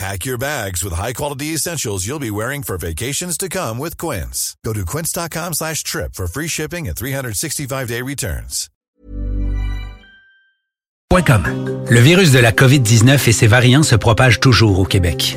Pack your bags with high-quality essentials you'll be wearing for vacations to come with Quince. Go to quince.com slash trip for free shipping and 365-day returns. Le virus de la COVID-19 et ses variants se propagent toujours au Québec.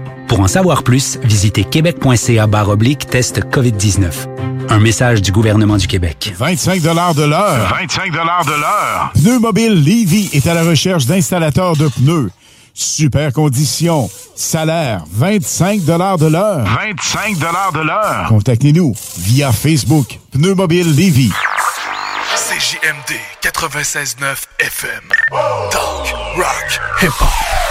Pour en savoir plus, visitez québec.ca oblique test COVID-19. Un message du gouvernement du Québec. 25 de l'heure. 25 de l'heure. Pneu Mobile Levy est à la recherche d'installateurs de pneus. Super conditions. Salaire 25 de l'heure. 25 de l'heure. Contactez-nous via Facebook. Pneu Mobile Levy. CJMD 96.9 FM. Talk, rock, hip-hop.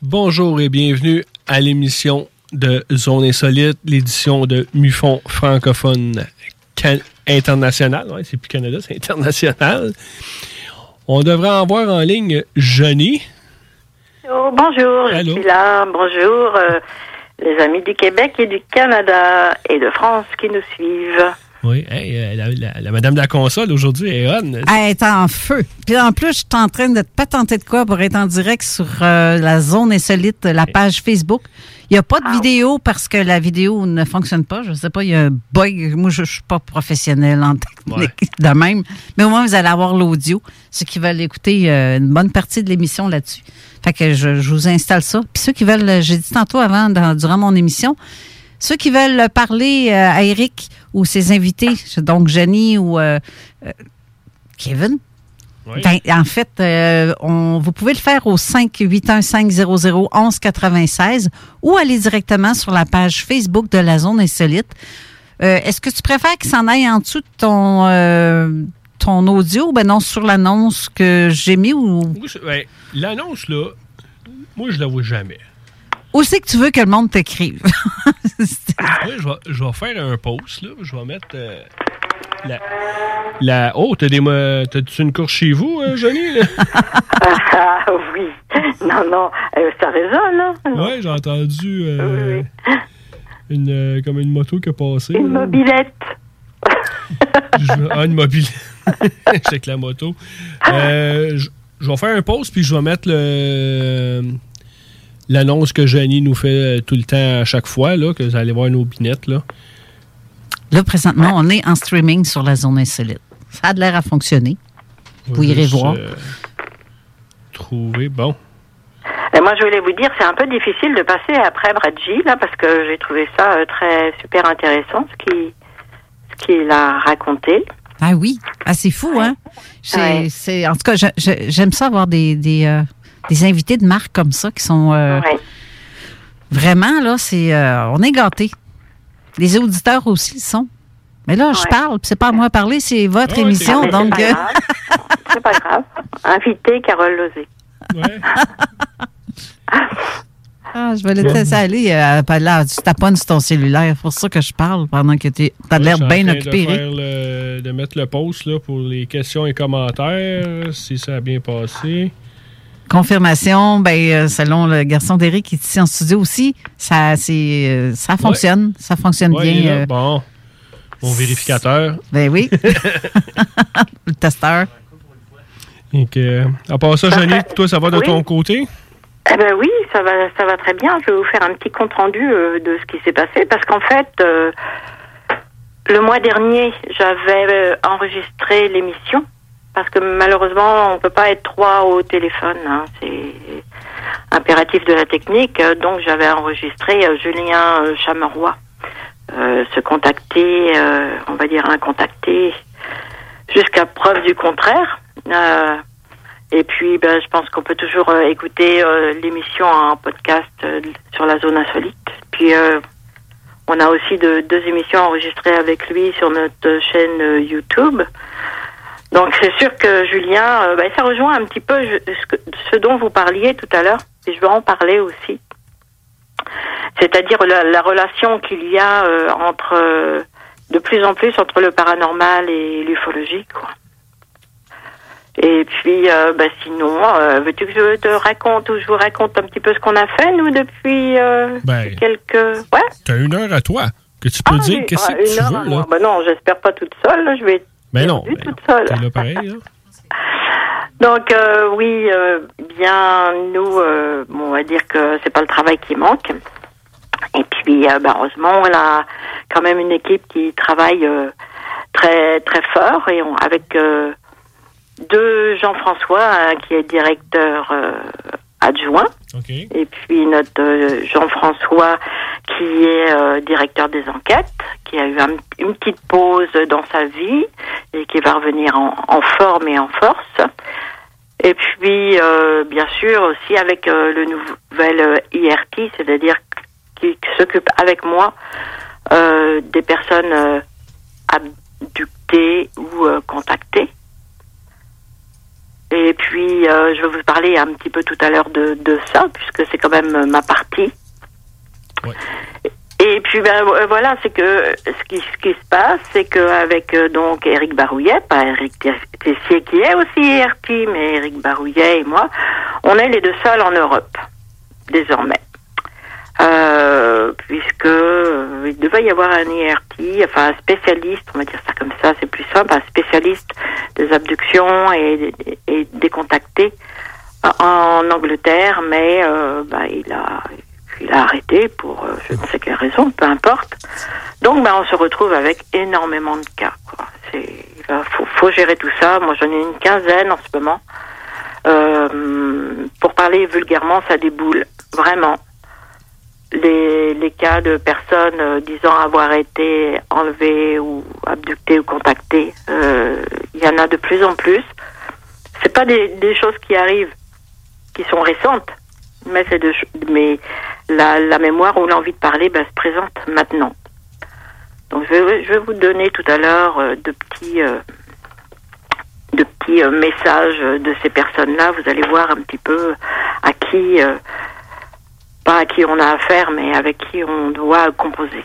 Bonjour et bienvenue à l'émission de Zone Insolite, l'édition de MUFON francophone international. Ouais, c'est plus Canada, c'est international. On devrait en voir en ligne Johnny. Oh, bonjour, je suis là. Bonjour, euh, les amis du Québec et du Canada et de France qui nous suivent. Oui, hey, euh, la, la- la madame de la console aujourd'hui est on. Elle est en feu. Puis en plus, je suis en train de te patenter de quoi pour être en direct sur euh, la zone insolite, la page Facebook. Il n'y a pas de vidéo parce que la vidéo ne fonctionne pas. Je ne sais pas, il y a un bug. Moi, je ne suis pas professionnel en technique de même. Mais au moins, vous allez avoir l'audio. Ceux qui veulent écouter euh, une bonne partie de l'émission là-dessus. Fait que je, je vous installe ça. Puis ceux qui veulent, j'ai dit tantôt avant, dans- durant mon émission, ceux qui veulent parler euh, à Eric ou ses invités, donc Jenny ou euh, euh, Kevin, ben, en fait, euh, on, vous pouvez le faire au 581-500-1196 ou aller directement sur la page Facebook de la Zone Insolite. Est-ce que tu préfères qu'il s'en aille en dessous de ton, ton audio? Ben non, sur l'annonce que j'ai mis ou? Moi, je- ouais, L'annonce, là, moi, je la vois jamais. Où c'est que tu veux que le monde t'écrive? Oui, je vais, je vais faire un post, là. Je vais mettre euh, la, la... Oh, t'as des t'as-tu une course chez vous, euh, Johnny? là? Ah oui. Non, non, euh, ça résonne, hein? Ouais, j'ai entendu euh, une, euh, comme une moto qui a passé. Une là. mobilette. Je- ah, une mobile. Avec la moto. Euh, je, je vais faire un post, puis je vais mettre le, l'annonce que Jenny nous fait tout le temps à chaque fois, là, que vous allez voir nos binettes. Là, là présentement, on est en streaming sur la zone insolite. Ça a l'air à fonctionner. Vous irez voir. Euh, trouver, bon. Et moi, je voulais vous dire, c'est un peu difficile de passer après Bradji, là, parce que j'ai trouvé ça euh, très super intéressant, ce qu'il ce qu'il a raconté. Ah oui, ah, c'est fou, hein? C'est, en tout cas, j'aime ça avoir des, des, euh, des, invités de marque comme ça qui sont vraiment, là, c'est on est gâtés. Les auditeurs aussi le sont. Mais là, je parle, c'est pas à moi à parler, c'est votre émission, donc. C'est pas, grave. Invitez Carole Lozé. Ouais. ah, je vais laisser aller. Euh, là, tu taponnes sur ton cellulaire. C'est pour ça que je parle pendant que tu as l'air bien occupé. De, de, mettre le post là, pour les questions et commentaires, si ça a bien passé. Confirmation, ben, euh, selon le garçon d'Éric qui est ici en studio aussi, ça, euh, ça fonctionne. Ça fonctionne bien. bon. Mon vérificateur. Ben oui. le testeur. Donc, à part ça, Jenny, toi, ça va de ton côté? Eh ben oui, ça va, ça va très bien. Je vais vous faire un petit compte rendu euh, de ce qui s'est passé parce qu'en fait, euh, le mois dernier, j'avais euh, enregistré l'émission parce que malheureusement, on peut pas être trois au téléphone. Hein. C'est impératif de la technique. Donc, j'avais enregistré Julien Chameroy euh, se contacter, euh, on va dire un contacté, jusqu'à preuve du contraire. Euh, et puis, ben, je pense qu'on peut toujours écouter l'émission en podcast sur la zone insolite. Puis, on a aussi de, deux émissions enregistrées avec lui sur notre chaîne YouTube. Donc, c'est sûr que Julien, ben, ça rejoint un petit peu ce, ce dont vous parliez tout à l'heure. Et je vais en parler aussi c'est-à-dire la, relation qu'il y a euh, entre euh, de plus en plus entre le paranormal et l'ufologie, quoi. Et puis, euh, bah, sinon, veux-tu que je te raconte ou je vous raconte un petit peu ce qu'on a fait, nous, depuis ben, quelques... Ouais T'as une heure à toi que tu peux ah, dire qu'est-ce que tu veux, là? Ben non, j'espère pas toute seule, je vais... Mais ben non, toute seule. là pareil, Donc, oui, bien, nous, on va dire que c'est pas le travail qui manque. Et puis, euh, bah, heureusement, on a quand même une équipe qui travaille euh, très très fort. Et on, avec euh, deux Jean-François hein, qui est directeur adjoint. Et puis notre Jean-François qui est directeur des enquêtes, qui a eu une petite pause dans sa vie et qui va revenir en, forme et en force. Et puis, bien sûr, aussi avec le nouvel IRT, c'est-à-dire qui, s'occupe avec moi euh, des personnes euh, abductées ou euh, contactées. Et puis, je vais vous parler un petit peu tout à l'heure de, de, ça, puisque c'est quand même ma partie. Et puis, ben, voilà, c'est que ce qui, se passe, c'est qu'avec donc Eric Barouillet, pas Eric Tessier qui est aussi IRT, mais Eric Barouillet et moi, on est les deux seuls en Europe, désormais. Euh, puisque euh, il devait y avoir un IRT, enfin un spécialiste, on va dire ça comme ça, c'est plus simple, un spécialiste des abductions et, et des contactés en Angleterre, mais euh, bah, il a il a arrêté pour euh, je ne sais quelle raison, peu importe. Donc bah, on se retrouve avec énormément de cas. Quoi. Il faut, gérer tout ça. Moi j'en ai une quinzaine en ce moment. Euh, pour parler vulgairement, ça déboule vraiment les, les cas de personnes euh, disant avoir été enlevées ou abductées ou contactées, il y en a de plus en plus. C'est pas des, choses qui arrivent, qui sont récentes, mais c'est de, mais la, la, mémoire ou l'envie de parler ben, se présente maintenant. Donc je vais, je vais vous donner tout à l'heure euh, de petits de petits messages de ces personnes-là. Vous allez voir un petit peu à qui pas à qui on a affaire, mais avec qui on doit composer.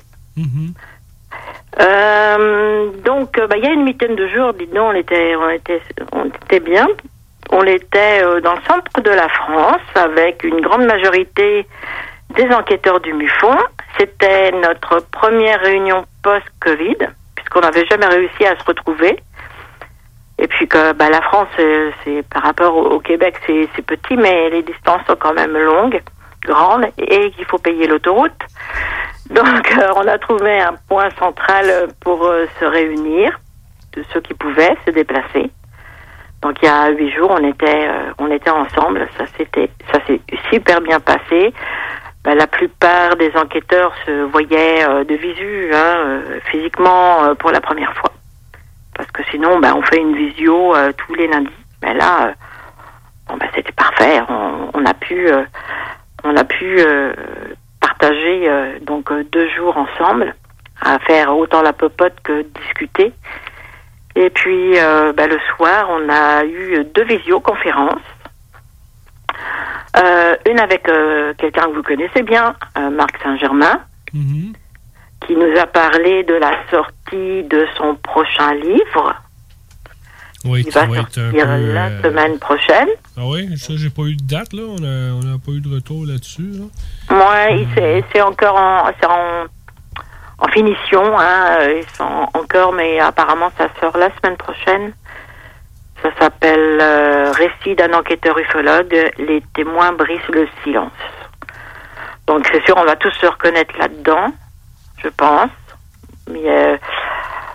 Euh, donc, euh, bah, il y a une huitaine de jours, dis donc, on était, on était, on était bien. On était euh, dans le centre de la France avec une grande majorité des enquêteurs du MUFON. C'était notre première réunion post-Covid, puisqu'on n'avait jamais réussi à se retrouver. Et puis que bah, la France, c'est par rapport au, Québec, c'est petit, mais les distances sont quand même longues grande et qu'il faut payer l'autoroute. Donc, euh, on a trouvé un point central pour euh, se réunir, de ceux qui pouvaient se déplacer. Donc, il y a huit jours, on était, euh, on était ensemble. Ça s'était, ça s'est super bien passé. Ben, la plupart des enquêteurs se voyaient euh, de visu, hein, euh, physiquement, euh, pour la première fois. Parce que sinon, ben, on fait une visio euh, tous les lundis. Mais là, euh, bon, c'était parfait. On, on a pu, on a pu partager donc deux jours ensemble, à faire autant la popote que discuter. Et puis, euh, ben, le soir, on a eu deux visioconférences. Euh, une avec euh, quelqu'un que vous connaissez bien, Marc Saint-Germain, qui nous a parlé de la sortie de son prochain livre, Oui, qui ça va sortir peu, la euh, semaine prochaine. Ah oui, ça, j'ai pas eu de date, là. On n'a on a pas eu de retour là-dessus. Là. Il- c'est encore en, en, en finition, hein, euh, ils sont encore, mais apparemment ça sort la semaine prochaine. Ça s'appelle euh, Récit d'un enquêteur ufologue, les témoins brisent le silence. Donc c'est sûr, on va tous se reconnaître là-dedans, je pense. Mais euh,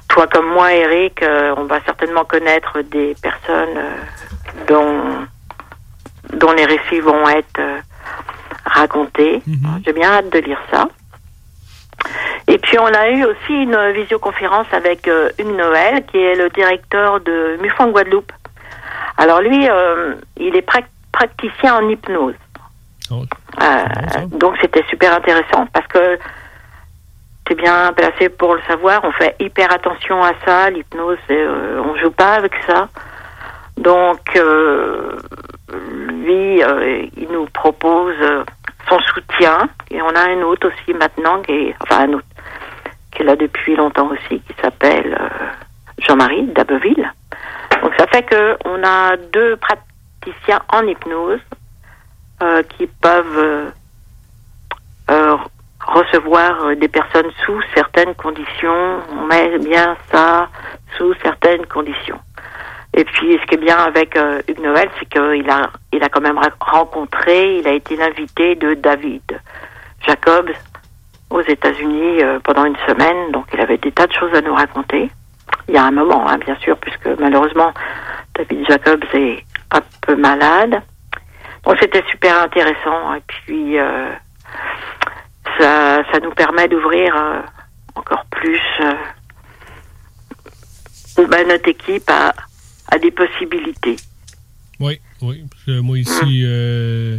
toi comme moi, Eric, euh, on va certainement connaître des personnes dont, dont les récits vont être racontés. J'ai bien hâte de lire ça. Et puis on a eu aussi une visioconférence avec euh, Hugues Noël, qui est le directeur de MUFON Guadeloupe. Alors lui, euh, il est praticien en hypnose. Euh, donc c'était super intéressant parce que tu es bien placé pour le savoir. On fait hyper attention à ça. L'hypnose, euh, on joue pas avec ça. Donc euh, lui, euh, il nous propose son soutien et on a un autre aussi maintenant qui est, enfin un autre qui est là depuis longtemps aussi qui s'appelle euh, Jean-Marie d'Abbeville. Donc ça fait que on a deux praticiens en hypnose euh, qui peuvent euh, recevoir des personnes sous certaines conditions. On met bien ça sous certaines conditions. Et puis, ce qui est bien avec Hugues Noël, c'est qu'il a, il a quand même rencontré, il a été l'invité de David Jacobs aux États-Unis euh, pendant une semaine. Donc, il avait des tas de choses à nous raconter. Il y a un moment, hein, bien sûr, puisque malheureusement, David Jacobs est un peu malade. Donc, c'était super intéressant. Et puis, euh, ça, ça nous permet d'ouvrir euh, encore plus euh, ben, notre équipe à, à des possibilités. Oui, oui. Parce que moi, ici, euh,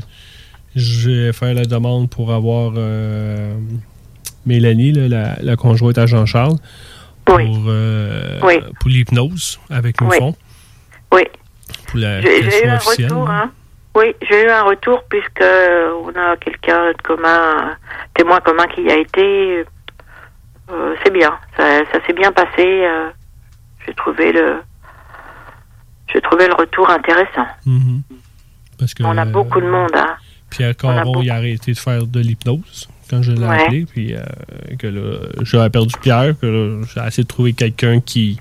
je vais faire la demande pour avoir Mélanie, là, la, la conjointe à Jean-Charles, pour, euh, Oui. pour l'hypnose avec nos Oui. fonds. Oui. Pour la J'ai eu un officielle. retour, hein. Oui, j'ai eu un retour puisque on a quelqu'un de commun, un témoin commun qui y a été. Euh, c'est bien, ça, ça s'est bien passé. euh, j'ai trouvé le, j'ai trouvé le retour intéressant. Mhm. Parce que, On a beaucoup de monde, hein. Pierre Caron, il a arrêté de faire de l'hypnose quand je l'ai Ouais. appelé. Puis euh, que là, j'avais perdu Pierre. Que là, j'ai essayé de trouver quelqu'un qui.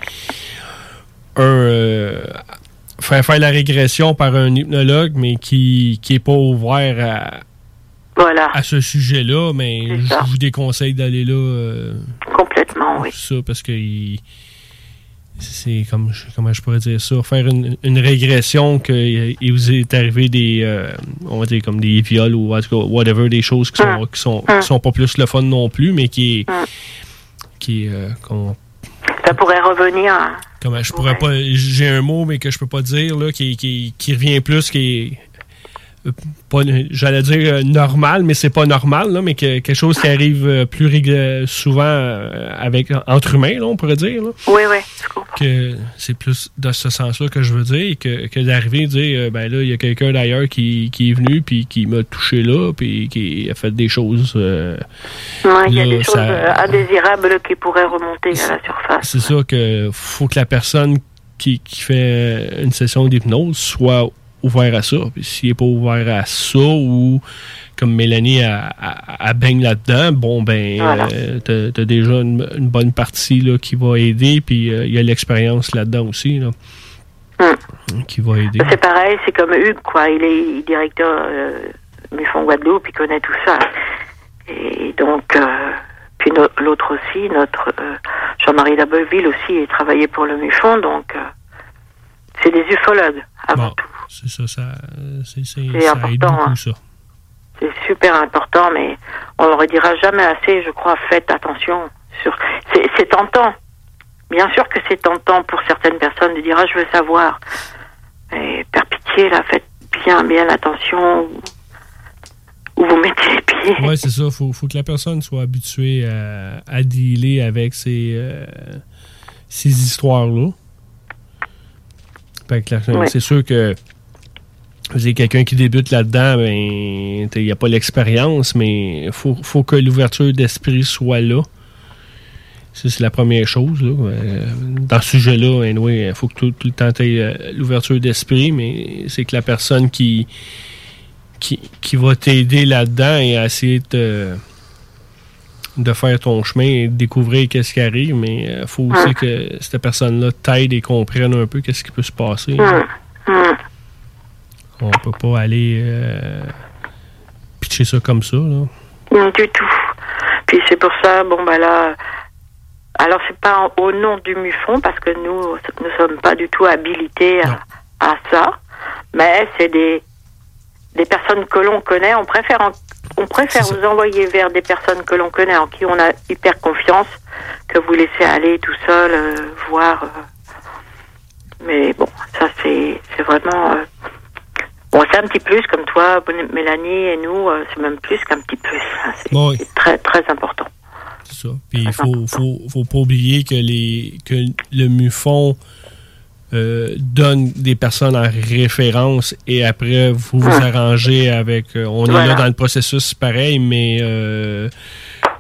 Un. euh, faire faire la régression par un hypnologue, mais qui qui est pas ouvert à. Voilà. À ce sujet-là, mais je vous déconseille d'aller là. euh, Complètement, oui. Ça, parce que il- c'est comme je- comment je pourrais dire ça? Faire une, une régression que il vous est arrivé des euh, on va dire comme des viols ou en tout cas, whatever des choses qui sont qui sont, qui sont pas plus le fun non plus mais qui qui euh, Ça pourrait revenir. comment je pourrais pas j'ai un mot mais que je peux pas dire là qui, qui, qui revient plus qui j'allais dire euh, normal mais c'est pas normal là, mais que, quelque chose qui arrive euh, plus souvent euh, avec entre humains là, on pourrait dire là Oui, oui. que c'est plus dans ce sens-là que je veux dire que, que d'arriver et dire euh, ben là il y a quelqu'un d'ailleurs qui, qui est venu puis qui m'a touché là puis qui a fait des choses euh, Ouais, il y a des choses ça- euh, indésirables qui pourraient remonter à la surface. c'est ça que faut que la personne qui, qui fait une session d'hypnose soit ouvert à ça puis s'il est pas ouvert à ça ou comme Mélanie a, a- a baigne là-dedans bon ben Voilà. euh, t'as, t'as déjà une, une bonne partie là, qui va aider puis euh, il y a l'expérience là-dedans aussi là, qui va aider C'est pareil, c'est comme Hugues, quoi. Il est directeur euh, MUFON Guadeloupe, il connaît tout ça. Et donc, euh, puis no- l'autre aussi, notre euh, Jean-Marie Dabeville aussi, il travaillait pour le MUFON, donc euh, c'est des ufologues avant Bon, c'est ça, ça, euh, c'est, c'est- C'est ça aide important, beaucoup, hein. ça. C'est super important, mais on ne le redira jamais assez, je crois. Faites attention. Sur... C'est, c'est tentant. Bien sûr que c'est tentant pour certaines personnes de dire ah, je veux savoir. Mais par pitié, là, faites bien, bien attention où, vous mettez les pieds. Ouais, c'est ça. Faut, faut que la personne soit habituée à, à dealer avec ces, euh, ces histoires-là. Fait que la- Ouais. C'est sûr que quelqu'un qui débute là-dedans, ben, il n'y a pas l'expérience, mais il faut, faut que l'ouverture d'esprit soit là. Ça, c'est la première chose. Là. Euh, Dans ce sujet-là, il faut que tout, tout le temps tu l'ouverture d'esprit, mais c'est que la personne qui, qui, qui va t'aider là-dedans et à essayer de, de faire ton chemin et de découvrir qu'est-ce qui arrive, mais il faut aussi que cette personne-là t'aide et comprenne un peu qu'est-ce qui peut se passer. On peut pas aller euh, pitcher ça comme ça. Là. Non, du tout. Puis c'est pour ça, bon, bah là. Alors, c'est pas en- au nom du MUFON, parce que nous ne sommes pas du tout habilités à, à ça, mais c'est des, des personnes que l'on connaît. On préfère, en- on préfère vous envoyer vers des personnes que l'on connaît, en qui on a hyper confiance, que vous laisser aller tout seul, euh, voir. euh. Mais bon, ça, c'est c'est vraiment. euh, Bon, c'est un petit plus, comme toi, Mélanie et nous, euh, c'est même plus qu'un petit plus. C'est Bon, oui. c'est très, très important. C'est ça. Puis il faut, faut, faut pas oublier que, les, que le MUFON euh, donne des personnes en référence et après vous vous Ah. arrangez avec. euh, on est là dans le processus pareil, mais euh,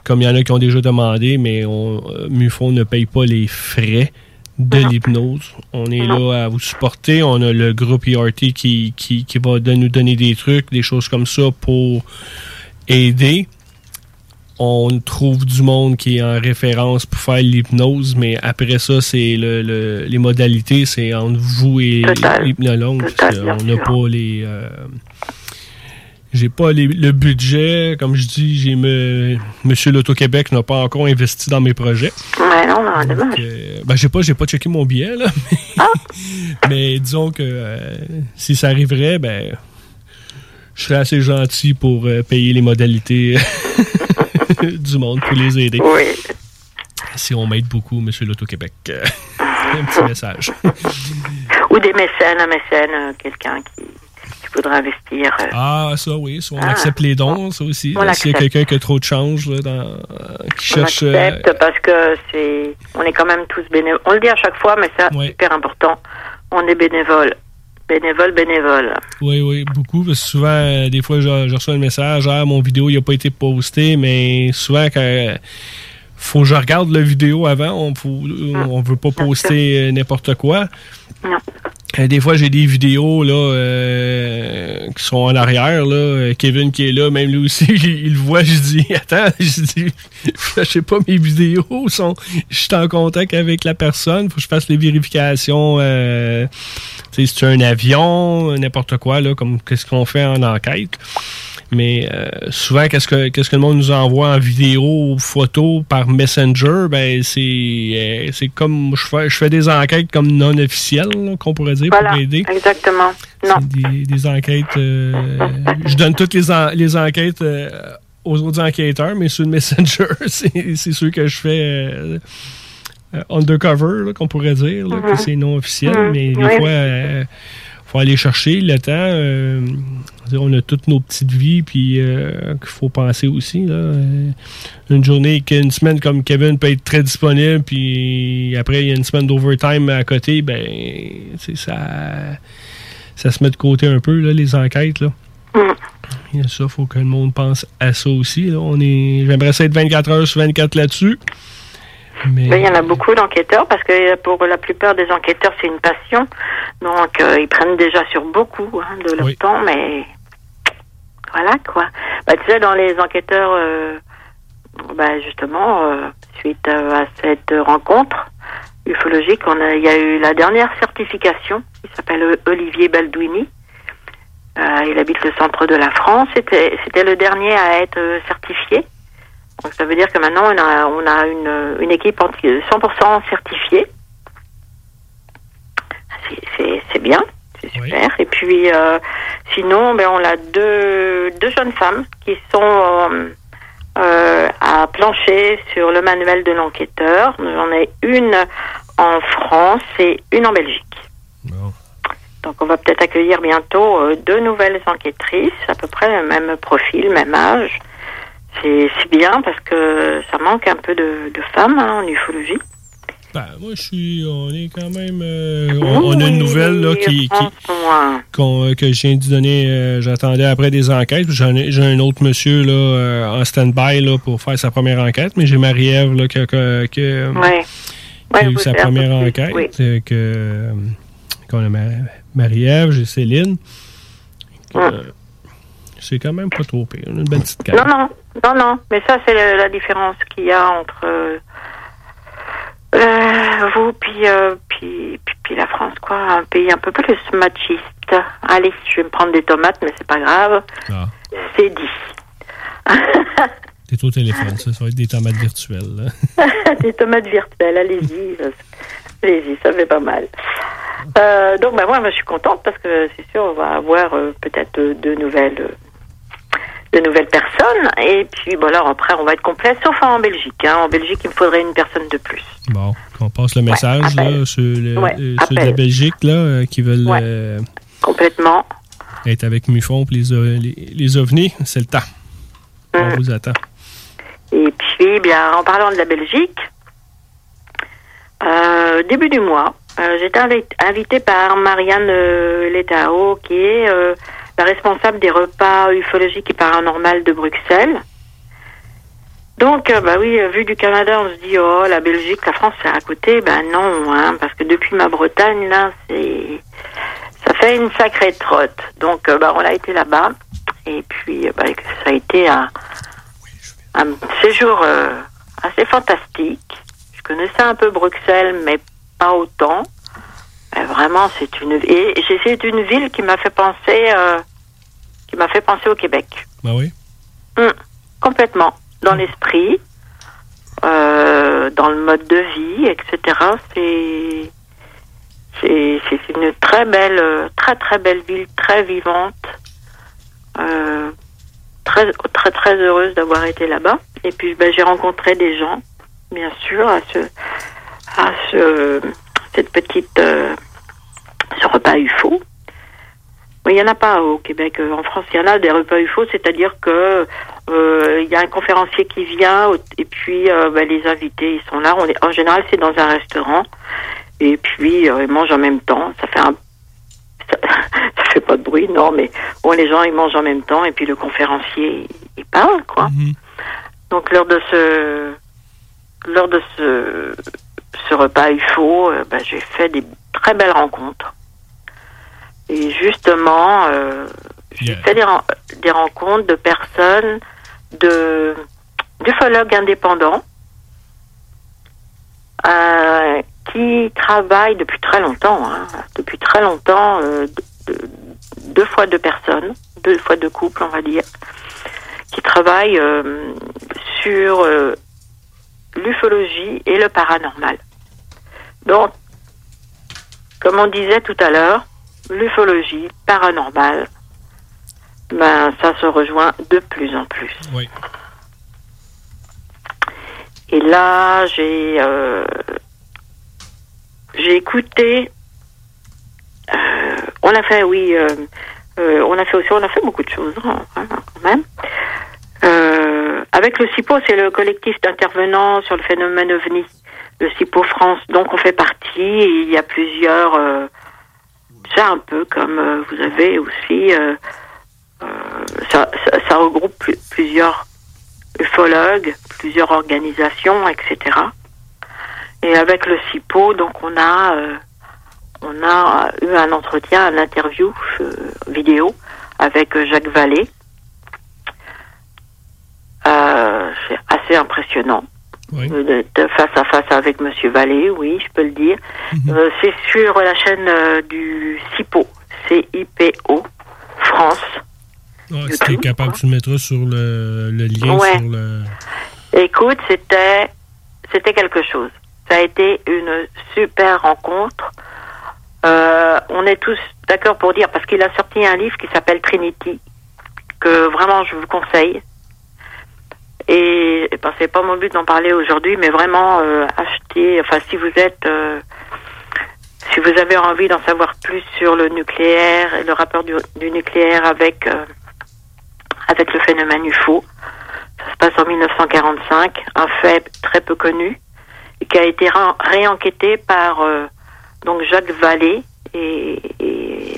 comme il y en a qui ont déjà demandé, mais on, MUFON ne paye pas les frais de l'hypnose. On est là à vous supporter. On a le groupe ERT qui, qui, qui va nous donner des trucs, des choses comme ça pour aider on trouve du monde qui est en référence pour faire l'hypnose, mais après ça, c'est le, le- les modalités, c'est entre vous et l'hypnologue. On n'a pas les. euh, j'ai pas les- le budget, comme je dis, j'ai me, Monsieur l'Auto-Québec n'a pas encore investi dans mes projets. Ouais, non, non, dommage. Euh, ben, j'ai pas, j'ai pas checké mon billet, là. Mais, mais disons que euh, si ça arriverait, ben, je serais assez gentil pour euh, payer les modalités du monde pour les aider. Oui. Si on m'aide beaucoup, Monsieur l'Auto-Québec. un petit message. Ou des mécènes, un mécène, euh, quelqu'un qui, investir. euh, Ah, ça, oui. ça, on Ah. accepte les dons, ça aussi. On S'il y a quelqu'un qui a trop de change, là, dans, euh, qui on cherche. euh, accepte parce que c'est, on est quand même tous bénévoles. On le dit à chaque fois, mais c'est hyper important. On est bénévole. Bénévole, bénévole. Oui, oui, beaucoup. Parce que souvent, euh, des fois, je, je reçois un message Ah, mon vidéo n'a pas été posté, mais souvent, quand. euh, faut que je regarde la vidéo avant. On ne veut pas poster euh, n'importe quoi. Non. Euh, Des fois, j'ai des vidéos là, euh, qui sont en arrière. Là. Euh, Kevin qui est là, même lui aussi, il, il voit. Je dis Attends, je dis Je sais pas, mes vidéos sont. Je suis en contact avec la personne. faut que je fasse les vérifications. Euh, si as un avion, n'importe quoi, là, comme qu'est-ce qu'on fait en enquête. Mais euh, souvent, qu'est-ce que qu'est-ce que le monde nous envoie en vidéo ou photo par Messenger, ben c'est euh, c'est comme je fais je fais des enquêtes comme non officielles là, qu'on pourrait dire Voilà, pour aider. exactement. Non. Des, des enquêtes. euh, je donne toutes les, en- les enquêtes euh, aux autres enquêteurs, mais sur le Messenger, c'est c'est sûr que je fais euh, euh, undercover, là, qu'on pourrait dire, là, que Mhm. c'est non officiel, Mhm, mais des oui. fois, faut aller chercher le temps. euh, on a toutes nos petites vies, puis euh, qu'il faut penser aussi. Là, Euh, une journée, une semaine comme Kevin peut être très disponible, puis après, il y a une semaine d'overtime à côté, ben, ça, ça se met de côté un peu, là, les enquêtes. Là. Il y a ça, faut que le monde pense à ça aussi. Là. On est, j'aimerais ça être 24 heures sur 24 là-dessus. Mais, il y en a beaucoup d'enquêteurs parce que pour la plupart des enquêteurs, c'est une passion. Donc, euh, ils prennent déjà sur beaucoup hein, de leur temps, mais voilà quoi. Bah, tu sais, dans les enquêteurs, euh, bah, justement, euh, suite à cette rencontre ufologique, on a, il y a eu la dernière certification. Il s'appelle Olivier Balduini. Euh, il habite le centre de la France. C'était c'était le dernier à être certifié. Donc ça veut dire que maintenant on a on a une, une équipe anti- 100% certifiée. C'est- bien, c'est super. Et puis euh, sinon, ben on a deux deux jeunes femmes qui sont euh, euh, à plancher sur le manuel de l'enquêteur. J'en ai une en France et une en Belgique. Donc on va peut-être accueillir bientôt deux nouvelles enquêtrices, à peu près le même profil, même âge. C'est bien parce que ça manque un peu de, de femmes hein, en ufologie. Ben, moi, je suis. On est quand même. euh, on, on a une nouvelle là, qui, qui- euh, que je viens de donner. euh, J'attendais après des enquêtes. J'ai un autre monsieur là, euh, en stand-by pour faire sa première enquête, mais j'ai Marie-Ève qui, a- qui Ouais. eu sa première enquête. oui. que, qu'on a Mar- Marie-Ève, j'ai Céline. Euh, c'est quand même pas trop pire. Une belle petite carte. Non, non, non, non. Mais ça, c'est la, la différence qu'il y a entre euh, euh, vous puis, euh, puis, puis, puis la France, quoi. Un pays un peu plus machiste. Allez, je vais me prendre des tomates, mais c'est pas grave. Ah. C'est dit. T'es au téléphone, ça, ça va être des tomates virtuelles. des tomates virtuelles, allez-y. Allez-y, ça fait pas mal. Euh, donc, bah, moi, je suis contente parce que c'est sûr, on va avoir euh, peut-être de nouvelles. euh, de nouvelles personnes et puis bon alors après on va être complet sauf en Belgique hein. en Belgique il me faudrait une personne de plus Bon, qu'on passe le message là, sur, le- Ouais, euh, ceux de la. Belgique là, euh, qui veulent Ouais. euh, complètement être avec Mufon et les, o- les, les ovnis, c'est le temps. On Mm. vous attend. Et puis, bien, en parlant de la Belgique, euh, début du mois, euh, j'étais invi- invitée par Marianne euh, Letao, qui est euh, la responsable des repas ufologiques et paranormales de Bruxelles. Donc, euh, bah oui, euh, vu du Canada, on se dit, oh, la Belgique, la France, c'est à côté. Ben non, hein, parce que depuis ma Bretagne, là, c'est, ça fait une sacrée trotte. Donc, euh, bah, on a été là-bas. Et puis, bah, ça a été un, un séjour euh, assez fantastique. Je connaissais un peu Bruxelles, mais pas autant. Vraiment, c'est une et j'ai- c'est une ville qui m'a fait penser, euh, qui m'a fait penser au Québec. Ben oui. Hum, complètement dans l'esprit, euh, dans le mode de vie, etc. C'est c'est une très belle, très très belle ville, très vivante. Euh, très très très heureuse d'avoir été là-bas. Et puis ben, j'ai rencontré des gens, bien sûr, à ce à ce cette petite euh, ce repas UFO. Oui, il n'y en a pas au Québec. Euh, En France, il y en a des repas UFO, c'est-à-dire que euh, il y a un conférencier qui vient et puis euh, ben, les invités ils sont là. On est, en général, c'est dans un restaurant et puis euh, ils mangent en même temps. Ça fait un ça, ça fait pas de bruit, non, mais bon, les gens ils mangent en même temps et puis le conférencier il, parle quoi. Donc lors de ce lors de ce ce repas UFO, ben, j'ai fait des très belles rencontres. Et justement, euh, j'ai fait des, ren- des rencontres de personnes, de d'ufologues indépendants euh, qui travaillent depuis très longtemps, hein, depuis très longtemps, euh, de- de- deux fois deux personnes, deux fois deux couples, on va dire, qui travaillent euh, sur euh, l'ufologie et le paranormal. Donc, comme on disait tout à l'heure, l'ufologie, paranormal, ben ça se rejoint de plus en plus. Oui. Et là, j'ai euh, j'ai écouté. euh, on a fait, oui, euh, on a fait aussi, on a fait beaucoup de choses hein, hein, quand même. Avec le CIPO, c'est le collectif d'intervenants sur le phénomène OVNI, le CIPO France. Donc on fait partie. Et il y a plusieurs. C'est un peu comme euh, vous avez aussi. euh, euh, ça, ça- ça regroupe plu- plusieurs ufologues, plusieurs organisations, etc. Et avec le CIPO, donc on a euh, on a eu un entretien, un interview vidéo avec Jacques Vallée. C'est assez impressionnant. Euh, de- de face à face avec Monsieur Vallée, oui, je peux le dire. Euh, c'est sur la chaîne euh, du CIPO, C-I-P-O, France. Ah, si t'es capable, tu le mettras sur le, le lien Ouais. sur le. Écoute, c'était c'était quelque chose. Ça a été une super rencontre. Euh, on est tous d'accord pour dire parce qu'il a sorti un livre qui s'appelle Trinity que vraiment je vous conseille. Et ben, c'est pas mon but d'en parler aujourd'hui, mais vraiment euh, acheter. Enfin, si vous êtes, euh, si vous avez envie d'en savoir plus sur le nucléaire et le rapport du, nucléaire avec euh, avec le phénomène UFO, ça se passe en 1945, un fait très peu connu et qui a été ré- réenquêté par donc Jacques Vallée et, et-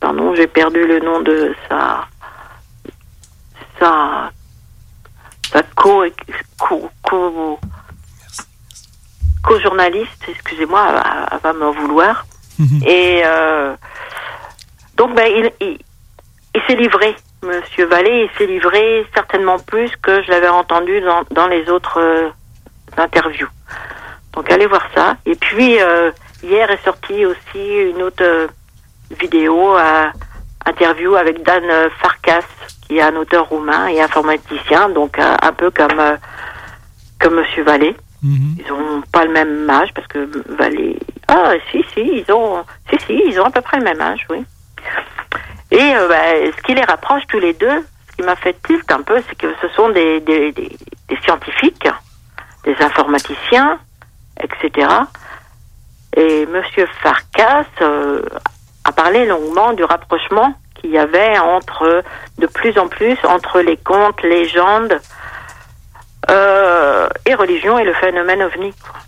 pardon, j'ai perdu le nom de sa sa sa co co, co, co-journaliste, excusez-moi, elle, elle va m'en vouloir. Et euh, donc ben il, il, il s'est livré, Monsieur Vallée, il s'est livré certainement plus que je l'avais entendu dans, dans les autres euh, interviews. Donc allez voir ça. Et puis euh, hier est sortie aussi une autre vidéo, interview avec Dan Farkas, qui est un auteur roumain et informaticien, donc euh, un peu comme euh, comme Monsieur Vallée. Ils ont pas le même âge parce que Vallée. Ah si si ils ont si si ils ont à peu près le même âge oui. Et euh, bah, ce qui les rapproche tous les deux, ce qui m'a fait tilt un peu, c'est que ce sont des, des, des, des scientifiques, des informaticiens, etc. Et Monsieur Farkas euh, a parlé longuement du rapprochement qu'il y avait entre, de plus en plus, entre les contes, légendes euh, et religion et le phénomène ovni. quoi.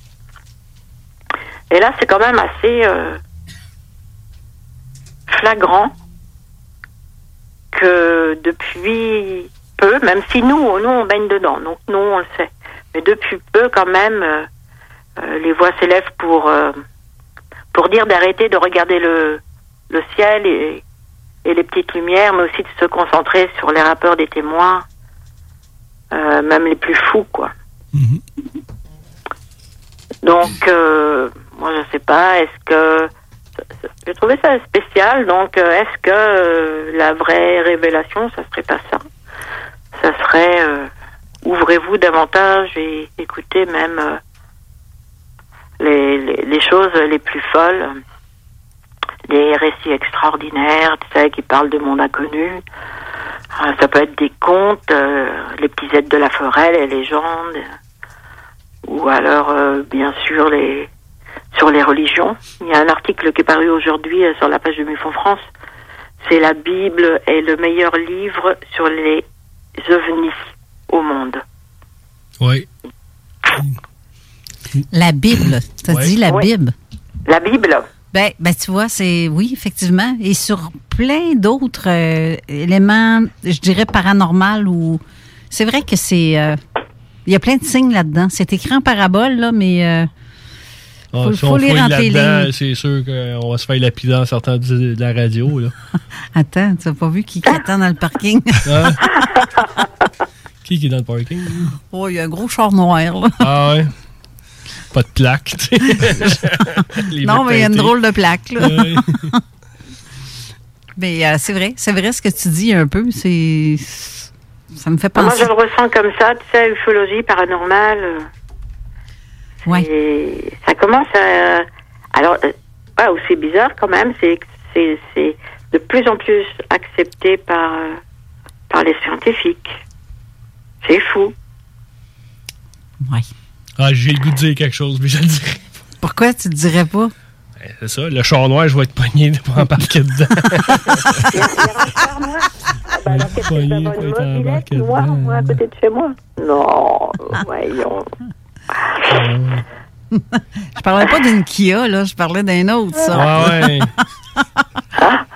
Et là, c'est quand même assez euh, flagrant que depuis peu, même si nous, nous on baigne dedans, donc nous on le sait, mais depuis peu quand même, euh, les voix s'élèvent pour pour dire d'arrêter de regarder le le ciel et, et les petites lumières, mais aussi de se concentrer sur les rappeurs des témoins, euh, même les plus fous, quoi. Donc, euh, moi, je sais pas, est-ce que... J'ai trouvé ça spécial, donc euh, est-ce que la vraie révélation, ça serait pas ça? Ça serait... Ouvrez-vous davantage et écoutez même les, les, les choses les plus folles, des récits extraordinaires, tu sais, qui parlent de monde inconnu. Euh, ça peut être des contes, euh, les petits êtres de la forêt, les légendes, ou alors euh, bien sûr les sur les religions. Il y a un article qui est paru aujourd'hui euh, sur la page de MUFON France. C'est la Bible est le meilleur livre sur les ovnis au monde. Oui. La Bible. Ouais. dit la Ouais. Bible? La Bible. Ben, ben, tu vois, c'est oui, effectivement. Et sur plein d'autres euh, éléments, je dirais paranormal ou. C'est vrai que c'est. euh, Il y a plein de signes là-dedans. C'est écrit en parabole, là, mais. euh, Ah, faut, si faut on lire là-dedans, lignes. c'est sûr qu'on va se faire lapider en sortant de de la radio. Là. Attends, tu n'as pas vu qui, qui attend dans le parking? Hein? qui qui est dans le parking? oh, il y a un gros char noir, là. Ah ouais? Pas de plaque. non, mais il y a une drôle de plaque, là. Ouais. mais euh, c'est vrai, c'est vrai ce que tu dis un peu. C'est. Ça me fait Moi, penser. je le ressens comme ça, tu sais, ufologie paranormale. Ouais. Et ça commence à. Alors, euh, ouais, c'est bizarre quand même, c'est que c'est c'est de plus en plus accepté par, euh, par les scientifiques. C'est fou. Ouais. Ah, j'ai le goût de dire quelque chose, mais je le dirai. Pourquoi tu te dirais pas? Ben, C'est ça, le char noir, je vais être pogné pour embarquer dedans. alors, qu'est-ce que ça va, une mobilette noire, moi, à côté de chez moi? Non, voyons. Je parlais pas d'une Kia, là, je parlais d'un autre, ça. Ah ouais.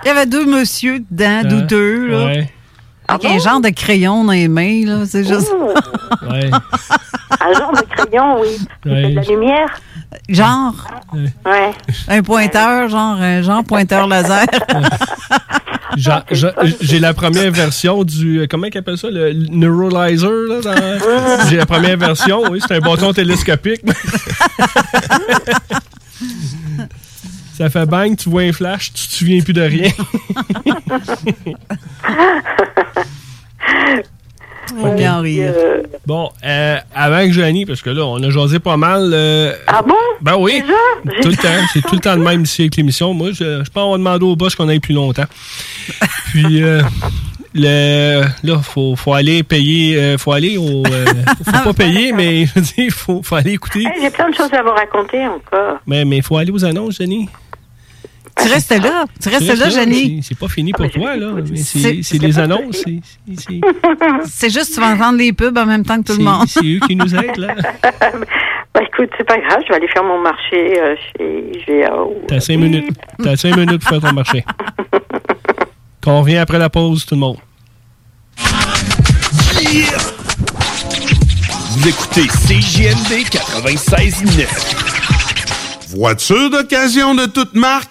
Il y avait deux monsieur dedans, Ah, douteux, là. ouais. Avec un genre de crayon dans les mains, là. C'est juste. Ouais. Un genre de crayon, oui. De la lumière Genre? Ouais. Un pointeur, genre, un genre pointeur laser. J'a- J'ai la première version du. euh, Comment ils appellent ça Le Neuralizer là, dans- J'ai la première version, oui. C'est un bâton télescopique. Ça fait bang, tu vois un flash, tu te souviens plus de rien. On vient en rire. Bon, euh, avant que Joanie, parce que là, on a jasé pas mal. euh, Ah bon? Ben oui. Tout le temps. C'est tout le temps le même ici avec l'émission. Moi, je, je pense qu'on va demander au boss qu'on aille plus longtemps. Puis, euh, le, là, faut, faut aller payer. euh, faut aller au. euh, faut pas payer, mais je veux dire, faut, faut aller écouter. Hey, J'ai plein de choses à vous raconter encore. Mais il faut aller aux annonces, Joanie. Tu restes là. Tu restes là, Jenny. c'est- pas fini pour toi, là. C'est des annonces. c'est- c'est- C'est juste tu vas entendre les pubs en même temps que tout le monde. C'est eux qui nous aident, là. Bah écoute, c'est pas grave, je vais aller faire mon marché euh, chez GAO. T'as cinq minutes. T'as cinq minutes pour faire ton marché. Qu'on revient après la pause, tout le monde. Vous écoutez CJMD 96.9. Voiture d'occasion de toute marque,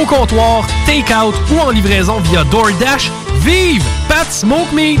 au comptoir, take-out ou en livraison via DoorDash. Vive Pat Smoke Meat!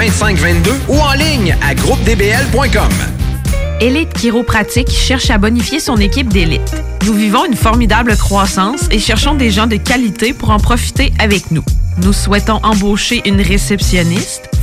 2522 ou en ligne à groupedbl.com. Élite Chiropratique cherche à bonifier son équipe d'élite. Nous vivons une formidable croissance et cherchons des gens de qualité pour en profiter avec nous. Nous souhaitons embaucher une réceptionniste,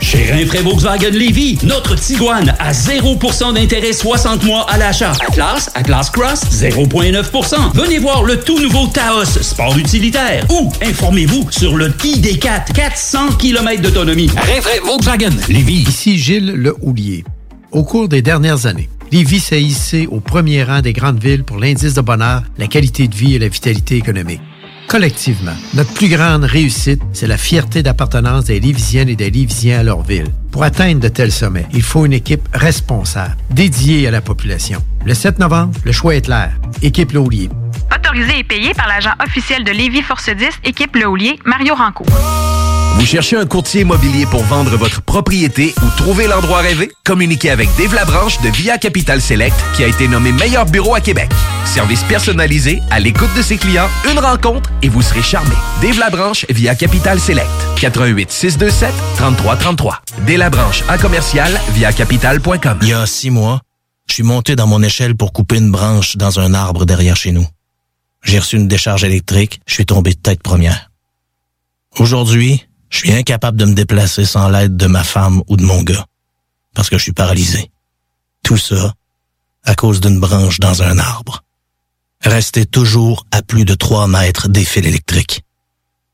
Chez Rinfraie Volkswagen Lévy, notre Tiguan à 0% d'intérêt 60 mois à l'achat. Atlas, Atlas Cross, 0,9%. Venez voir le tout nouveau Taos, sport utilitaire. Ou informez-vous sur le ID4, 400 km d'autonomie. Rinfraie Volkswagen Lévy. Ici Gilles Le Houlier. Au cours des dernières années, Lévis s'est hissé au premier rang des grandes villes pour l'indice de bonheur, la qualité de vie et la vitalité économique. Collectivement, notre plus grande réussite, c'est la fierté d'appartenance des Lévisiennes et des Lévisiens à leur ville. Pour atteindre de tels sommets, il faut une équipe responsable, dédiée à la population. Le 7 novembre, le choix est clair. Équipe Le Houlier. Autorisé et payé par l'agent officiel de Lévis Force 10, équipe Le Houlier, Mario Rancourt. Vous cherchez un courtier immobilier pour vendre votre propriété ou trouver l'endroit rêvé? Communiquez avec Dave Labranche de Via Capital Select qui a été nommé meilleur bureau à Québec. Service personnalisé, à l'écoute de ses clients, une rencontre et vous serez charmé. Dave Labranche via Capital Select. 88 627 3333. Dave Labranche à commercial via capital.com. Il y a six mois, je suis monté dans mon échelle pour couper une branche dans un arbre derrière chez nous. J'ai reçu une décharge électrique, je suis tombé de tête première. Aujourd'hui, je suis incapable de me déplacer sans l'aide de ma femme ou de mon gars, parce que je suis paralysé. Tout ça à cause d'une branche dans un arbre. Restez toujours à plus de 3 mètres des fils électriques.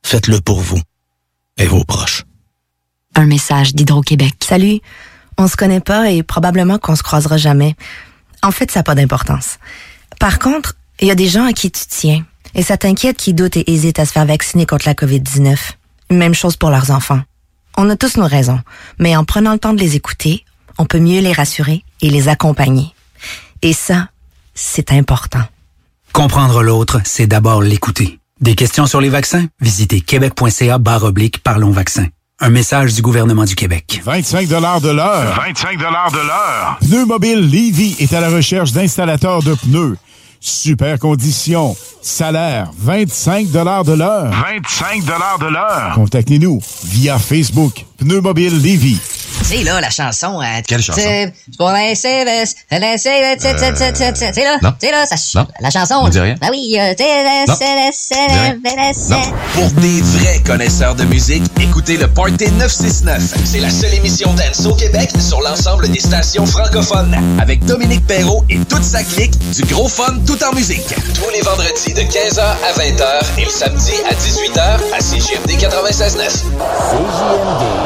Faites-le pour vous et vos proches. Un message d'Hydro-Québec. Salut, on se connaît pas et probablement qu'on se croisera jamais. En fait, ça n'a pas d'importance. Par contre, il y a des gens à qui tu tiens et ça t'inquiète qui doutent et hésitent à se faire vacciner contre la COVID-19. Même chose pour leurs enfants. On a tous nos raisons, mais en prenant le temps de les écouter, on peut mieux les rassurer et les accompagner. Et ça, c'est important. Comprendre l'autre, c'est d'abord l'écouter. Des questions sur les vaccins? Visitez québec.ca barre oblique Parlons vaccins. Un message du gouvernement du Québec. 25 de l'heure. 25 de l'heure. Pneu Mobile Levy est à la recherche d'installateurs de pneus. Super conditions. Salaire, 25 de l'heure. 25 de l'heure. Contactez-nous via Facebook. Pneu Mobile Levy. sais, là, la chanson. euh, Quelle chanson? c'est Pour les CVS, c'est- c'est- c'est- c'est- c'est- c'est là, c'est là, ça, Non. la chanson. On dit rien. Ben oui, euh, c'est- Non. c'est- c'est- c'est- c'est- Pour des vrais connaisseurs de musique, écoutez le Party 969. C'est la seule émission dance au Québec sur l'ensemble des stations francophones. Avec Dominique Perrault et toute sa clique, du gros fun tout en musique. Tous les vendredis de 15h à 20h et le samedi à 18h à CGMD 96.9. CJMD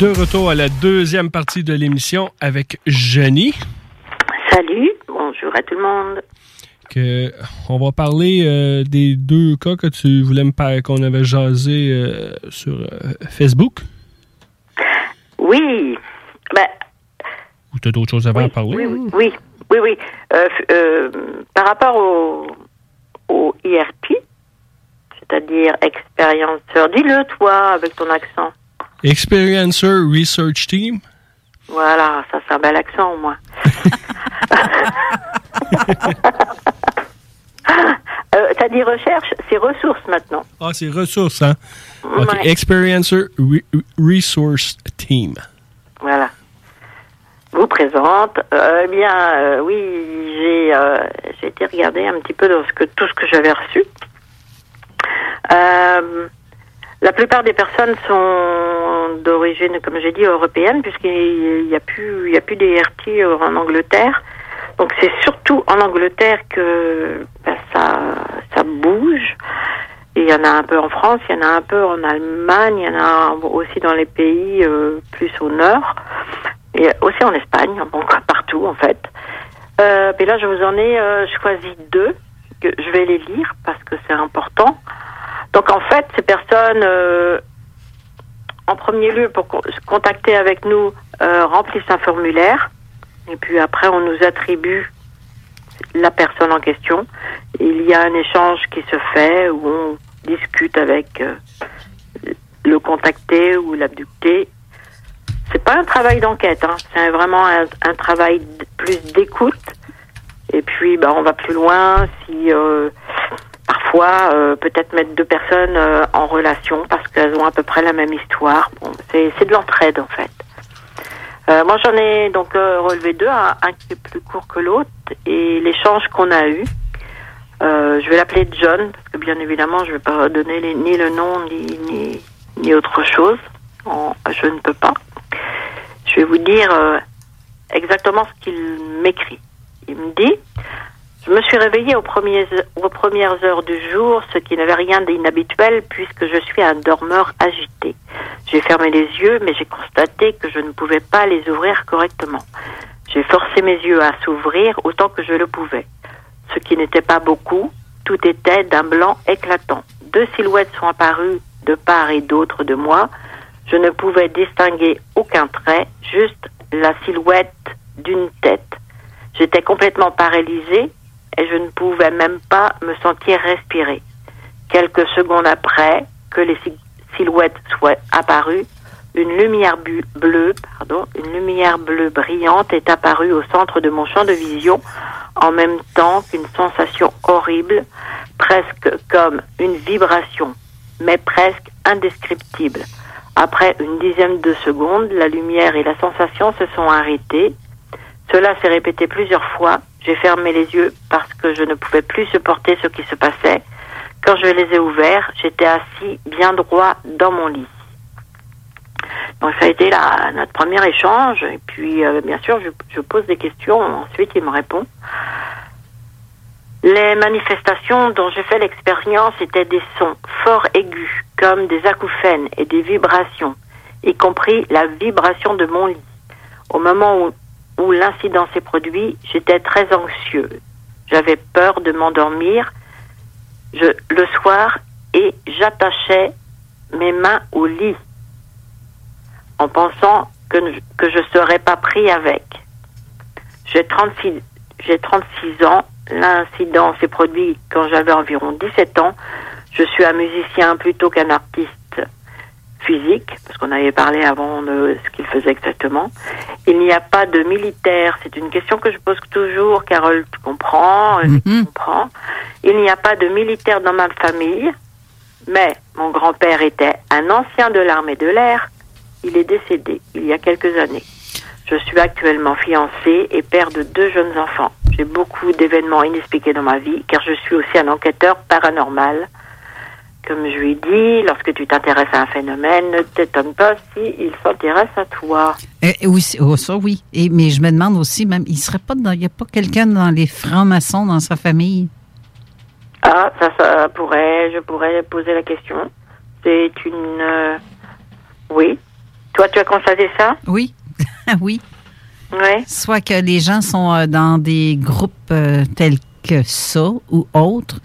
De retour à la deuxième partie de l'émission avec Jenny. Salut, bonjour à tout le monde. Que on va parler euh, des deux cas que tu voulais me parler, qu'on avait jasé euh, sur euh, Facebook. Oui, ben, Ou tu as d'autres choses à parler? oui, oui, oui, oui, oui. Euh, par rapport au, au IRP, c'est-à-dire expérienceur, dis-le toi avec ton accent. Experiencer Research Team. Voilà, ça c'est un bel accent au moins. euh, T'as dit recherche, c'est ressources maintenant. Ah, c'est ressources, hein? Ouais. Experiencer Re- Resource Team. Voilà. Vous présente. Euh, eh bien, euh, oui, j'ai euh, j'ai été regarder un petit peu dans ce que, tout ce que j'avais reçu. Euh, la plupart des personnes sont d'origine, comme j'ai dit, européenne, puisqu'il n'y a plus, il a plus d'ERT en Angleterre. Donc c'est surtout en Angleterre que ben, ça, ça bouge. Il y en a un peu en France, il y en a un peu en Allemagne, il y en a aussi dans les pays euh, plus au nord, et aussi en Espagne, bon, partout en fait. Euh, là, je vous en ai euh, choisi deux, que je vais les lire parce que c'est important. Donc en fait, ces personnes, euh, en premier lieu, pour se contacter avec nous, euh, remplissent un formulaire, et puis après, on nous attribue la personne en question. Il y a un échange qui se fait où on discute avec euh, le contacté ou l'abducté. C'est pas un travail d'enquête, hein. c'est vraiment un, un travail plus d'écoute. Et puis, bah, on va plus loin si euh, peut-être mettre deux personnes euh, en relation parce qu'elles ont à peu près la même histoire. Bon, c'est de l'entraide en fait. Euh, moi, j'en ai donc relevé deux, un, qui est plus court que l'autre, et l'échange qu'on a eu. Je vais l'appeler John parce que bien évidemment, je vais pas donner ni le nom ni ni, autre chose. Je ne peux pas. Je vais vous dire exactement ce qu'il m'écrit. Il me dit Je me suis réveillée aux, premiers- aux premières heures du jour, ce qui n'avait rien d'inhabituel puisque je suis un dormeur agité. J'ai fermé les yeux, mais j'ai constaté que je ne pouvais pas les ouvrir correctement. J'ai forcé mes yeux à s'ouvrir autant que je le pouvais. Ce qui n'était pas beaucoup, tout était d'un blanc éclatant. Deux silhouettes sont apparues de part et d'autre de moi. Je ne pouvais distinguer aucun trait, juste la silhouette d'une tête. J'étais complètement paralysée et je ne pouvais même pas me sentir respirer. Quelques secondes après que les si- silhouettes soient apparues, une lumière bleue, pardon, une lumière bleue brillante est apparue au centre de mon champ de vision en même temps qu'une sensation horrible, presque comme une vibration, mais presque indescriptible. Après une dizaine de secondes, la lumière et la sensation se sont arrêtées. Cela s'est répété plusieurs fois. J'ai fermé les yeux parce que je ne pouvais plus supporter ce qui se passait. Quand je les ai ouverts, j'étais assis bien droit dans mon lit. Donc ça a été notre premier échange. Et puis, euh, bien sûr, je, je pose des questions. Ensuite, il me répond. Les manifestations dont j'ai fait l'expérience étaient des sons forts aigus, comme des acouphènes et des vibrations, y compris la vibration de mon lit. Au moment où, où l'incident s'est produit, j'étais très anxieux. J'avais peur de m'endormir le soir et j'attachais mes mains au lit en pensant que, ne- je serais pas pris avec. J'ai 36, j'ai 36 ans. L'incident s'est produit quand j'avais environ 17 ans. Je suis un musicien plutôt qu'un artiste physique, parce qu'on avait parlé avant de ce qu'il faisait exactement. Il n'y a pas de militaire. C'est une question que je pose toujours, Carole, tu comprends, euh, tu comprends. Il n'y a pas de militaire dans ma famille, mais mon grand-père était un ancien de l'armée de l'air. Il est décédé il y a quelques années. Je suis actuellement fiancée et père de deux jeunes enfants. J'ai beaucoup d'événements inexpliqués dans ma vie, car je suis aussi un enquêteur paranormal. Comme je lui dis, lorsque tu t'intéresses à un phénomène, ne t'étonne pas s'il s'intéresse à toi. Euh, oui, c'est- oh, ça, oui. Et, mais je me demande aussi, même, il serait pas dans, il n'y a pas quelqu'un dans les francs-maçons dans sa famille? Ah, ça, ça pourrait, je pourrais poser la question. C'est une... euh, Oui. Toi, tu as constaté ça? Oui, oui. Oui. Soit que les gens sont euh, dans des groupes euh, tels que ça ou autres.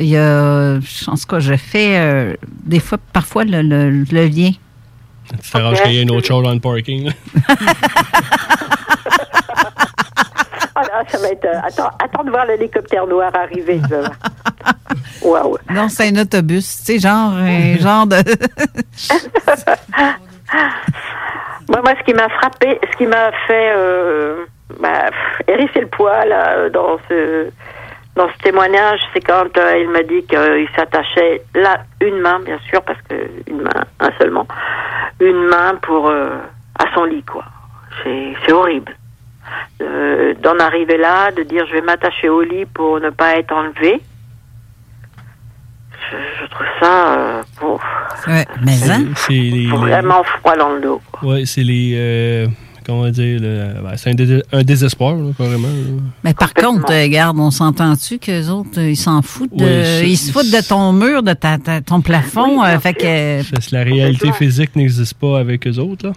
Il y a, en tout cas, je fais euh, des fois, parfois, le, le- le lien. Tu t'arranges qu'il y ait une autre chose dans le parking. Ah là, ça va être... euh, attends, attends de voir l'hélicoptère noir arriver. Waouh. Non, c'est un autobus, tu sais, genre, un genre de... Moi, moi, ce qui m'a frappé, ce qui m'a fait euh, bah, hérisser le poil là, dans ce dans ce témoignage, c'est quand euh, il m'a dit qu'il s'attachait là une main, bien sûr, parce que une main, un seulement, une main pour euh, à son lit, quoi. C'est horrible. Euh, D'en arriver là, de dire je vais m'attacher au lit pour ne pas être enlevé. Je, je trouve ça euh, bon, Ouais, mais hein? Vraiment froid dans le dos. Ouais, c'est les. Euh, comment dire ben, C'est un, dés- un désespoir, là, carrément. là. Mais par contre, euh, regarde, on s'entend-tu qu'eux autres, euh, ils s'en foutent de, Oui, ils se foutent de ton mur, de ta, ta- ton plafond, euh, fait que, Parce que la réalité physique n'existe pas avec eux autres. Là.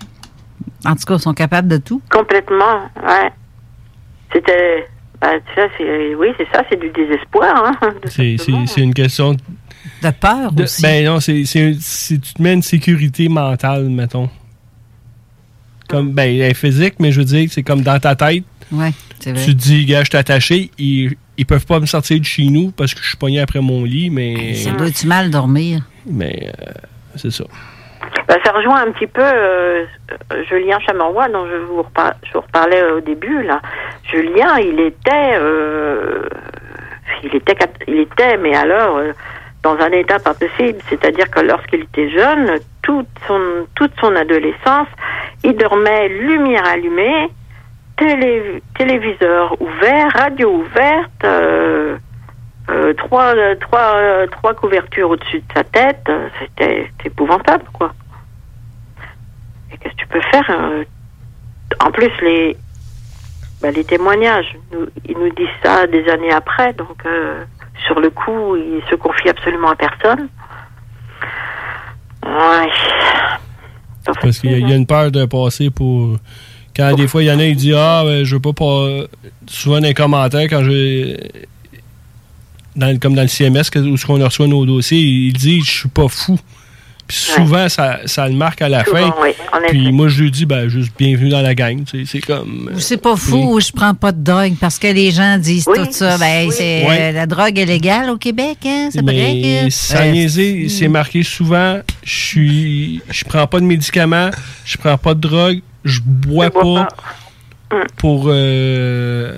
en tout cas, ils sont capables de tout. Complètement, ouais. C'était. Bah, ça, c'est, oui, c'est ça, c'est du désespoir. Hein, C'est c'est- c'est une question. De peur de- aussi. Ben non, c'est c'est- c'est- tu te mets une sécurité mentale, mettons. Comme, ben, elle est physique, mais je veux dire, c'est comme dans ta tête. Ouais, c'est vrai. Tu te dis, gars, je suis attaché, ils, ils peuvent pas me sortir de chez nous parce que je suis pogné après mon lit, mais. Ça doit être mal dormir. Mais euh, c'est ça. Bah, ça rejoint un petit peu euh, euh, Julien Chameroy dont je vous, repa- je vous reparlais au début là. Julien, il était, euh, il était, il était, mais alors euh, dans un état pas possible. C'est-à-dire que lorsqu'il était jeune, toute son toute son adolescence, il dormait lumière allumée, télé, téléviseur ouvert, radio ouverte. euh, euh, trois, trois, couvertures au-dessus de sa tête, c'était épouvantable, quoi. Et qu'est-ce que tu peux faire euh, En plus, les, bah, les témoignages, nous- ils nous disent ça des années après, donc sur le coup, ils se confient absolument à personne. Ouais. Parce qu'il y, a- il y a une peur de passer pour. Quand des fois, il y en a, il dit Ah, ben, je veux pas. pas... Souvent dans les commentaires, quand je. Dans, comme dans le CMS, où on reçoit nos dossiers, il dit Je suis pas fou. Puis souvent, ça, ça le marque à la Souvent, fin. oui. Puis moi, je lui dis ben, juste bienvenue dans la gang. tu sais, C'est comme. Ou c'est pas fou ou je prends pas de drogue parce que les gens disent tout ça. Ben, c'est Ouais. euh, la drogue est légale au Québec, hein? C'est vrai Mais que. sans Euh, niaiser, c'est marqué souvent je suis je prends pas de médicaments, je prends pas de drogue, je bois pas pour euh,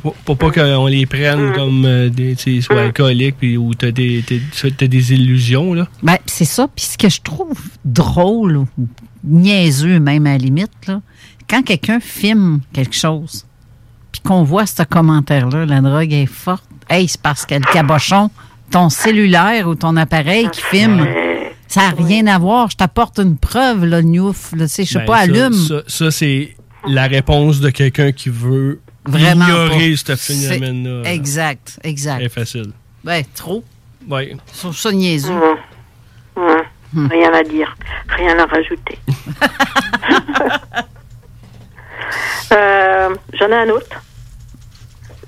pour, pour pas qu'on les prenne comme euh, des tu sais, soit alcooliques puis ou t'as des t'as, t'as des illusions là. Ben, c'est ça. Puis ce que je trouve drôle ou niaiseux, même à la limite, là, quand quelqu'un filme quelque chose, puis qu'on voit ce commentaire-là, la drogue est forte, hey, c'est parce que le cabochon, ton cellulaire ou ton appareil qui filme, ça n'a rien à voir. Je t'apporte une preuve, là, Newf. Là, tu sais, je sais Ben, pas, ça- allume. Ça, ça, c'est la réponse de quelqu'un qui veut Vraiment ignorer pas. ce phénomène-là. Exact, exact. C'est facile. Ben, trop. Ouais. Je trouve ça niaiseux. Hum, Rien à dire, rien à rajouter. Euh, J'en ai un autre.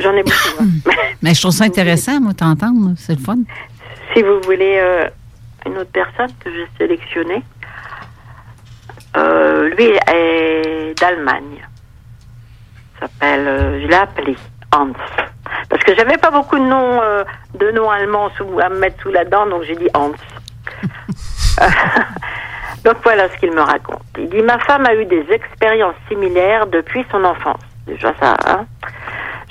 J'en ai beaucoup. hein. Mais je trouve ça intéressant, moi, t'entendre. C'est le fun. Si vous voulez euh, une autre personne que j'ai sélectionnée, euh, lui est d'Allemagne. S'appelle, euh, je l'ai appelé Hans. Parce que j'avais pas beaucoup de noms, euh, de noms allemands sous, à me mettre sous la dent, donc j'ai dit Hans. donc voilà ce qu'il me raconte. Il dit ma femme a eu des expériences similaires depuis son enfance. Déjà ça, hein.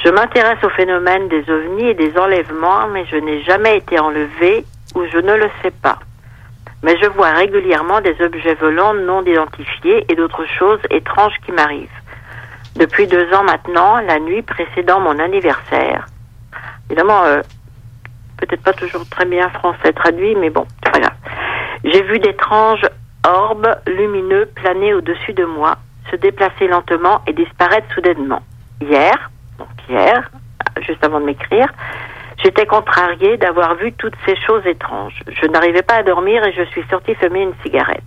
Je m'intéresse au phénomène des ovnis et des enlèvements, mais je n'ai jamais été enlevée ou je ne le sais pas. Mais je vois régulièrement des objets volants non identifiés et d'autres choses étranges qui m'arrivent. Depuis deux ans maintenant, la nuit précédant mon anniversaire, évidemment, euh, peut-être pas toujours très bien français traduit, mais bon, c'est pas grave. J'ai vu d'étranges orbes lumineux planer au-dessus de moi, se déplacer lentement et disparaître soudainement. Hier, donc hier, juste avant de m'écrire, j'étais contrariée d'avoir vu toutes ces choses étranges. Je n'arrivais pas à dormir et je suis sortie fumer une cigarette.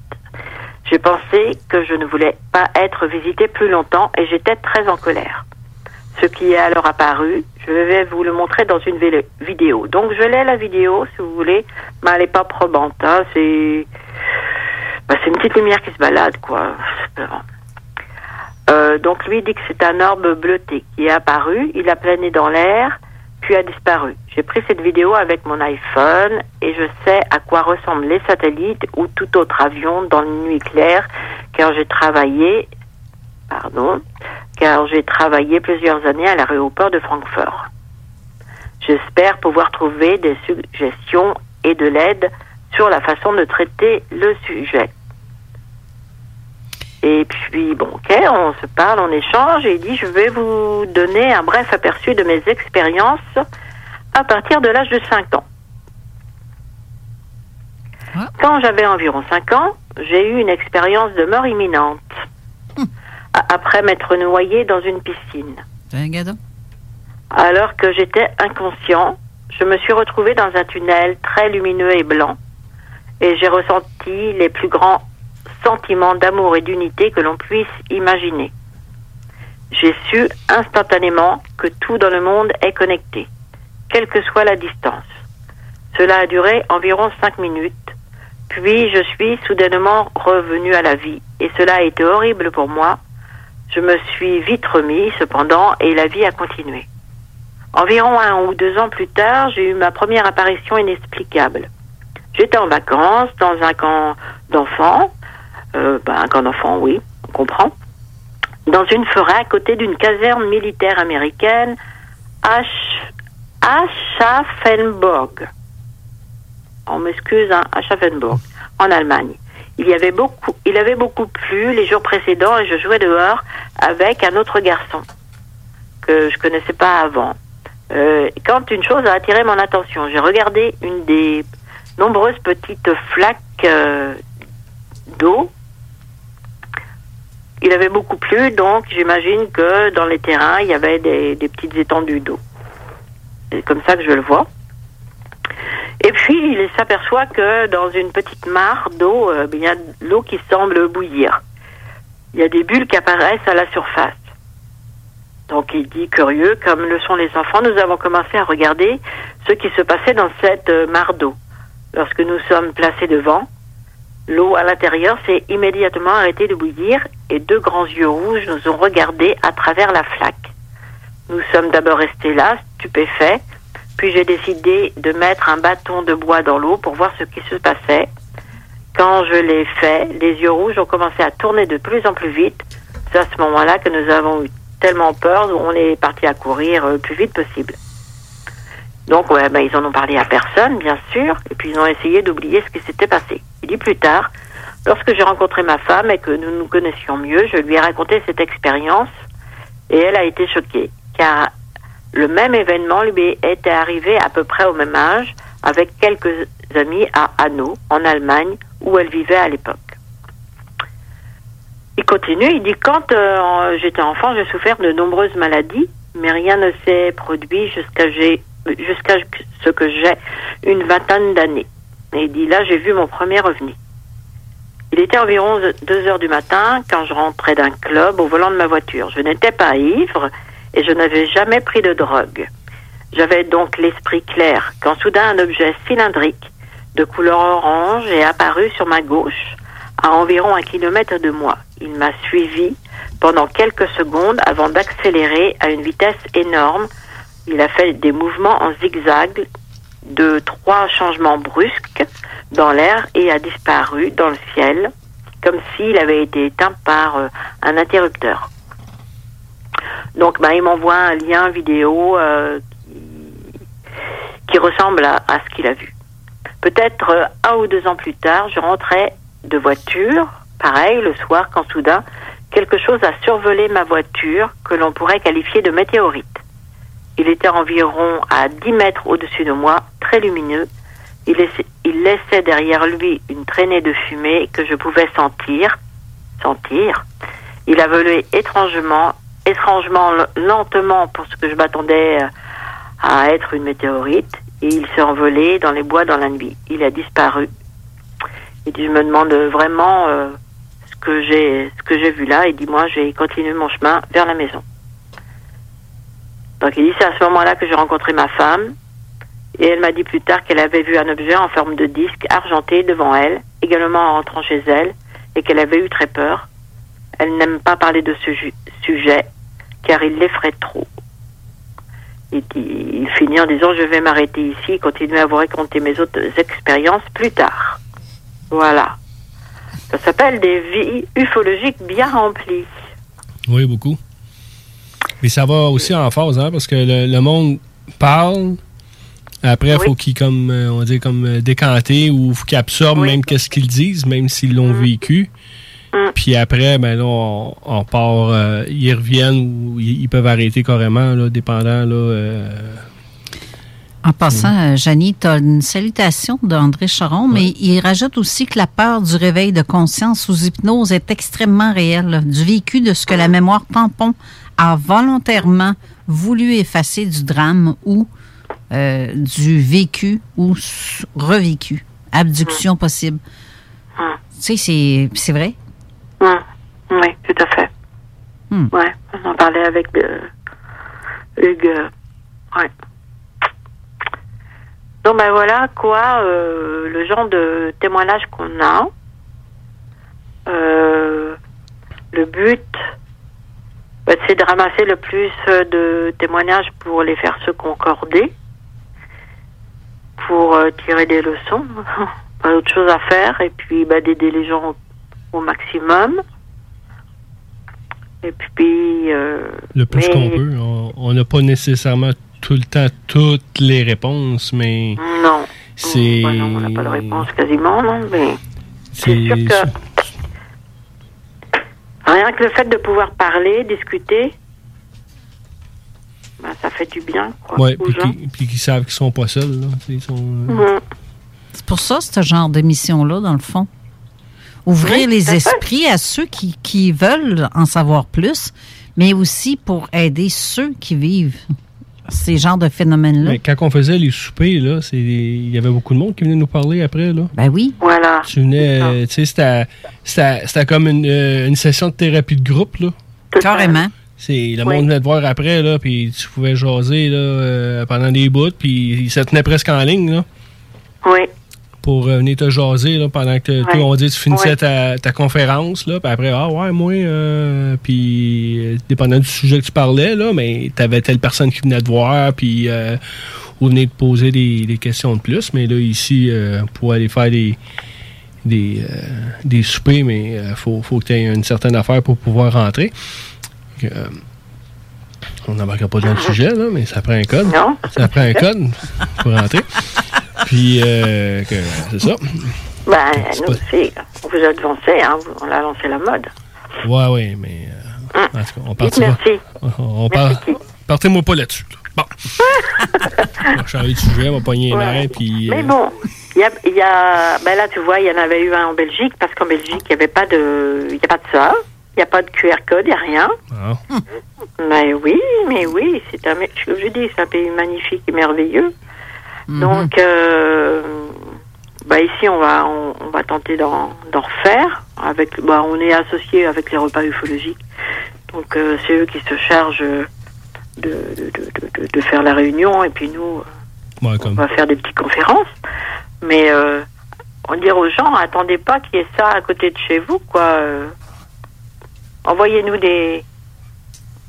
J'ai pensé que je ne voulais pas être visitée plus longtemps et j'étais très en colère. Ce qui est alors apparu, je vais vous le montrer dans une vidéo. Donc je l'ai la vidéo, si vous voulez, mais elle n'est pas probante. Hein. C'est bah, une petite lumière qui se balade, quoi. Euh, donc lui dit que c'est un orbe bleuté qui est apparu, il a plané dans l'air, puis a disparu. J'ai pris cette vidéo avec mon iPhone et je sais à quoi ressemblent les satellites ou tout autre avion dans une nuit claire, car j'ai travaillé, pardon, car j'ai travaillé plusieurs années à l'aéroport de Francfort. J'espère pouvoir trouver des suggestions et de l'aide sur la façon de traiter le sujet. Et puis, bon, ok, on se parle, on échange, et il dit, je vais vous donner un bref aperçu de mes expériences à partir de l'âge de 5 ans. Quand j'avais environ 5 ans, j'ai eu une expérience de mort imminente, a- après m'être noyée dans une piscine. Un. Alors que j'étais inconscient, je me suis retrouvée dans un tunnel très lumineux et blanc et j'ai ressenti les plus grands sentiments d'amour et d'unité que l'on puisse imaginer. J'ai su instantanément que tout dans le monde est connecté, quelle que soit la distance. Cela a duré environ cinq minutes, puis je suis soudainement revenu à la vie et cela a été horrible pour moi. Je me suis vite remis cependant et la vie a continué. Environ un ou deux ans plus tard, j'ai eu ma première apparition inexplicable. J'étais en vacances dans un camp d'enfants, euh, ben, un camp d'enfants, oui, on comprend, dans une forêt à côté d'une caserne militaire américaine à Schaffenburg. On m'excuse, hein, à Schaffenburg, en Allemagne. Il y avait beaucoup, il avait beaucoup plu les jours précédents et je jouais dehors avec un autre garçon que je connaissais pas avant. Euh, quand une chose a attiré mon attention, j'ai regardé une des nombreuses petites flaques euh, d'eau. Il avait beaucoup plu, donc j'imagine que dans les terrains, il y avait des, petites étendues d'eau. C'est comme ça que je le vois. Et puis, il s'aperçoit que dans une petite mare d'eau, euh, il y a de l'eau qui semble bouillir. Il y a des bulles qui apparaissent à la surface. Donc il dit curieux, comme le sont les enfants, nous avons commencé à regarder ce qui se passait dans cette euh, mare d'eau. Lorsque nous sommes placés devant, l'eau à l'intérieur s'est immédiatement arrêtée de bouillir et deux grands yeux rouges nous ont regardés à travers la flaque. Nous sommes d'abord restés là, stupéfaits, puis j'ai décidé de mettre un bâton de bois dans l'eau pour voir ce qui se passait. Quand je l'ai fait, les yeux rouges ont commencé à tourner de plus en plus vite. C'est à ce moment-là que nous avons eu tellement peur, on est parti à courir euh, le plus vite possible. Donc, ouais, ben, ils en ont parlé à personne, bien sûr, et puis ils ont essayé d'oublier ce qui s'était passé. Il dit plus tard, lorsque j'ai rencontré ma femme et que nous nous connaissions mieux, je lui ai raconté cette expérience et elle a été choquée, car le même événement lui était arrivé à peu près au même âge avec quelques amis à Hanau, en Allemagne, où elle vivait à l'époque. Il continue, il dit quand euh, j'étais enfant, j'ai souffert de nombreuses maladies, mais rien ne s'est produit jusqu'à ce que j'ai une vingtaine d'années. Et il dit là, j'ai vu mon premier ovni. Il était environ 2 heures du matin quand je rentrais d'un club au volant de ma voiture. Je n'étais pas ivre et je n'avais jamais pris de drogue. J'avais donc l'esprit clair quand soudain un objet cylindrique de couleur orange est apparu sur ma gauche à environ un kilomètre de moi. Il m'a suivi pendant quelques secondes avant d'accélérer à une vitesse énorme. Il a fait des mouvements en zigzag de trois changements brusques dans l'air et a disparu dans le ciel comme s'il avait été éteint par euh, un interrupteur. Donc, ben, il m'envoie un lien vidéo euh, qui, ressemble à, à ce qu'il a vu. Peut-être euh, un ou deux ans plus tard, je rentrais de voiture, pareil, le soir, quand soudain, quelque chose a survolé ma voiture que l'on pourrait qualifier de météorite. Il était environ à 10 mètres au-dessus de moi, très lumineux. Il laissait, derrière lui une traînée de fumée que je pouvais sentir. Sentir. Il a volé étrangement, étrangement lentement pour ce que je m'attendais euh, à être une météorite. Et il s'est envolé dans les bois dans la nuit. Il a disparu. Et je me demande vraiment euh, ce que j'ai ce que j'ai vu là. Et dis-moi, j'ai continué mon chemin vers la maison. Donc il dit c'est à ce moment-là que j'ai rencontré ma femme et elle m'a dit plus tard qu'elle avait vu un objet en forme de disque argenté devant elle, également en rentrant chez elle, et qu'elle avait eu très peur. Elle n'aime pas parler de ce sujet car il l'effraie trop. Et il finit en disant je vais m'arrêter ici et continuer à vous raconter mes autres expériences plus tard. Voilà. Ça s'appelle des vies ufologiques bien remplies. Oui, beaucoup. Mais ça va aussi en phase, hein, parce que le, le monde parle. Après, il faut qu'ils comme euh, on dit comme euh, décanter ou faut qu'ils absorbent même qu'est-ce qu'ils disent, même s'ils l'ont vécu. Puis après, ben là, on, on part, euh, ils reviennent ou ils, ils peuvent arrêter carrément, là, dépendant là. euh, En passant, euh, Janie, tu as une salutation d'André Charon, mais il rajoute aussi que la peur du réveil de conscience sous hypnose est extrêmement réelle, là, du vécu de ce que la mémoire tampon a volontairement voulu effacer du drame ou euh, du vécu ou revécu. Abduction possible. Tu sais, c'est- vrai? Hum, Oui, tout à fait. Hmm. Ouais, on en parlait avec euh, Hugues. euh, Ouais. Donc ben voilà quoi, euh, le genre de témoignage qu'on a. Le but, ben, c'est de ramasser le plus de témoignages pour les faire se concorder, pour euh, tirer des leçons. Pas d'autre chose à faire et puis ben, d'aider les gens au, au maximum. Et puis. euh, le plus mais- qu'on peut. On- n'a pas nécessairement tout le temps toutes les réponses, mais Non. c'est. Bah on n'a pas de réponse quasiment, non, mais c'est sûr que rien que le fait de pouvoir parler, discuter, bah, ça fait du bien, quoi, Ouais, puis qui- puis savent qu'ils sont pas seuls. Sont, euh. C'est pour ça, ce genre d'émission-là, dans le fond. Ouvrir Oui, les fait. esprits à ceux qui, qui veulent en savoir plus, mais aussi pour aider ceux qui vivent ces genres de phénomènes-là. Mais quand on faisait les soupers, là, c'est- il y avait beaucoup de monde qui venait nous parler après. Là. Ben oui. Voilà. Tu venais, tu sais, c'était- c'était c'était comme une, euh, une session de thérapie de groupe. Là. Carrément. C'est, le monde venait te voir après, là, puis tu pouvais jaser là, euh, pendant des bouts, puis ça tenait presque en ligne. Là. Oui. Pour euh, venir te jaser là, pendant que toi, Ouais. on dit tu finissais Ouais. ta, ta conférence là, puis après ah ouais moi euh, puis euh, dépendant du sujet que tu parlais là mais t'avais telle personne qui venait te voir puis euh, ou venait te poser des, des questions de plus mais là ici euh, pour aller faire des des, des soupers mais euh, faut, faut que tu aies une certaine affaire pour pouvoir rentrer on n'embarquera pas dans le sujet là mais ça prend un code Non. ça prend un code pour rentrer puis euh, c'est ça Ben, nous aussi, on vous a devancé, hein, on a lancé la mode. Ouais, ouais, mais. euh, en tout cas, on partira. merci. On, on part- Partez-moi pas là-dessus. là. Bon. on va changer de sujet, on va pogner les Ouais. nerfs, puis. Mais euh, bon, il y a, il y a- ben là, tu vois, il y en avait eu un en Belgique, parce qu'en Belgique, il n'y avait pas de, il y a pas de ça, il n'y a pas de QR code, il n'y a rien. ah. Mais oui, mais oui, c'est un, je, je dis, c'est un pays magnifique et merveilleux. Donc, euh, bah ici, on va, on, on va tenter d'en, d'en refaire. Avec, bah, on est associé avec les repas ufologiques. Donc, euh, c'est eux qui se chargent de, de, de- de- de faire la réunion et puis nous, Ouais, on va faire des petites conférences. Mais euh, on dire aux gens, attendez pas qu'il y ait ça à côté de chez vous, quoi. Euh, envoyez-nous des,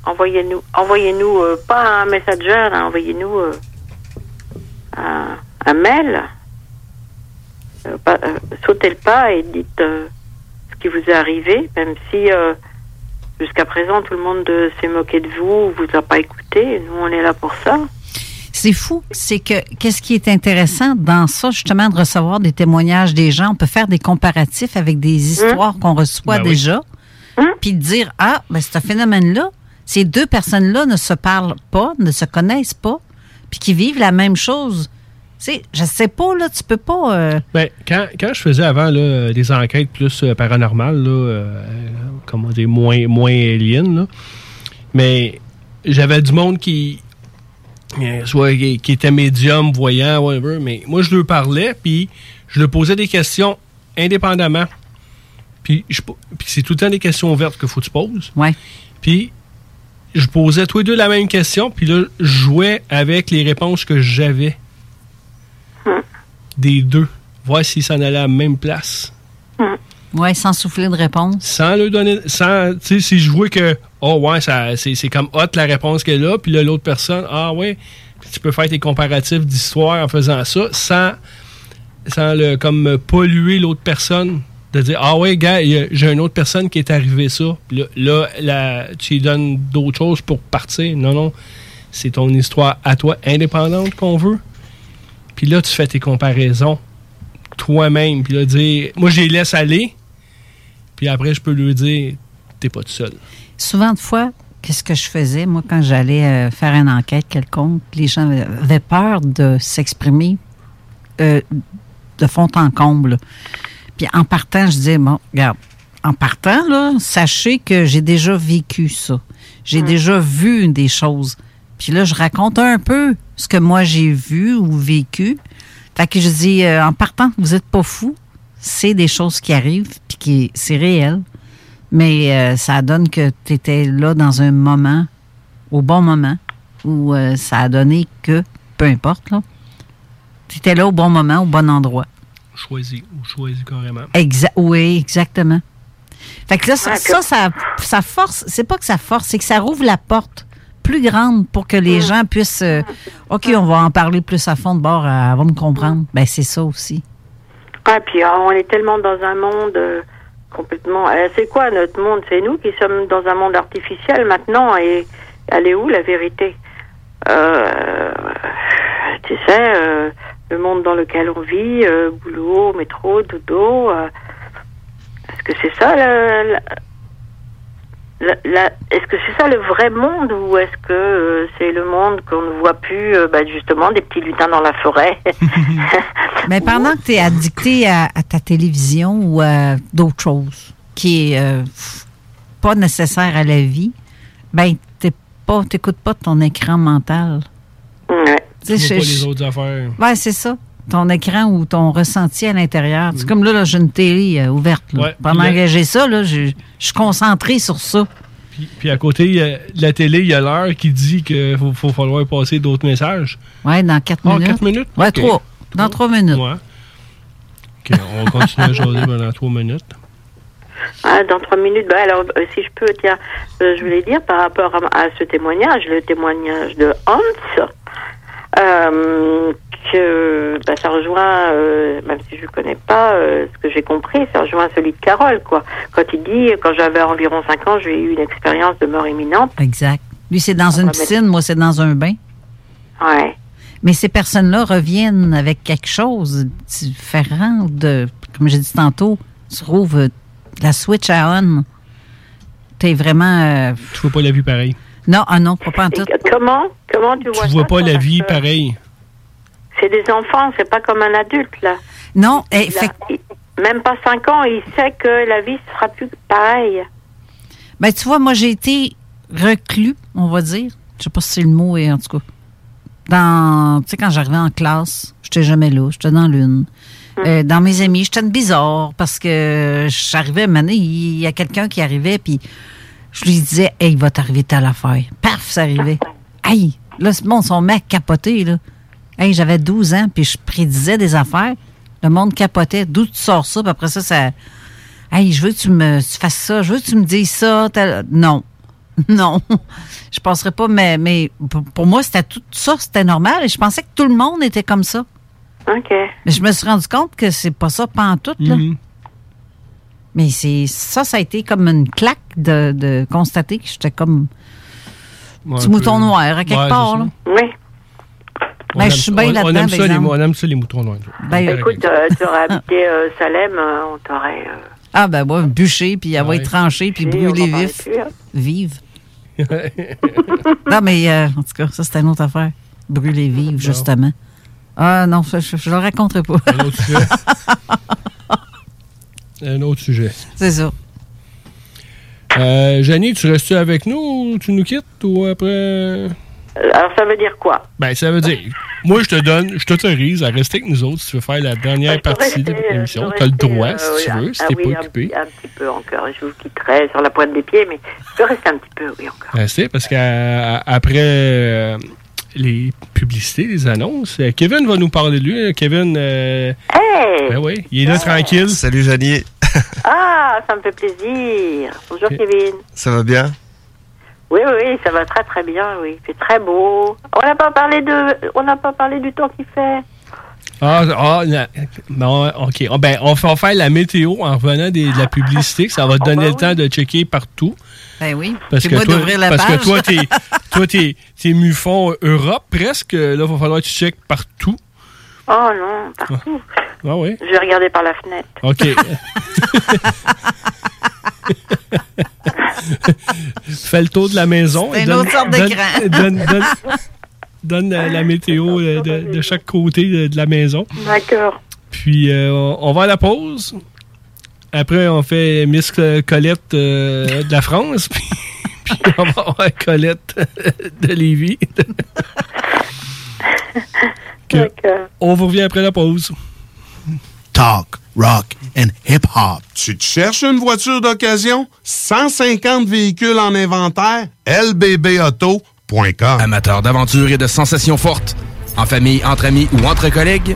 envoyez-nous, envoyez-nous euh, pas un messenger, hein, envoyez-nous euh, un, un mail. Euh, pas- euh, sautez le pas et dites euh, ce qui vous est arrivé, même si euh, jusqu'à présent tout le monde euh, s'est moqué de vous, vous a pas écouté. Nous, on est là pour ça. C'est fou, c'est que qu'est-ce qui est intéressant dans ça, justement, de recevoir des témoignages des gens? On peut faire des comparatifs avec des histoires qu'on reçoit Ben oui. déjà, puis de dire ah, ben ce phénomène-là, ces deux personnes-là ne se parlent pas, ne se connaissent pas, puis qui vivent la même chose. Tu sais, je sais pas là, tu peux pas. euh, Ben, quand, quand je faisais avant là, des enquêtes plus euh, paranormales, là, euh, comment dire, moins, moins là, mais j'avais du monde qui, soit qui, qui était médium, voyant, whatever, mais moi je leur parlais, puis je leur posais des questions indépendamment. Puis, puis c'est tout le temps des questions ouvertes qu'il faut que tu poses. Ouais. Puis je posais tous les deux la même question, puis là, je jouais avec les réponses que j'avais des deux, voir s'ils s'en allaient à la même place. ouais, sans souffler de réponse. Sans leur donner. Sans, tu sais, si je vois que, oh ouais, ça, c'est, c'est comme hot la réponse qu'elle a, puis là, l'autre personne, ah ouais, tu peux faire tes comparatifs d'histoire en faisant ça, sans, sans le, comme polluer l'autre personne. De dire, ah ouais, gars, j'ai une autre personne qui est arrivée ça. Puis là, là, tu lui donnes d'autres choses pour partir. Non, non. C'est ton histoire à toi, indépendante qu'on veut. Puis là, tu fais tes comparaisons toi-même. Puis là, dire, moi, je les laisse aller. Puis après, je peux lui dire, t'es pas tout seul. Souvent de fois, qu'est-ce que je faisais, moi, quand j'allais euh, faire une enquête quelconque, les gens avaient peur de s'exprimer euh, de fond en comble. Puis en partant, je disais, bon, regarde, en partant, là, sachez que j'ai déjà vécu ça. J'ai déjà vu des choses. Puis là, je raconte un peu ce que moi j'ai vu ou vécu. Fait que je dis, euh, en partant, vous êtes pas fou. C'est des choses qui arrivent, puis qui c'est réel. Mais euh, ça donne que tu étais là dans un moment, au bon moment, où euh, ça a donné que, peu importe, là, tu étais là au bon moment, au bon endroit. Choisis, ou choisis carrément. Exa oui, exactement. Fait que là, ça, ça, ça, ça force, c'est pas que ça force, c'est que ça rouvre la porte plus grande pour que les gens puissent. euh, OK, on va en parler plus à fond de bord, elle va me comprendre. Ben, c'est ça aussi. Ah, puis ah, on est tellement dans un monde euh, complètement. euh, c'est quoi notre monde? C'est nous qui sommes dans un monde artificiel maintenant. Et elle est où la vérité? Euh, Tu sais, euh, le monde dans lequel on vit, euh, boulot, métro, dodo. euh, Est-ce que c'est ça la, la- la- la- Est-ce que c'est ça le vrai monde ou est-ce que euh, c'est le monde qu'on ne voit plus, euh, ben, justement, des petits lutins dans la forêt? Mais pendant que tu es addicté à, à ta télévision ou à d'autres choses qui est euh, pas nécessaire à la vie, ben t'es pas, t'écoutes pas ton écran mental. Ouais. Tu vois pas les autres affaires. Ouais, c'est ça. Ton écran ou ton ressenti à l'intérieur. C'est comme là, là j'ai une télé euh, ouverte. là. Ouais, Pendant là- que j'ai ça, là, je je suis concentré sur ça. Puis, puis à côté, de la télé, il y a l'heure qui dit qu'il faut, faut falloir passer d'autres messages. Ouais, dans quatre Ah, minutes. quatre minutes? Ok. trois. Dans trois minutes. Ouais. OK, on va continuer à jaser pendant trois minutes. Ah, dans trois minutes. Bah, alors, euh, si je peux, tiens, euh, je voulais dire par rapport à, à ce témoignage, le témoignage de Hans, euh, que bah, ça rejoint, euh, même si je ne connais pas euh, ce que j'ai compris, ça rejoint celui de Carole, quoi. Quand il dit, quand j'avais environ cinq ans, j'ai eu une expérience de mort imminente. Exact. Lui, c'est dans On une piscine, moi, c'est dans un bain. Ouais. Mais ces personnes-là reviennent avec quelque chose de différent de, comme j'ai dit tantôt, tu trouves la switch à on. T'es vraiment. euh, Tu vois pas la vie pareille. Non, ah non, pas, pas en tout. Comment, comment tu vois Tu vois ça, pas toi, la vie que pareille. C'est des enfants, c'est pas comme un adulte, là. Non, eh, il- même pas cinq ans, il sait que la vie sera plus pareille. Ben, tu vois, moi, j'ai été reclus, on va dire. Je sais pas si c'est le mot, et en tout cas. Dans, tu sais, quand j'arrivais en classe, j'étais jamais là, j'étais dans l'une. Euh, dans mes amis, j'étais une bizarre parce que j'arrivais, maintenant, il y a quelqu'un qui arrivait, puis je lui disais, hey, il va t'arriver telle affaire. Paf, ça arrivait. Hey, là, sont mis à capoter, là. Hey, j'avais 12 ans, puis je prédisais des affaires. Le monde capotait. D'où tu sors ça? Puis après ça, ça. Hey, je veux que tu me tu fasses ça. Je veux que tu me dises ça. Non. Non. Je penserais pas, mais, mais pour- moi, c'était tout ça, c'était normal. Et je pensais que tout le monde était comme ça. OK. Mais je me suis rendu compte que c'est pas ça pantoute, là. Mhm. Mais c'est ça, ça a été comme une claque de, de constater que j'étais comme Ouais, petit mouton noir à quelque Ouais, part. c'est Là. Oui. On Ben, aime- je suis bien on- là-dedans, On aime par ça, les, on aime ça, les moutons noirs. Ben, Écoute, euh, tu aurais habité euh, Salem, euh, on t'aurait... euh, Ah, ben, ouais, bûcher, puis avoir Ouais. été tranché, puis parlait vif. plus, hein. Vive. non, mais euh, en tout cas, ça, c'était une autre affaire. Brûler vive, justement. Ah, non, je ne le raconterai pas. Un autre sujet. Un c'est ça. Euh, Janie, tu restes avec nous ou tu nous quittes ou après? Euh, Alors, ça veut dire quoi? Ben, ça veut dire. Moi, je te donne, je t'autorise à rester avec nous autres si tu veux faire la dernière partie de l'émission. Tu as le droit, si tu veux, si ah t'es oui, pas un occupé. petit- Un, petit peu encore. Je vous quitterai sur la pointe des pieds, mais je peux rester un petit peu, oui, encore. Rester parce qu'après euh, les publicités, les annonces, euh, Kevin va nous parler de lui. Kevin, euh, Hey! ben oui, il est là tranquille. Salut Janie, Ah, ça me fait plaisir. Bonjour. Kevin. ça va bien? Oui, oui, oui, ça va très, très bien, oui. Fait très beau. On n'a pas parlé de... On n'a pas parlé du temps qu'il fait. Ah, ah, non, ok. Ah, ben, on va faire la météo en revenant des- de la publicité. que Ça va te donner le temps de checker partout. Ben oui. Parce C'est que moi toi, d'ouvrir la parce page. que toi, t'es, toi, t'es, t'es mufon Europe presque. Là, il va falloir que tu checkes partout. Oh non, partout. Ah oui. Je vais regarder par la fenêtre. OK. Fais le tour de la maison. C'est et une donne- autre sorte donne- d'écran. Donne, donne- donne la, la météo euh, de, de chaque côté de, de la maison. D'accord. Puis, euh, on va à la pause. Après, on fait Miss Colette euh, de la France. Puis, puis on va avoir Colette de Lévis. Que- on vous revient après la pause. Talk, rock and hip-hop. Tu te cherches une voiture d'occasion? 150 véhicules en inventaire? lbbauto.com Amateurs d'aventure et de sensations fortes, en famille, entre amis ou entre collègues,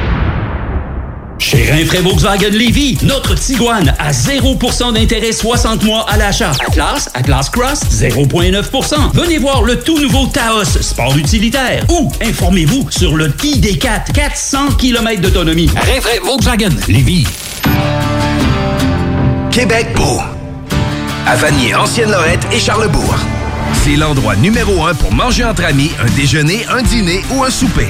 Chez Rinfraie Volkswagen Lévy, notre Tiguan à 0% d'intérêt 60 mois à l'achat. Atlas, Atlas Cross, 0,9%. Venez voir le tout nouveau Taos, sport utilitaire. Ou informez-vous sur le ID4, 400 km d'autonomie. Rinfraie Volkswagen Lévy. Québec beau. À Vanier, Ancienne-Lorette et Charlebourg. C'est l'endroit numéro un pour manger entre amis, un déjeuner, un dîner ou un souper.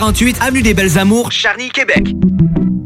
3648 Avenue des Belles Amours, Charny, Québec.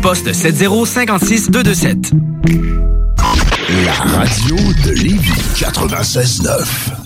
poste 7056 227. La radio de Lévis 96.9.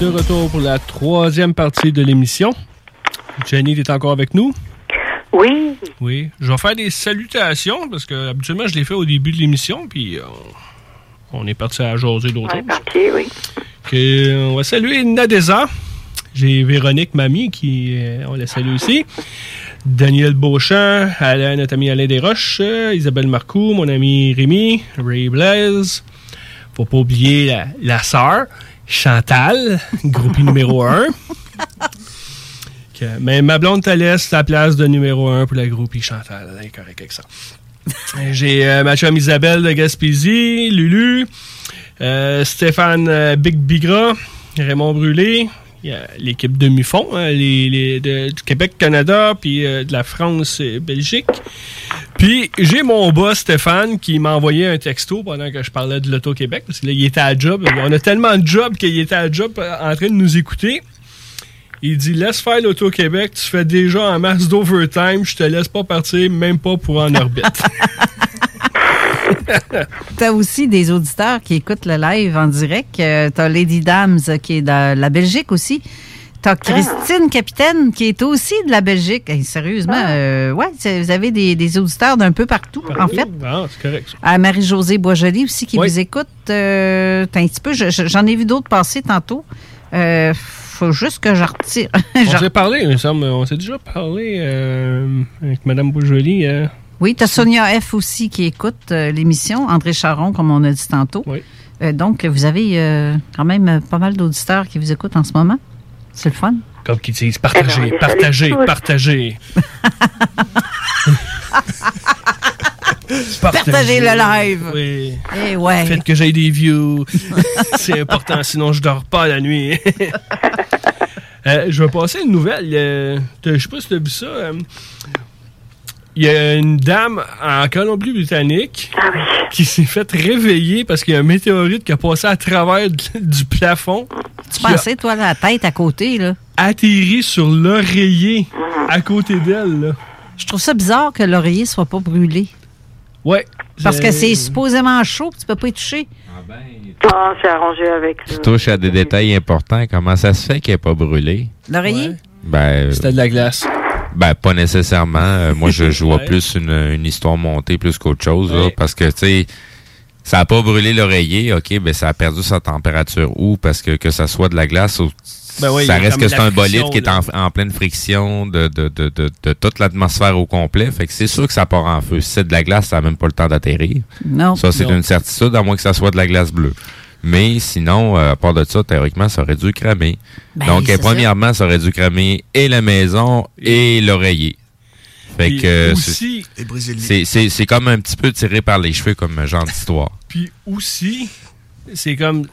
De retour pour la troisième partie de l'émission. Jenny, tu es encore avec nous? Oui. Oui. Je vais faire des salutations parce que habituellement je les fais au début de l'émission, puis euh, on est parti à jaser d'autres On est choses. parti, oui. Que, on va saluer Nadeza. J'ai Véronique Mamie qui euh, on la salue aussi. Daniel Beauchamp, Alain, notre ami Alain Desroches, euh, Isabelle Marcoux, mon ami Rémi, Ray Blaise. Faut pas oublier la, la sœur, Chantal, groupie numéro 1. mais ma blonde te laisse la place de numéro 1 pour la groupie Chantal. Elle avec ça. J'ai euh, ma Isabelle de Gaspésie, Lulu, euh, Stéphane euh, Big Bigra, Raymond Brûlé, l'équipe de Mufon, hein, les, du Québec, Canada, puis euh, de la France et Belgique. Puis j'ai mon boss Stéphane qui m'a envoyé un texto pendant que je parlais de l'Auto-Québec, parce que là, il était à job. On a tellement de job qu'il était à job euh, en train de nous écouter. Il dit laisse faire l'Auto-Québec, tu fais déjà en masse d'overtime, je te laisse pas partir, même pas pour en orbite. T'as aussi des auditeurs qui écoutent le live en direct. Euh, T'as Lady Dams euh, qui est de la Belgique aussi. T'as Christine Capitaine qui est aussi de la Belgique. Hey, sérieusement, euh, ouais, vous avez des, des auditeurs d'un peu partout, en fait. Ah, c'est correct. À Marie-Josée Boisjoli aussi qui Oui. vous écoute. Euh, t'as un petit peu, je- je- j'en ai vu d'autres passer tantôt. Euh, faut juste que je retire. On s'est parlé, il me semble. On s'est déjà parlé euh, avec Mme euh, Oui, tu as Sonia F aussi qui écoute l'émission, André Charon, comme on a dit tantôt. Euh, donc, vous avez quand même pas mal d'auditeurs qui vous écoutent en ce moment. C'est le fun. Comme qu'ils disent, partagez, Alors, partagez, partagez. Partagez le live. Oui. Eh ouais. Faites que j'aille des views. C'est important, sinon je dors pas la nuit. Euh, je vais passer une nouvelle. Euh, je sais pas si tu as vu ça. euh, Il y a une dame en Colombie-Britannique qui s'est faite réveiller parce qu'il y a un météorite qui a passé à travers du plafond. Tu pensais, toi, la tête à côté, là? atterri sur l'oreiller à côté d'elle. là. Je trouve ça bizarre que l'oreiller soit pas brûlé. Ouais. Parce que c'est supposément chaud, puis tu peux pas y toucher. Ah, c'est arrangé avec Tu touches à des détails importants. Comment ça se fait qu'elle n'est pas brûlée? L'oreiller? Ben, C'était de la glace. Ben, pas nécessairement. Euh, moi, je, je vois Ouais. plus une, une histoire montée plus qu'autre chose, là, parce que, tu sais, Ça a pas brûlé l'oreiller, OK, ben ça a perdu sa température où? Parce que que ça soit de la glace ou Ben oui, ça a reste que c'est un bolide friction, qui est en, en pleine friction de, de, de, de, de toute l'atmosphère au complet. Fait que c'est sûr que ça part en feu. Si c'est de la glace, ça n'a même pas le temps d'atterrir. Non. Ça, c'est une certitude, à moins que ça soit de la glace bleue. Mais sinon, euh, à part de ça, théoriquement, ça aurait dû cramer. Ben, Donc, premièrement, ça. aurait dû cramer et la maison et l'oreiller. Fait Puis que euh, aussi- c'est- c'est c'est c'est comme un petit peu tiré par les cheveux comme genre d'histoire. Puis aussi, c'est comme.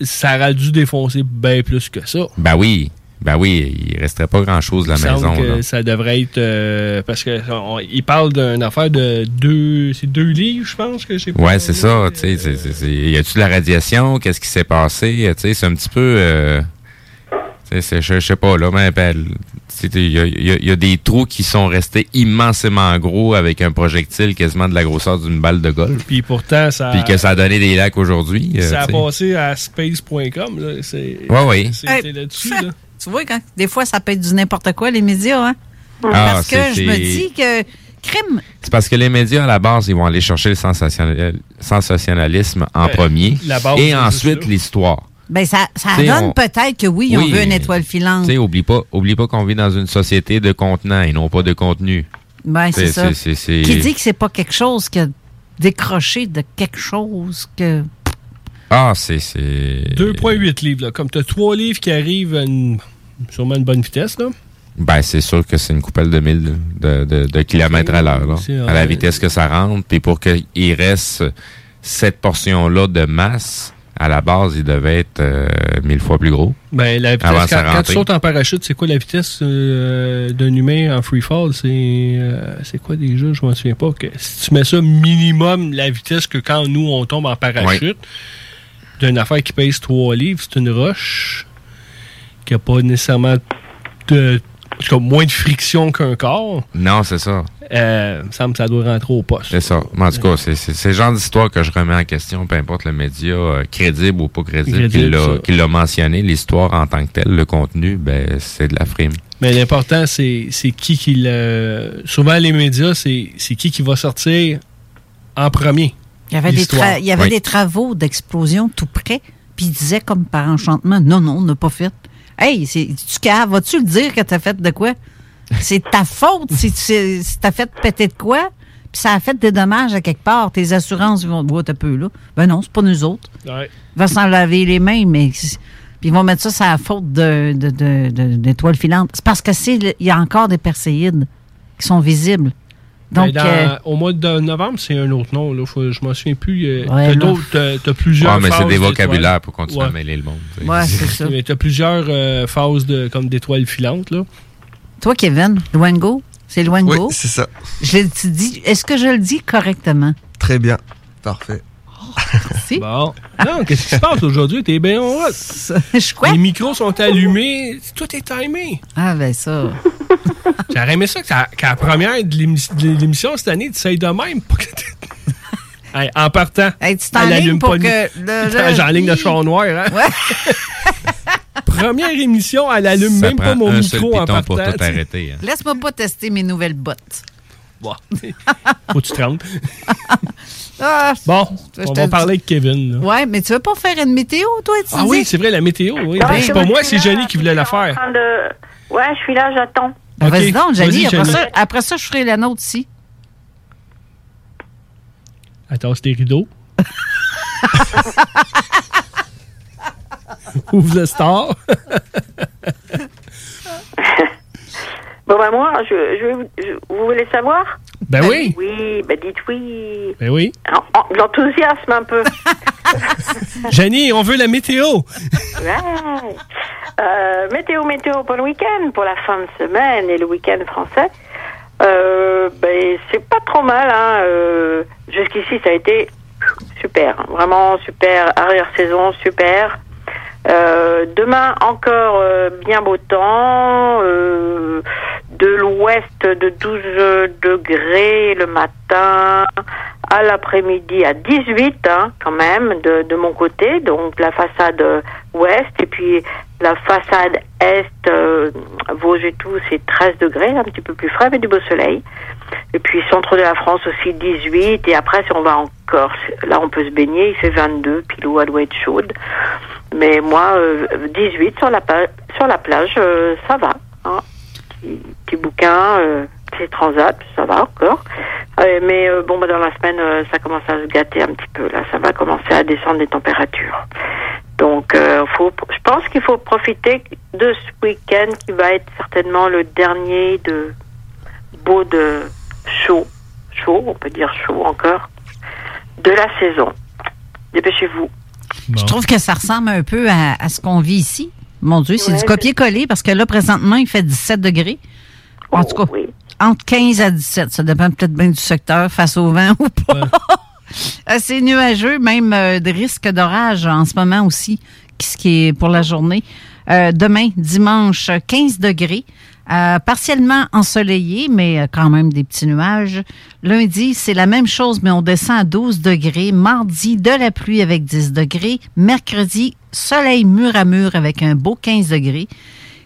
Ça aurait dû défoncer bien plus que ça. Ben oui, ben oui, il resterait pas grand chose de la maison. que là. ça devrait être. euh, parce que on- il parle d'une affaire de deux. C'est deux livres, je pense que j'ai pas. Ouais, c'est ça. Tu sais, c'est- c'est- c'est- y a-tu de la radiation? Qu'est-ce qui s'est passé? Tu sais, c'est un petit peu. euh, tu sais, c'est- je je sais pas là, mais ben, il y a, y a- y a des trous qui sont restés immensément gros avec un projectile quasiment de la grosseur d'une balle de golf. Puis pourtant, ça. Puis que ça a donné des lacs aujourd'hui. euh, Ça a passé à space.com. là. C'est Ouais, ouais. c'est- Hey, c'est là-dessus. là. Tu vois, quand, des fois, ça peut être du n'importe quoi, les médias, hein? Ah, Parce que c'est- je me dis que crime. C'est parce que les médias, à la base, ils vont aller chercher le sensationnel- sensationnalisme en Ouais, premier. la base, et ensuite, l'histoire. Ben, ça, ça donne on- peut-être que oui, on veut une étoile filante. Tu sais, oublie pas, oublie pas qu'on vit dans une société de contenant et non pas de contenu. Ben, c'est C'est- ça. Qui dit que c'est pas quelque chose qui a décroché de quelque chose que. Ah, c'est. c'est- 2,8 livres. Là. Comme tu as trois livres qui arrivent à une, sûrement une bonne vitesse. Là. Ben, c'est sûr que c'est une coupelle de 1000 de, de, de kilomètres à l'heure, à la vitesse que ça rentre. Puis pour qu'il reste cette portion-là de masse, à la base, il devait être euh, mille fois plus gros. Ben, la vitesse, Avant quand, tu sautes en parachute, c'est quoi la vitesse euh, d'un humain en free fall? C'est euh, quoi déjà? Je m'en souviens pas. Que si tu mets ça minimum la vitesse que quand nous, on tombe en parachute, d'une affaire qui pèse 3 livres, c'est une roche qui n'a pas nécessairement de, cas, moins de friction qu'un corps. Non, c'est ça. Euh, il me semble que ça doit rentrer au poste. C'est ça. Mais en tout cas, c'est le genre d'histoire que je remets en question, peu importe le média, euh, crédible ou pas crédible, qui Crédible, ça. l'a- qui l'a mentionné. L'histoire en tant que telle, le contenu, ben, c'est de la frime. Mais l'important, c'est c'est qui qui le. Souvent, les médias, c'est c'est qui qui va sortir en premier. Il y avait, des, tra- il y avait Oui. des travaux d'explosion tout près, puis il disait comme par enchantement non, non, on n'a pas fait. Hey, c'est- tu vas-tu le dire que t'as fait de quoi? C'est ta faute si tu si t'as fait péter de quoi, puis ça a fait des dommages à quelque part. Tes assurances ils vont te voir un peu là. Ben non, c'est pas nous autres. Ouais. Il va s'en laver les mains, mais puis ils vont mettre ça sur la faute de, de, de, de- d'étoiles filantes. C'est parce que c'est il y a encore des perséides qui sont visibles. Donc, Mais dans- euh, au mois de novembre, c'est un autre nom. Là. Faut- je m'en souviens plus. Euh, Ouais, t'as t'as plusieurs. Ouais, mais c'est des vocabulaires pour continuer à mêler le monde. tu sais. Ouais, c'est ça. Mais t'as plusieurs euh, phases de, comme d'étoiles filantes. Là. toi, Kevin, Luango, c'est Luango. Oui, c'est ça. Je l'ai tu dis, est-ce que je le dis correctement? Très bien. Parfait. Bon. Non, qu'est-ce qui se passe aujourd'hui? T'es bien hot. Je crois. Les micros sont allumés. Tout est timé. Ah, ben ça. J'aurais aimé ça qu'à la première de l'émi- de l'émission cette année, tu sais de même. Hey, en partant, Hey, tu elle allume pour pas que le- Putain, le- J'ai en ligne de char noir. Hein? Première émission, elle allume Ça même pas mon un seul micro en partant. pour tout arrêter. hein. Laisse-moi pas tester mes nouvelles bottes. Bon. Faut que tu te rendes. Ah, Bon, je on va le parler avec Kevin. là. Ouais, mais tu veux pas faire une météo, toi, tu Ah dis? oui, c'est vrai, la météo. Oui. Non, Ben, je c'est pas moi, c'est Jenny qui voulait la faire. de- Ouais, je suis là, j'attends. Ben. Vas-y donc. Vas-y, Après, ça, après ça, je ferai la nôtre ici. Attends, c'est tes rideaux. Ouvre le star. Bon, ben moi, je, je je- vous voulez savoir Ben oui. Oui, ben dites oui. Ben oui. En- en- L'enthousiasme un peu. Jenny, on veut la météo. Ouais. Euh, météo, météo pour le week-end, pour la fin de semaine et le week-end français. Euh, ben, c'est pas trop mal. Hein. Euh, Jusqu'ici, ça a été super. Vraiment super. Arrière-saison, super. Euh, demain, encore euh, bien beau temps. euh, de l'ouest de 12 degrés le matin, à l'après-midi à 18 hein, quand même de, de mon côté, donc la façade ouest et puis la façade est, Vosges et tout, c'est 13 degrés, un petit peu plus frais mais du beau soleil. Et puis centre de la France aussi 18 et après si on va en corps. Là, on peut se baigner, il fait 22, puis l'eau doit être chaude. Mais moi, euh, 18 sur la, sur la plage, euh, ça va. Hein. Petit, bouquin, euh, petit transat, ça va encore. Euh, mais euh, bon, bah, dans la semaine, euh, ça commence à se gâter un petit peu. Là, ça va commencer à descendre les températures. Donc, euh, faut, je pense qu'il faut profiter de ce week-end qui va être certainement le dernier de beau de chaud, chaud, on peut dire chaud encore, de la saison. Dépêchez-vous. Je trouve que ça ressemble un peu à, à ce qu'on vit ici. Mon Dieu, c'est Ouais, du copier-coller parce que là, présentement, il fait 17 degrés. En tout cas, Oh, entre 15 à 17. Ça dépend peut-être bien du secteur face au vent ou pas. C'est nuageux, même euh, de risque d'orage en ce moment aussi, ce qui est pour la journée. Euh, demain, dimanche, 15 degrés. Euh, partiellement ensoleillé, mais euh, quand même des petits nuages. Lundi, c'est la même chose, mais on descend à 12 degrés. Mardi, de la pluie avec 10 degrés. Mercredi, soleil mur à mur avec un beau 15 degrés.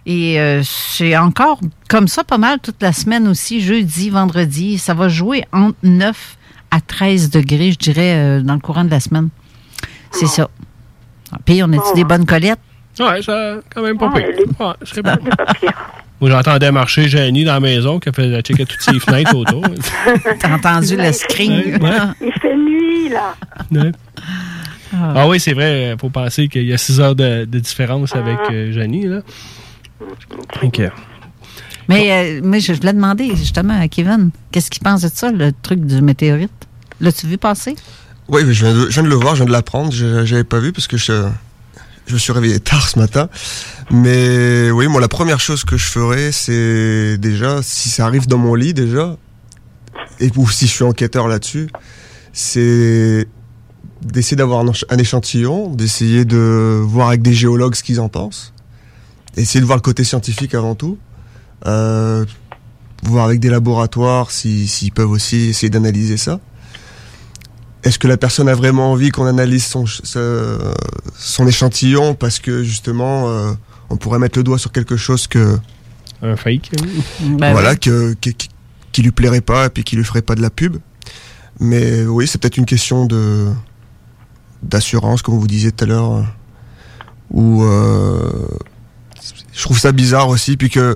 Et euh, c'est encore comme ça pas mal toute la semaine aussi, jeudi, vendredi. Ça va jouer entre 9 à 13 degrés, je dirais, euh, dans le courant de la semaine. C'est ça. Puis, on a-tu des bonnes collettes? Ouais, ça, quand même pas Ah, pire. les- Ouais, pas pire. Moi, j'entendais marcher Jenny dans la maison qui a fait checker toutes ses fenêtres autour. T'as entendu le? Ouais. Il fait nuit, là. Ouais. Ah oui, c'est vrai. faut penser qu'il y a 6 heures de, de différence avec euh, Jenny. Là. OK. Mais, euh, mais je voulais demander justement à Kevin, qu'est-ce qu'il pense de ça, le truc du météorite? L'as-tu vu passer? Oui, mais je viens, de, je viens de le voir, je viens de l'apprendre. Je n'avais pas vu parce que je, je me suis réveillé tard ce matin. Mais oui, moi, la première chose que je ferais, c'est déjà, si ça arrive dans mon lit déjà, et ou si je suis enquêteur là-dessus, c'est d'essayer d'avoir un, échantillon, d'essayer de voir avec des géologues ce qu'ils en pensent, essayer de voir le côté scientifique avant tout, euh, voir avec des laboratoires si- s'ils peuvent aussi essayer d'analyser ça. Est-ce que la personne a vraiment envie qu'on analyse son, ch- ce- son échantillon parce que justement euh, on pourrait mettre le doigt sur quelque chose que Un fake. Ben voilà que, que- qui, qui lui plairait pas et puis qui lui ferait pas de la pub. Mais oui, c'est peut-être une question de d'assurance comme vous disiez tout à l'heure euh, ou euh, je trouve ça bizarre aussi puis que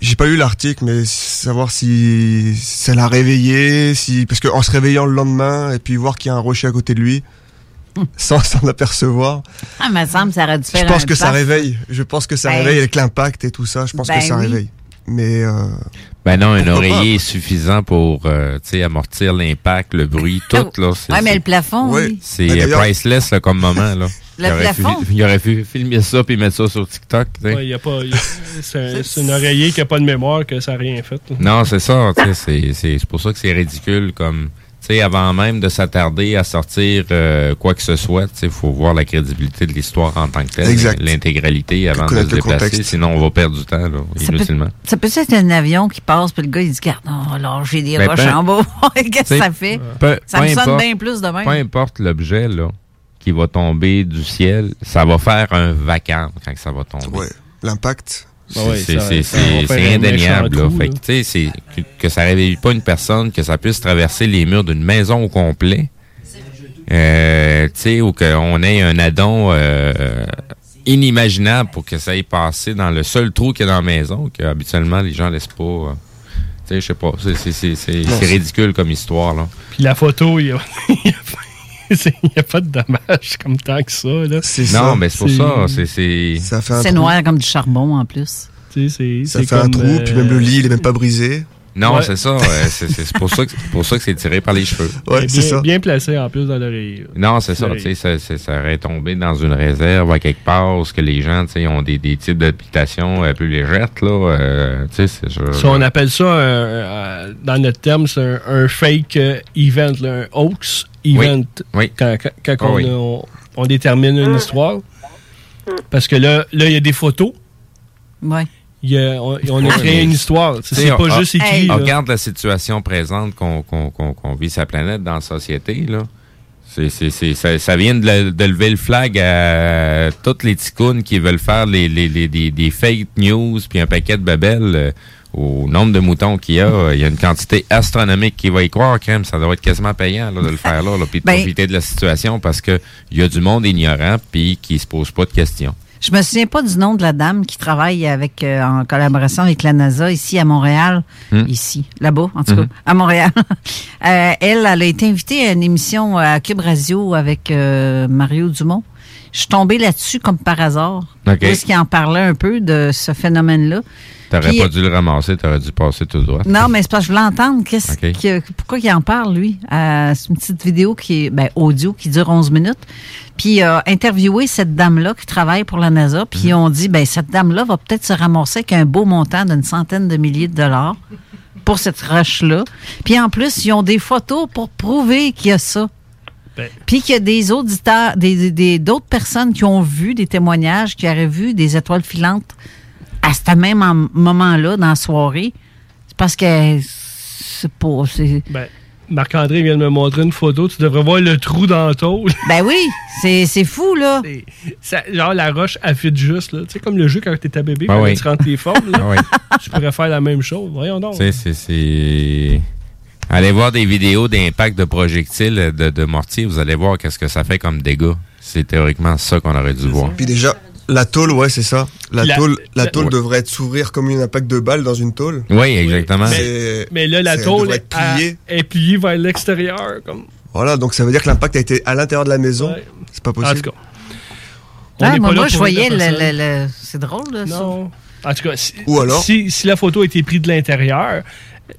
j'ai pas lu l'article, mais savoir si ça l'a réveillé, si parce qu'en se réveillant le lendemain et puis voir qu'il y a un rocher à côté de lui, sans s'en apercevoir, Ah, me semble que ça aurait dû faire je pense un que ça réveille. Je pense que ça Ben, réveille avec l'impact et tout ça. Je pense ben que ça oui. réveille. Mais euh, Ben non, un oreiller est suffisant pour euh, tu sais, amortir l'impact, le bruit, tout. Là, c'est, Ouais, mais le plafond, oui. C'est Ben, euh, priceless là, comme moment. Là. Le il, aurait pu, plafond? il aurait pu filmer ça puis mettre ça sur TikTok. tu sais. Ouais, y a pas, c'est un, c'est un oreiller qui n'a pas de mémoire, que ça n'a rien fait. Non, c'est ça. tu sais, C'est, c'est, c'est pour ça que c'est ridicule. Comme, sais, avant même de s'attarder à sortir euh, quoi que ce soit, il faut voir la crédibilité de l'histoire en tant que telle, l'intégralité avant de se déplacer. contexte. Sinon, on va perdre du temps là, Ça peut, inutilement. ça peut être un avion qui passe, puis le gars, il dit, garde, non, alors j'ai des Ben, roches en bas. Qu'est-ce que ça fait? peu- ça peu me sonne bien plus de même. Peu importe l'objet là, qui va tomber du ciel, ça va faire un vacarme quand ça va tomber. ouais, l'impact. C'est Ah ouais, c'est- indéniable. Là. Fait là. que, tu sais, c'est- que, que ça réveille pas une personne, que ça puisse traverser les murs d'une maison au complet. Euh, tu sais, ou qu'on ait un addon euh, inimaginable pour que ça ait passé dans le seul trou qu'il y a dans la maison, que habituellement les gens laissent pas. euh, tu sais, je sais pas. C'est- ridicule comme histoire, là. Puis la photo, il n'y a, il y a pas de dommage comme tant que ça. Là. Non, mais c'est pour ça. C'est, noir comme du charbon en plus. C'est- Ça fait un trou, puis même le euh, lit, il est même pas brisé. Non, Ouais. c'est ça. c'est, pour ça que c'est pour ça que c'est tiré par les cheveux. Ouais, bien, c'est ça. bien placé en plus dans l'oreiller. là. Non, c'est ça. L'oreiller. Tu sais, ça, ça, ça aurait tombé dans une réserve à quelque part où ce que les gens, tu sais, ont des, des types d'habitations euh, plus légères, là. euh, tu sais, c'est je- Ça, on appelle ça, un- euh, dans notre terme, c'est un, un fake euh, event, là, un hoax event. Oui. Quand, quand- quand on, oui. on- on détermine une histoire. Parce que là, là, il y a des photos. Ouais. Il y a- on, on a créé une histoire. C'est pas on- juste écrit. On regarde la situation présente qu'on qu'on qu'on qu'on vit sa planète dans la société, là. C'est, c'est, c'est, ça, ça vient de, le- de lever le flag à toutes les ticounes qui veulent faire les, les, les- des, des fake news puis un paquet de babelles. Euh, au nombre de moutons qu'il y a, il y a une quantité astronomique qui va y croire, même. Ça doit être quasiment payant là, de le faire là, là puis de Ben- profiter de la situation parce que il y a du monde ignorant puis qui se pose pas de questions. Je me souviens pas du nom de la dame qui travaille avec euh, en collaboration avec la NASA ici à Montréal. Hmm. Ici, là-bas, en tout cas, à Montréal. Euh, elle, elle a été invitée à une émission à Cube Radio avec euh, Mario Dumont. Je suis tombée là-dessus comme par hasard. OK. Parce qu'il en parlait un peu de ce phénomène-là. T'aurais pas dû le ramasser, t'aurais dû passer tout droit. Non, mais c'est parce que je voulais entendre qu'est-ce OK. que- pourquoi il en parle, lui. Euh, c'est une petite vidéo qui est ben, audio qui dure 11 minutes. Puis il a interviewé cette dame-là qui travaille pour la NASA. Puis ils ont dit, ben cette dame-là va peut-être se ramasser avec un beau montant d'une centaine de milliers de dollars pour cette roche-là. Puis en plus, ils ont des photos pour prouver qu'il y a ça. Ben. Puis qu'il y a des auditeurs, des, d'autres personnes qui ont vu des témoignages, qui auraient vu des étoiles filantes à ce même en- moment-là, dans la soirée. C'est parce que c'est pas. c'est- Ben, Marc-André vient de me montrer une photo. Tu devrais voir le trou dans la tôle. Ben oui, c'est c'est fou, là. Ça- genre, la roche, fit juste. là. Tu sais, comme le jeu quand t'étais bébé, Ah quand oui. tu rentres les formes. là. Oui. Tu pourrais faire la même chose. Voyons donc. C'est- c'est. Allez voir des vidéos d'impact de projectiles de, de mortier, vous allez voir qu'est-ce que ça fait comme dégâts. C'est théoriquement ça qu'on aurait dû voir. Puis déjà, la tôle, ouais, c'est ça. La, La- tôle, la la- tôle Ouais. devrait être s'ouvrir comme une impact de balle dans une tôle. Oui, exactement. C'est- Mais là, la tôle est, pliée. est pliée vers l'extérieur. Comme... Voilà, donc ça veut dire que l'impact a été à l'intérieur de la maison. C'est pas possible. En tout cas. On Ah, moi, pas là moi, je voyais le, le- le- C'est drôle, là, ça. En tout cas, si, Ou alors? si, si la photo a été prise de l'intérieur,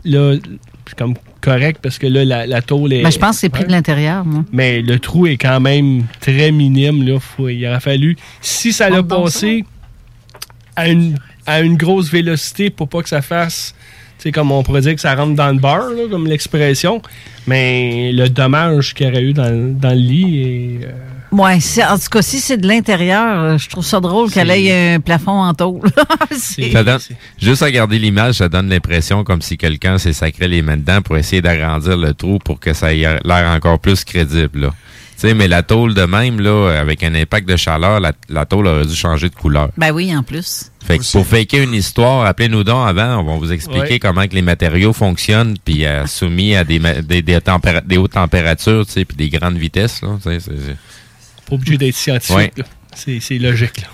là, c'est comme correct parce que là, la, la tôle est. Ben, je pense que c'est pris de l'intérieur, moi. Mais le trou est quand même très minime. Là. Faut- il aurait fallu. Si ça l'a passé à une, à une grosse vélocité pour pas que ça fasse. Tu sais, comme on pourrait dire que ça rentre dans le là, comme l'expression. Mais le dommage qu'il y aurait eu dans, dans le lit est. euh, Ouais, en tout cas, si c'est de l'intérieur, euh, je trouve ça drôle qu'elle ait un plafond en tôle. C'est- Ça donne, juste à regarder l'image, ça donne l'impression comme si quelqu'un s'est sacré les mains dedans pour essayer d'agrandir le trou pour que ça ait l'air encore plus crédible. Là. Tu sais, mais la tôle de même, là, avec un impact de chaleur, la, la tôle aurait dû changer de couleur. Ben oui, en plus. Fait que pour faker une histoire, appelez-nous donc avant, on va vous expliquer Ouais. comment que les matériaux fonctionnent, puis euh, soumis à des, ma- des, des, des hautes températures, tu sais, puis des grandes vitesses. Là, pas obligé d'être scientifique. Ouais. C'est c'est logique. Là.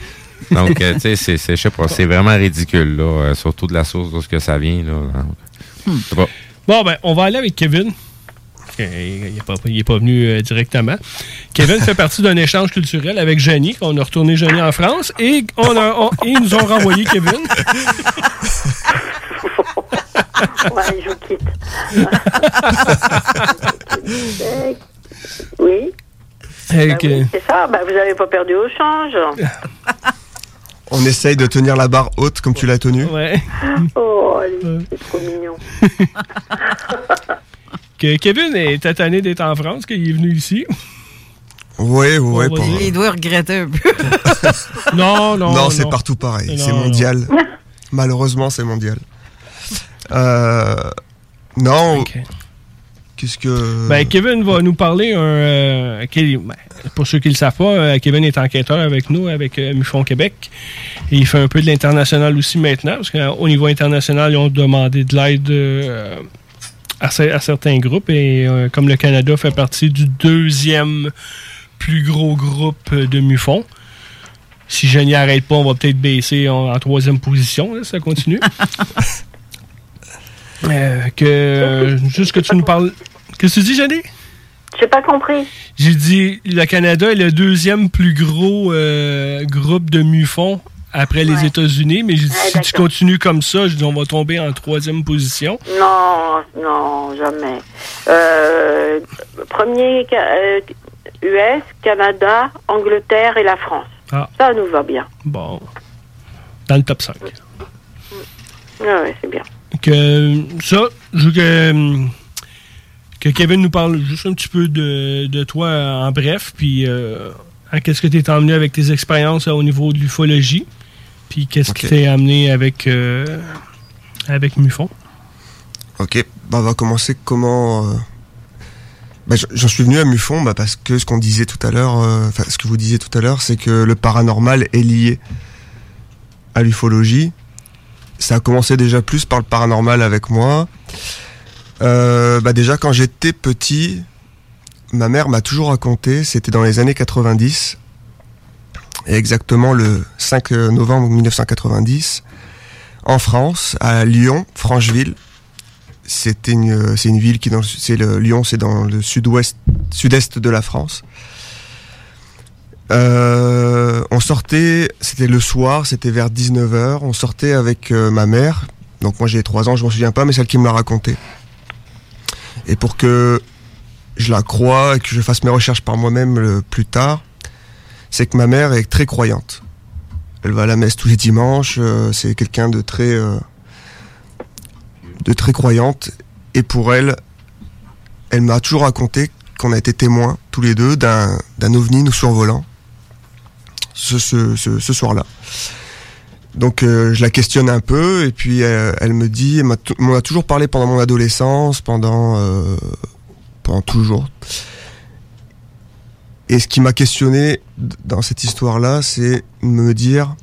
Donc, euh, tu sais, c'est- c'est, je sais pas, c'est vraiment ridicule, là, euh, surtout de la source de ce que ça vient. Là. Sais pas. Bon, ben, on va aller avec Kevin. Il n'est pas, venu euh, directement. Kevin fait partie d'un échange culturel avec Jenny. On a retourné Jenny en France et on a, on- ils nous ont renvoyé Kevin. Ouais, je quitte. oui. Oui, euh, c'est ça, bah, vous n'avez pas perdu au change. On essaye de tenir la barre haute comme tu l'as tenue. Ouais. Oh, allez, c'est trop mignon. que Kevin est tatané d'être en France, qu'il est venu ici. Pas- dire. Il doit regretter un peu. Non, non. Non, c'est partout pareil. C'est non. mondial. Malheureusement, c'est mondial. Euh, non. Qu'est-ce que. Ben, Kevin va nous parler un. euh, ben, pour ceux qui ne le savent pas, euh, Kevin est enquêteur avec nous, avec euh, Mufon Québec. Et il fait un peu de l'international aussi maintenant, parce qu'au niveau international, ils ont demandé de l'aide euh, à, cer- à certains groupes. Et euh, comme le Canada fait partie du deuxième plus gros groupe de Mufon, si je n'y arrête pas, on va peut-être baisser en, en troisième position, là, ça continue. Euh, que, juste que tu nous parles. Qu'est-ce que tu dis, Jenny? J'ai pas compris. J'ai dit le Canada est le deuxième plus gros euh, groupe de MUFON après les États-Unis, mais j'ai dit, si tu continues comme ça, je dis, on va tomber en troisième position. Non, non, jamais. Euh, premier, US, Canada, Angleterre et la France. Ah. Ça nous va bien. Bon. Dans le top 5. Oui, ouais, c'est bien. Que ça, je veux que, que Kevin nous parle juste un petit peu de, de toi en bref, puis euh, hein, qu'est-ce que tu es emmené avec tes expériences euh, au niveau de l'ufologie, puis qu'est-ce qui Ok. t'est amené avec, euh, avec MUFON? Ok, bah on va commencer comment. euh, bah, J'en suis venu à Mufon bah, parce que ce qu'on disait tout à l'heure, euh, enfin ce que vous disiez tout à l'heure, c'est que le paranormal est lié à l'ufologie ça a commencé déjà plus par le paranormal avec moi. Euh, bah déjà quand j'étais petit, ma mère m'a toujours raconté, c'était dans les années 90, et exactement le 5 novembre 1990, en France, à Lyon, Francheville. C'était une, c'est une ville qui dans, c'est Lyon, c'est dans le sud-ouest, sud-est de la France. Euh, on sortait, c'était le soir, c'était vers 19h, on sortait avec euh, ma mère, donc moi j'ai 3 ans, je m'en souviens pas, mais celle qui me l'a raconté. Et pour que je la croie et que je fasse mes recherches par moi-même le- plus tard, c'est que ma mère est très croyante. Elle va à la messe tous les dimanches, euh, c'est quelqu'un de très euh, de très croyante et pour elle elle m'a toujours raconté qu'on a été témoins tous les deux d'un ovni nous survolant ce, ce, ce, soir-là. Donc euh, je la questionne un peu et puis euh, elle me dit, elle on a toujours parlé pendant mon adolescence, pendant euh, pendant toujours. Et ce qui m'a questionné dans cette histoire-là, c'est me dire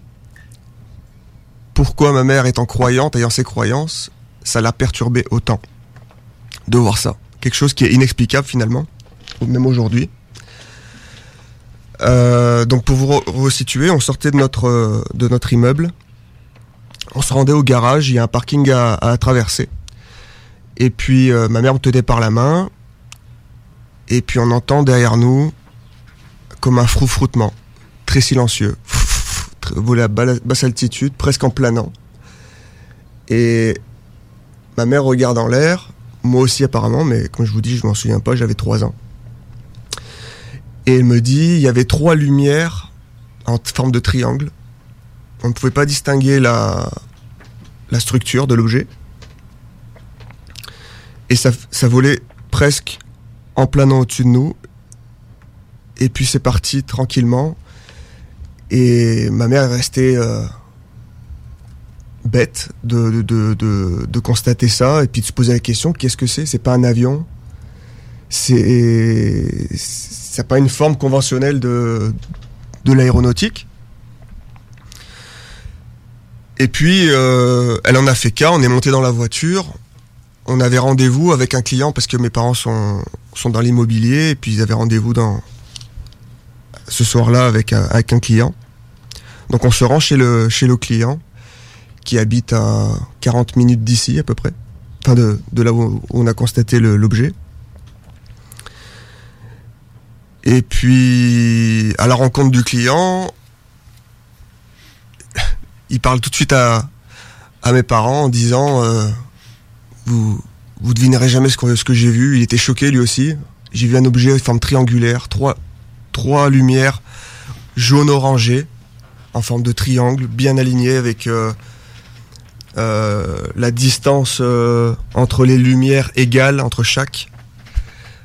pourquoi ma mère étant croyante, ayant ses croyances, ça l'a perturbé autant de voir ça. Quelque chose qui est inexplicable finalement, même aujourd'hui. Euh, donc pour vous re- resituer, on sortait de notre, euh, de notre immeuble, on se rendait au garage, il y a un parking à, traverser. Et puis euh, ma mère me tenait par la main, et puis on entend derrière nous comme un froufroutement, très silencieux, volé à basse altitude, presque en planant. Et ma mère regarde en l'air, moi aussi apparemment, mais comme je vous dis, je m'en souviens pas, j'avais 3 ans. Et elle me dit, il y avait trois lumières en forme de triangle. On ne pouvait pas distinguer la, la structure de l'objet. Et ça, ça volait presque en planant au-dessus de nous. Et puis c'est parti tranquillement. Et ma mère est restée euh, bête de, de, de- de constater ça et puis de se poser la question qu'est-ce que c'est? C'est pas un avion C'est c'est pas une forme conventionnelle de, de l'aéronautique. Et puis, euh, elle en a fait cas, on est monté dans la voiture, on avait rendez-vous avec un client parce que mes parents sont, sont dans l'immobilier, et puis ils avaient rendez-vous dans ce soir-là avec, un- avec un client. Donc on se rend chez le, chez le client, qui habite à 40 minutes d'ici à peu près, enfin de, de là où on a constaté l'objet. Et puis, à la rencontre du client, il parle tout de suite à, à mes parents en disant euh, vous, vous devinerez jamais ce que, ce que j'ai vu. Il était choqué lui aussi. J'ai vu un objet de forme triangulaire, trois, trois lumières jaune-orangé en forme de triangle, bien aligné avec euh, euh, la distance euh, entre les lumières égale entre chaque,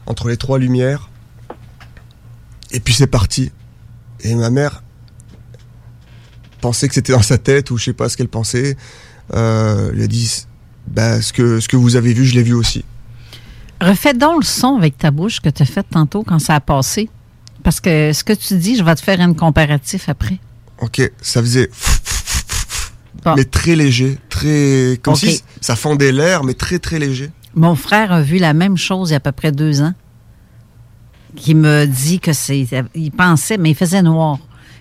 entre les trois lumières. Et puis c'est parti. Et ma mère pensait que c'était dans sa tête ou je sais pas ce qu'elle pensait. Euh, elle a dit bah, ce, que, ce que vous avez vu, je l'ai vu aussi. Refais donc le son avec ta bouche que tu as fait tantôt quand ça a passé. Parce que ce que tu dis, je vais te faire un comparatif après. Ok, ça faisait. Mais très léger, très. Comme si ça fendait l'air, mais très très léger. Mon frère a vu la même chose il y a à peu près deux ans. Qui me dit que c'est. Il pensait, mais il faisait noir.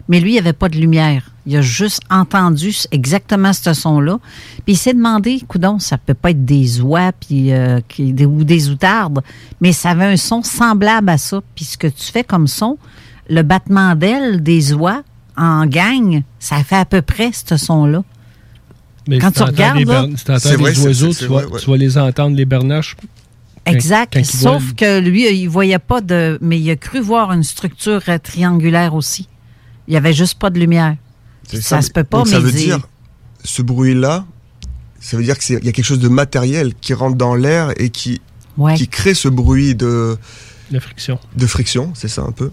Mais lui, il n'y avait pas de lumière. Il a juste entendu exactement ce son-là. Puis il s'est demandé, coudon, ça peut pas être des oies puis, euh, qui- des- ou des outardes, mais ça avait un son semblable à ça. Puis ce que tu fais comme son, le battement d'ailes des oies en gang, ça fait à peu près ce son-là. Mais Quand si tu regardes, là- si C'est vrai, les oiseaux, tu, vas, ouais. tu vas les entendre, les bernaches. Exact. quand Sauf que lui, il voyait pas de. Mais il a cru voir une structure euh, triangulaire aussi. Il y avait juste pas de lumière. Ça, se peut pas, Donc mais ça veut dire, ce bruit-là, ça veut dire qu'il y a quelque chose de matériel qui rentre dans l'air et qui, Ouais. qui crée ce bruit de, La friction. de friction, c'est ça un peu.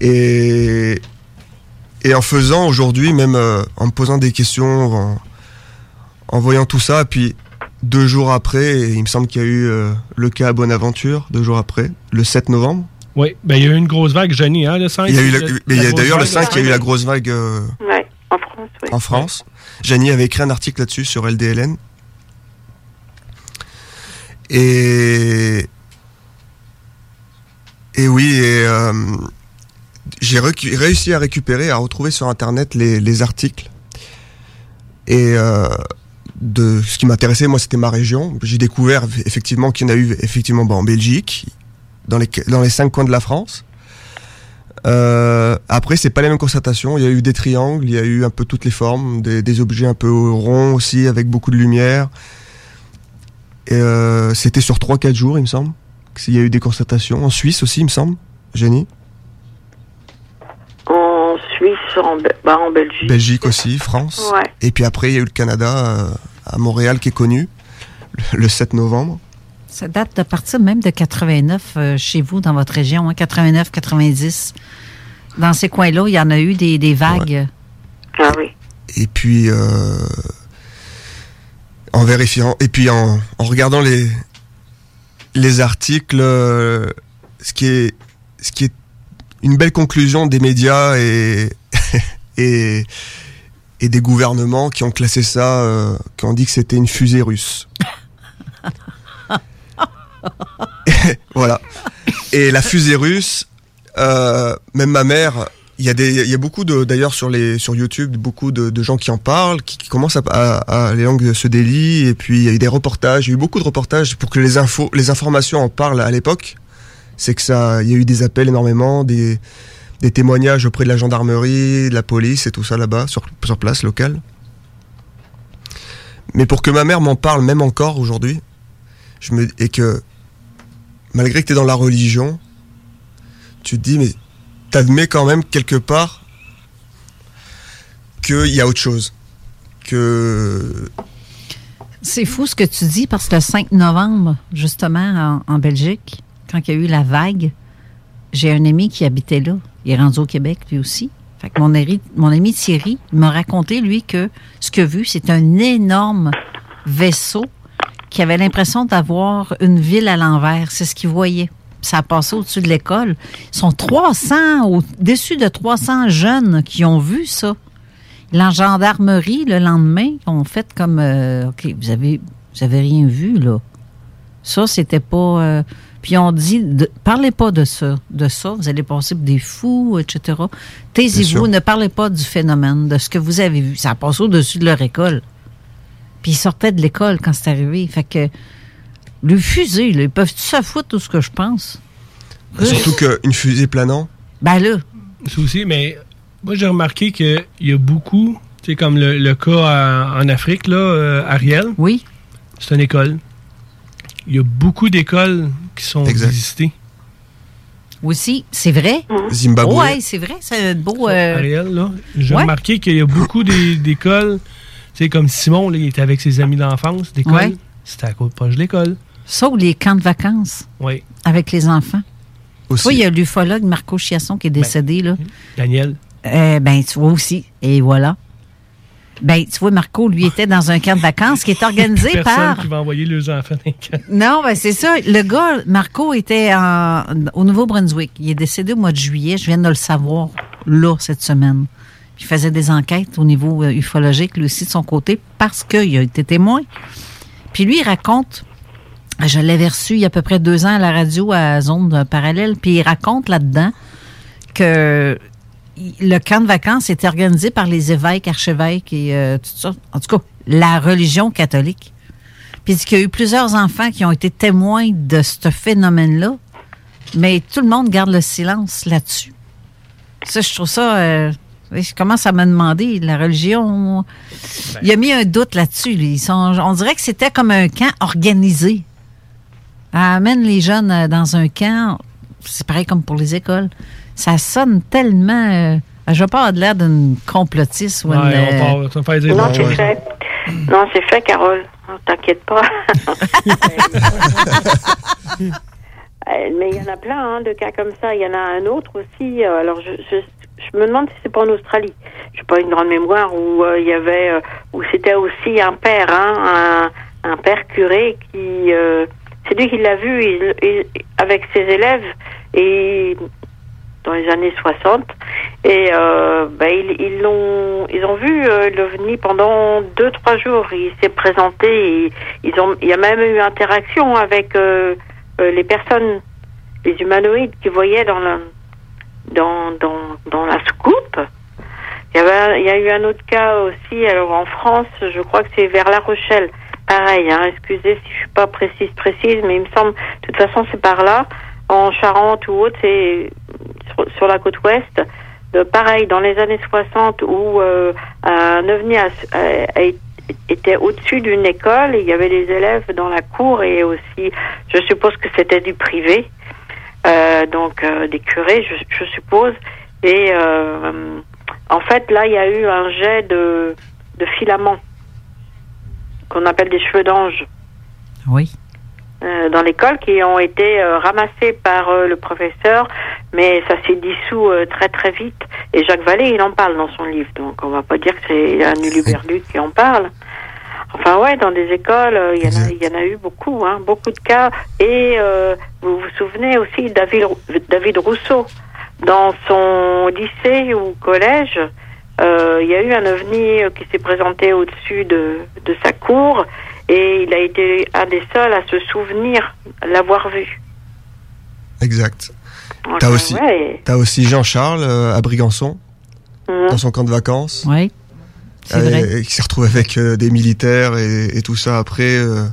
Et, et en faisant aujourd'hui, même euh, en me posant des questions, en, en voyant tout ça, puis deux jours après, et il me semble qu'il y a eu euh, le cas à Bonaventure, deux jours après, le 7 novembre. Oui, ben il y a eu une grosse vague, Johnny, hein, le 5. Il y a eu la- mais il y a grosse d'ailleurs le vague, 5, il y a eu la grosse vague euh, Ouais, en France, oui. en France. Janie avait écrit un article là-dessus sur LDLN. Et et oui, et, euh, j'ai réussi à récupérer, à retrouver sur internet les, les articles. Et euh, de ce qui m'intéressait, moi, c'était ma région. J'ai découvert effectivement qu'il y en a eu effectivement bon, en Belgique, dans les dans les cinq coins de la France. Euh, après, c'est pas les mêmes constatations. Il y a eu des triangles, il y a eu un peu toutes les formes, des, objets un peu ronds aussi, avec beaucoup de lumière. Et euh, c'était sur 3-4 jours, il me semble. qu'il y a eu des constatations. En Suisse aussi, il me semble. Jenny En Suisse, en, bah, en Belgique. Belgique aussi, France. Ouais. Et puis après, il y a eu le Canada, euh, à Montréal, qui est connu, le, le 7 novembre. Ça date de partir même de 89 euh, chez vous, dans votre région, hein, 89, 90. Dans ces coins-là, il y en a eu des, des vagues. Ah oui. Et puis, euh, en vérifiant, et puis en, en regardant les, les articles, euh, ce qui est, ce qui est une belle conclusion des médias et, des gouvernements qui ont classé ça, euh, qui ont dit que c'était une fusée russe. voilà. Et la fusée russe, euh, même ma mère, il y a beaucoup d'ailleurs sur YouTube, beaucoup de, gens qui en parlent, qui, qui commencent à, à- à- les langues se délient, et puis il y a eu des reportages, il y a eu beaucoup de reportages pour que les infos, les informations en parlent à l'époque. C'est que ça, il y a eu des appels énormément, des, témoignages auprès de la gendarmerie, de la police et tout ça là-bas, sur, sur place, local. Mais pour que ma mère m'en parle, même encore aujourd'hui, je me, et que malgré que tu es dans la religion, tu te dis, mais t'admets quand même quelque part qu'il y a autre chose. Que. C'est fou ce que tu dis parce que le 5 novembre, justement, en, en Belgique, quand il y a eu la vague, j'ai un ami qui habitait là. Il est rendu au Québec, lui aussi. Fait mon, ami, mon ami Thierry m'a raconté, lui, que ce qu'il a vu, c'est un énorme vaisseau qui avait l'impression d'avoir une ville à l'envers. C'est ce qu'il voyait. Ça a passé au-dessus de l'école. Ils sont 300, au-dessus de 300 jeunes qui ont vu ça. La gendarmerie, le lendemain, ont fait comme euh, OK, vous avez, vous avez rien vu, là. Ça, c'était pas. euh, puis on dit de- parlez pas de ça, de ça, vous allez passer pour des fous, etc. Taisez-vous, ne parlez pas du phénomène, de ce que vous avez vu. Ça a passé au-dessus de leur école. Puis ils sortaient de l'école quand c'est arrivé. Fait que le fusée, là, ils peuvent se foutre tout ce que je pense? Surtout qu'une fusée planant? Ben là. Ça aussi, mais moi, j'ai remarqué qu'il y a beaucoup, tu sais, comme le, le cas à- en Afrique, là, euh, Ariel. Oui. C'est une école. Il y a beaucoup d'écoles qui sont Exact. visitées. Aussi, c'est vrai. Zimbabwe. Ouais, c'est vrai, c'est un beau. euh, Ariel, là, j'ai ouais. remarqué qu'il y a beaucoup d'écoles, tu sais, comme Simon, là, il était avec ses amis d'enfance d'école. Ouais. C'était à côte proche de l'école. Ça ou les camps de vacances Oui. avec les enfants. Aussi. Tu vois, il y a l'ufologue Marco Chiasson qui est décédé, là. Daniel. Euh, ben, tu vois aussi. Et voilà. Ben, tu vois, Marco, lui, était dans un camp de vacances qui est organisé Personne par. qui va envoyer leurs enfants dans les camps. Non, ben c'est ça. Le gars, Marco, était en- au Nouveau-Brunswick. Il est décédé au mois de juillet. Je viens de le savoir là, cette semaine. Il faisait des enquêtes au niveau euh, ufologique, lui aussi, de son côté, parce qu'il a été témoin. Puis lui, il raconte, je l'avais reçu il y a à peu près deux ans à la radio à Zone Parallèle, puis il raconte là-dedans que le camp de vacances était organisé par les évêques, archevêques et euh, tout ça. En tout cas, la religion catholique. Puis qu'il y a eu plusieurs enfants qui ont été témoins de ce phénomène-là, mais tout le monde garde le silence là-dessus. Ça, je trouve ça. euh, je commence à me demander, la religion. Il a mis un doute là-dessus. on dirait que c'était comme un camp organisé. Amène les jeunes euh, dans un camp. C'est pareil comme pour les écoles. Ça sonne tellement. euh, je veux pas avoir de l'air d'une complotiste ou une. Ouais, euh, on part, ça va faire dire Non, c'est fait. Non, c'est fait, Carole. T'inquiète pas. Euh, Mais il y en a plein hein, de cas comme ça. Il y en a un autre aussi. euh, Alors, je, je, je me demande si c'est pas en Australie. Je n'ai pas une grande mémoire où euh, il y avait, euh, où c'était aussi un père, hein, un, un père curé qui, euh, c'est lui qui l'a vu il- il- avec ses élèves et dans les années 60. Et euh, ben, ils, ils l'ont, ils ont vu euh, l'OVNI pendant deux trois jours. Il s'est présenté. Ils ont, il y a même eu interaction avec euh, euh, les personnes, les humanoïdes qui voyaient dans la, dans, dans, dans la scoop. Il y, avait, il y a eu un autre cas aussi. Alors en France, je crois que c'est vers La Rochelle. Pareil, hein, excusez si je suis pas précise précise, mais il me semble, de toute façon, c'est par là, en Charente ou autre, c'est sur, la côte ouest. Euh, pareil, dans les années 60, où euh, un ovni a, était au-dessus d'une école, et il y avait des élèves dans la cour et aussi, je suppose que c'était du privé, euh, donc des curés, je, je suppose. Et en fait, là, il y a eu un jet de, de filaments qu'on appelle des cheveux d'ange Oui. Euh, dans l'école qui ont été euh, ramassés par euh, le professeur, mais ça s'est dissous très très vite. Et Jacques Vallée, il en parle dans son livre, donc on va pas dire que c'est un uluberluc qui en parle. Enfin ouais, dans des écoles, il y, en a- il y en a eu beaucoup, hein, beaucoup de cas. Et euh, vous vous souvenez aussi David, David Rousseau, dans son lycée ou collège, euh, il y a eu un ovni qui s'est présenté au-dessus de, de sa cour et il a été un des seuls à se souvenir l'avoir vu. Exact. Donc, T'as aussi, ouais. aussi Jean-Charles euh, à Brigançon, Mhm. dans son camp de vacances. Oui. Euh, qui s'est retrouvé avec euh, des militaires et, et tout ça après. euh,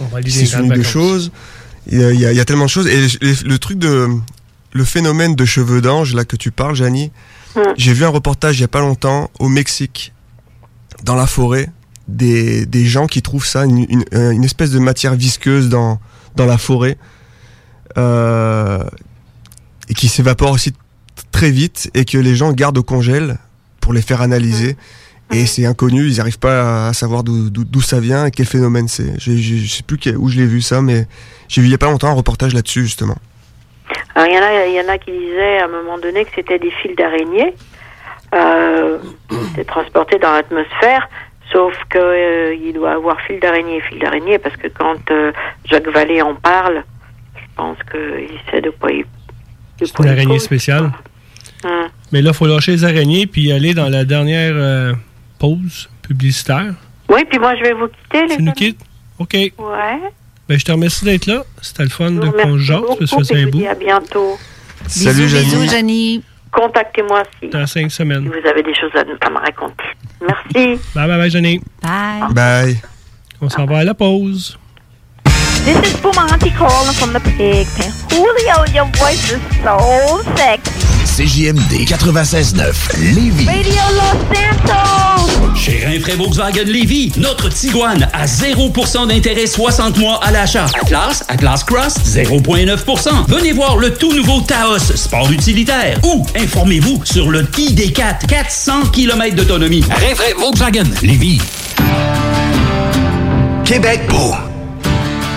On va il s'est souvenu de choses. Il y, a, il y a- il y a tellement de choses. Et le, le truc de. Le phénomène de cheveux d'ange, là que tu parles, Janie, j'ai vu un reportage il y a pas longtemps au Mexique, dans la forêt, des, des gens qui trouvent ça, une, une, euh, une espèce de matière visqueuse dans, dans la forêt, euh, et qui s'évapore aussi très vite, et que les gens gardent au congèle pour les faire analyser. Et c'est inconnu, ils n'arrivent pas à savoir d'où- ça vient et quel phénomène c'est. Je sais plus où je l'ai vu ça, mais j'ai vu il y a pas longtemps un reportage là-dessus justement. Alors, il y en a, il y en a qui disaient à un moment donné que c'était des fils d'araignée, euh, transportés dans l'atmosphère. Sauf que euh, il doit avoir fil d'araignée, fil d'araignée, parce que quand euh, Jacques Vallée en parle, je pense qu'il sait de quoi il. C'est une araignée cause. spéciale. Hum. Mais là, il faut lâcher les araignées puis aller dans la dernière euh, pause publicitaire. Oui, puis moi je vais vous quitter, les Tu nous quittes? OK. Ouais. Ben, je te remercie d'être là. C'était le fun de Merci qu'on se jase. un je bout. dis à bientôt. Salut, Bisous, Janie. bisous, Janie. Contactez-moi si Dans cinq semaines. vous avez des choses à, à me raconter. Merci. Bye bye bye, Jenny. Bye. Bye. On s'en va à la pause. This is Bumanti calling from the pig pen. Julio, your voice is so sexy. CJMD 96.9 Lévis. Radio Los Santos! Chez Rinfraie Volkswagen Lévy, notre Tiguan à 0% d'intérêt 60 mois à l'achat. Atlas, Atlas Cross, 0,9%. Venez voir le tout nouveau Taos, sport utilitaire. Ou informez-vous sur le ID4, 400 km d'autonomie. Rinfraie Volkswagen Lévy. Québec beau.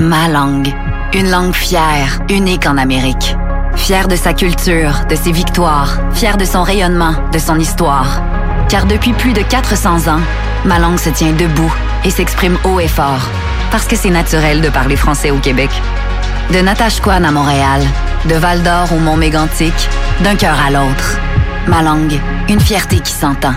Ma langue. Une langue fière, unique en Amérique. Fière de sa culture, de ses victoires, fière de son rayonnement, de son histoire. Car depuis plus de 400 ans, ma langue se tient debout et s'exprime haut et fort. Parce que c'est naturel de parler français au Québec. De Natashquan à Montréal, de Val d'Or au Mont Mégantic, d'un cœur à l'autre. Ma langue, une fierté qui s'entend.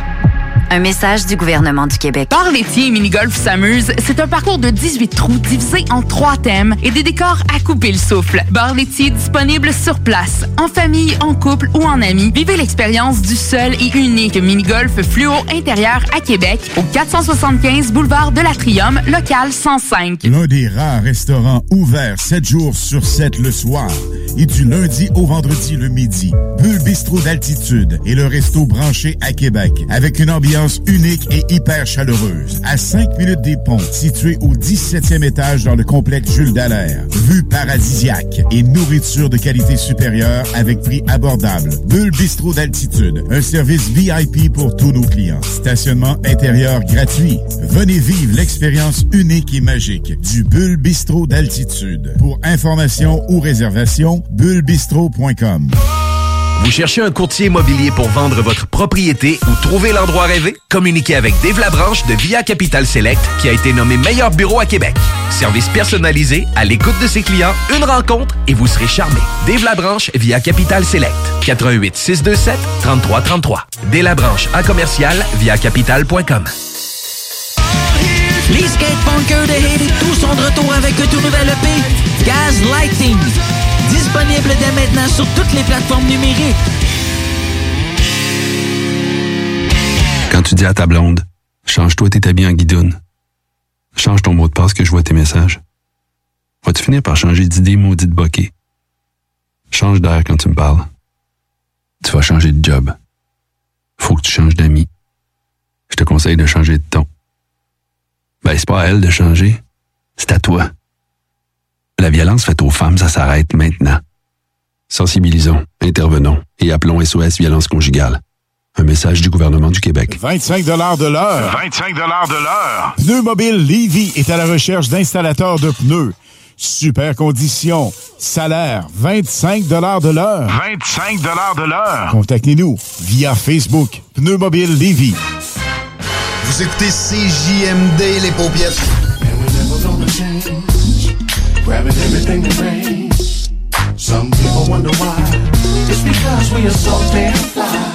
Un message du gouvernement du Québec. Bar laitier et mini-golf s'amuse, c'est un parcours de 18 trous divisé en trois thèmes et des décors à couper le souffle. Bar laitier disponible sur place, en famille, en couple ou en amis. Vivez l'expérience du seul et unique mini-golf fluo intérieur à Québec au 475 boulevard de l'Atrium, local 105. L'un des rares restaurants ouverts 7 jours sur 7 le soir. et du lundi au vendredi le midi. Bulle Bistrot d'altitude et le resto branché à Québec avec une ambiance unique et hyper chaleureuse. À 5 minutes des ponts, situé au 17e étage dans le complexe Jules Dallaire. Vue paradisiaque et nourriture de qualité supérieure avec prix abordable. Bulle Bistrot d'altitude, un service VIP pour tous nos clients. Stationnement intérieur gratuit. Venez vivre l'expérience unique et magique du Bulle Bistrot d'altitude. Pour information ou réservation, bullebistro.com. Vous cherchez un courtier immobilier pour vendre votre propriété ou trouver l'endroit rêvé? Communiquez avec Dave Labranche de Via Capital Select qui a été nommé meilleur bureau à Québec. Service personnalisé, à l'écoute de ses clients, une rencontre et vous serez charmé. Dave Labranche via Capital Select. 88 627 3333. Dave Labranche à commercial via capital.com. Les skatepunkers de Haiti, tous sont de retour avec tout nouvel EP, Gaz Lighting. Disponible dès maintenant sur toutes les plateformes numériques. Quand tu dis à ta blonde, change-toi tes habits en guidoune. Change ton mot de passe que je vois tes messages. Vas-tu finir par changer d'idée maudite bokeh? Change d'air quand tu me parles. Tu vas changer de job. Faut que tu changes d'amis. Je te conseille de changer de ton. Ben, c'est pas à elle de changer. C'est à toi. La violence faite aux femmes, ça s'arrête maintenant. Sensibilisons, intervenons et appelons SOS Violence Conjugale. Un message du gouvernement du Québec. 25 de l'heure. 25 de l'heure. Pneu Mobile Levy est à la recherche d'installateurs de pneus. Super conditions. Salaire, 25 de l'heure. 25 de l'heure. Contactez-nous via Facebook. Pneu Mobile Levy. Vous écoutez CJMD, les paupiètes. Grabbing everything that rains. Some people wonder why. It's because we are so damn fly.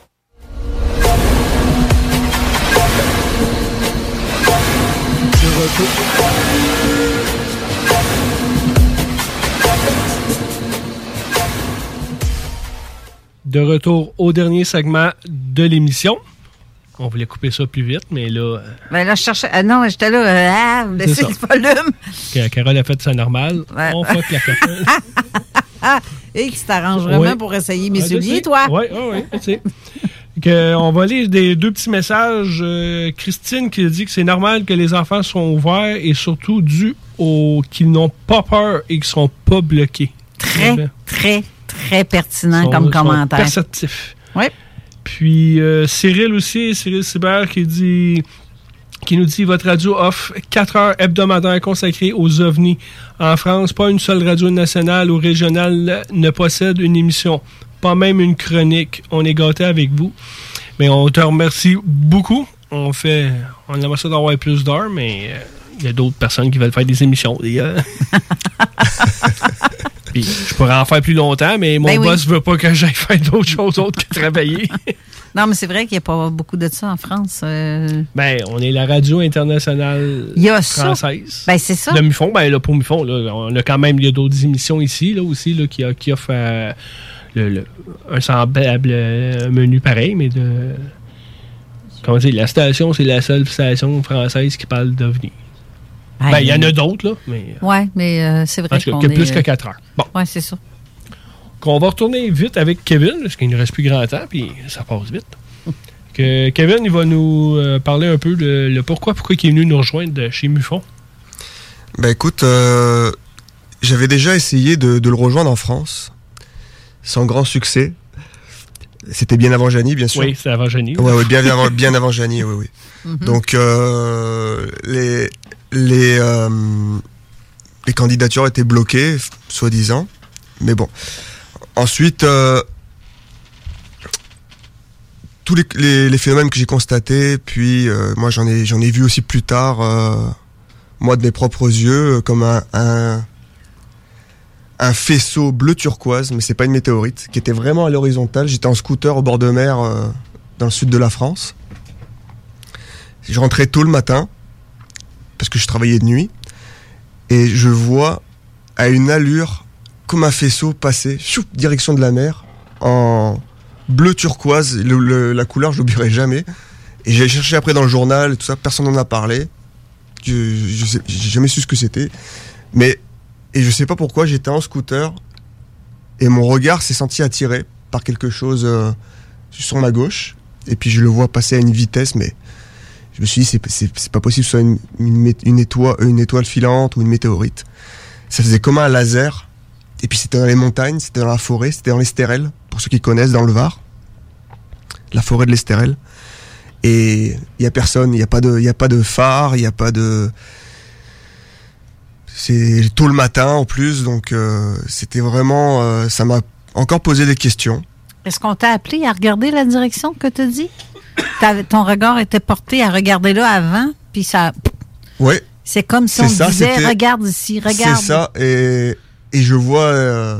De retour au dernier segment de l'émission. On voulait couper ça plus vite, mais là, euh, Ben là, je cherchais. ah non, j'étais là. euh, ah, vous laissez ça. le volume. Carole a fait ça normal. Ouais. On fuck la café. Ah, et qui s'arrange vraiment pour essayer mes Ah, souliers, toi. Oui, oui, oui. Que on va lire des deux petits messages. Euh, Christine qui dit que c'est normal que les enfants sont ouverts et surtout dû au qu'ils n'ont pas peur et qu'ils sont pas bloqués. Très, très, très pertinent Sont- comme commentaire. perceptifs. Oui. Puis euh, Cyril aussi, Cyril Cyber qui dit qui nous dit votre radio offre 4 heures hebdomadaires consacrées aux ovnis. En France, pas une seule radio nationale ou régionale ne possède une émission, pas même une chronique. On est gâtés avec vous. Mais on te remercie beaucoup. On fait on aimerait ça d'avoir plus d'heures, mais euh, il y a d'autres personnes qui veulent faire des émissions. les gars. Puis, je pourrais en faire plus longtemps, mais mon Ben oui. boss veut pas que j'aille faire d'autres choses autres que travailler. Non, mais c'est vrai qu'il n'y a pas beaucoup de ça en France. euh. Ben, on est la radio internationale Il y a ça. française. Ben, c'est ça. De Mufon, ben là, pour Mufon, là, on a quand même il y a d'autres émissions ici, là, aussi, là, qui, qui offrent euh, le- le- un semblable euh, menu pareil, mais de. Comment dire, la station, c'est la seule station française qui parle d'OVNI. Ben, il y en a d'autres, là, mais. Ouais, mais euh, c'est vrai cas, qu'on que est, plus que euh, 4 heures. Bon. Ouais, c'est ça. Qu'on va retourner vite avec Kevin, parce qu'il ne reste plus grand temps, puis ça passe vite. Que Kevin, il va nous euh, parler un peu de le pourquoi, pourquoi il est venu nous rejoindre de chez Mufon. Bah écoute, euh, j'avais déjà essayé de, de le rejoindre en France, sans grand succès. C'était bien avant Janie, bien sûr. Oui, c'est avant Janie. Ouais, ouais, bien, avant, bien avant Janie, oui, oui. Mhm. Donc, euh, les, les, euh, les candidatures étaient bloquées, soi-disant. Mais bon. Ensuite, euh, tous les, phénomènes que j'ai constatés, puis euh, moi j'en ai, j'en ai vu aussi plus tard, euh, moi de mes propres yeux, comme un, un, un faisceau bleu turquoise, mais c'est pas une météorite, qui était vraiment à l'horizontale. J'étais en scooter au bord de mer dans le sud de la France. Je rentrais tôt le matin parce que je travaillais de nuit et je vois à une allure comme un faisceau passer, chou, direction de la mer, en bleu turquoise. La couleur, je l'oublierai jamais. Et j'ai cherché après dans le journal, tout ça, personne n'en a parlé. Je, je j'ai jamais su ce que c'était. Mais, et je sais pas pourquoi, j'étais en scooter et mon regard s'est senti attiré par quelque chose euh, sur ma gauche. Et puis je le vois passer à une vitesse, mais je me suis dit, c'est, pas possible que ce soit une étoile, une étoile filante ou une météorite. Ça faisait comme un laser. Et puis c'était dans les montagnes, c'était dans la forêt, c'était dans l'Estérel, pour ceux qui connaissent, dans le Var. La forêt de l'Estérel. Et il y a personne, il n'y a pas de, y a pas de phare, il n'y a pas de, c'est tôt le matin en plus, donc euh, c'était vraiment, euh, ça m'a encore posé des questions. Est-ce qu'on t'a appelé à regarder la direction que tu dis? Ton regard était porté à regarder là avant, puis ça. Ouais. C'est comme si C'est on ça, disait regarde ici, regarde. C'est ça, et, et je vois euh,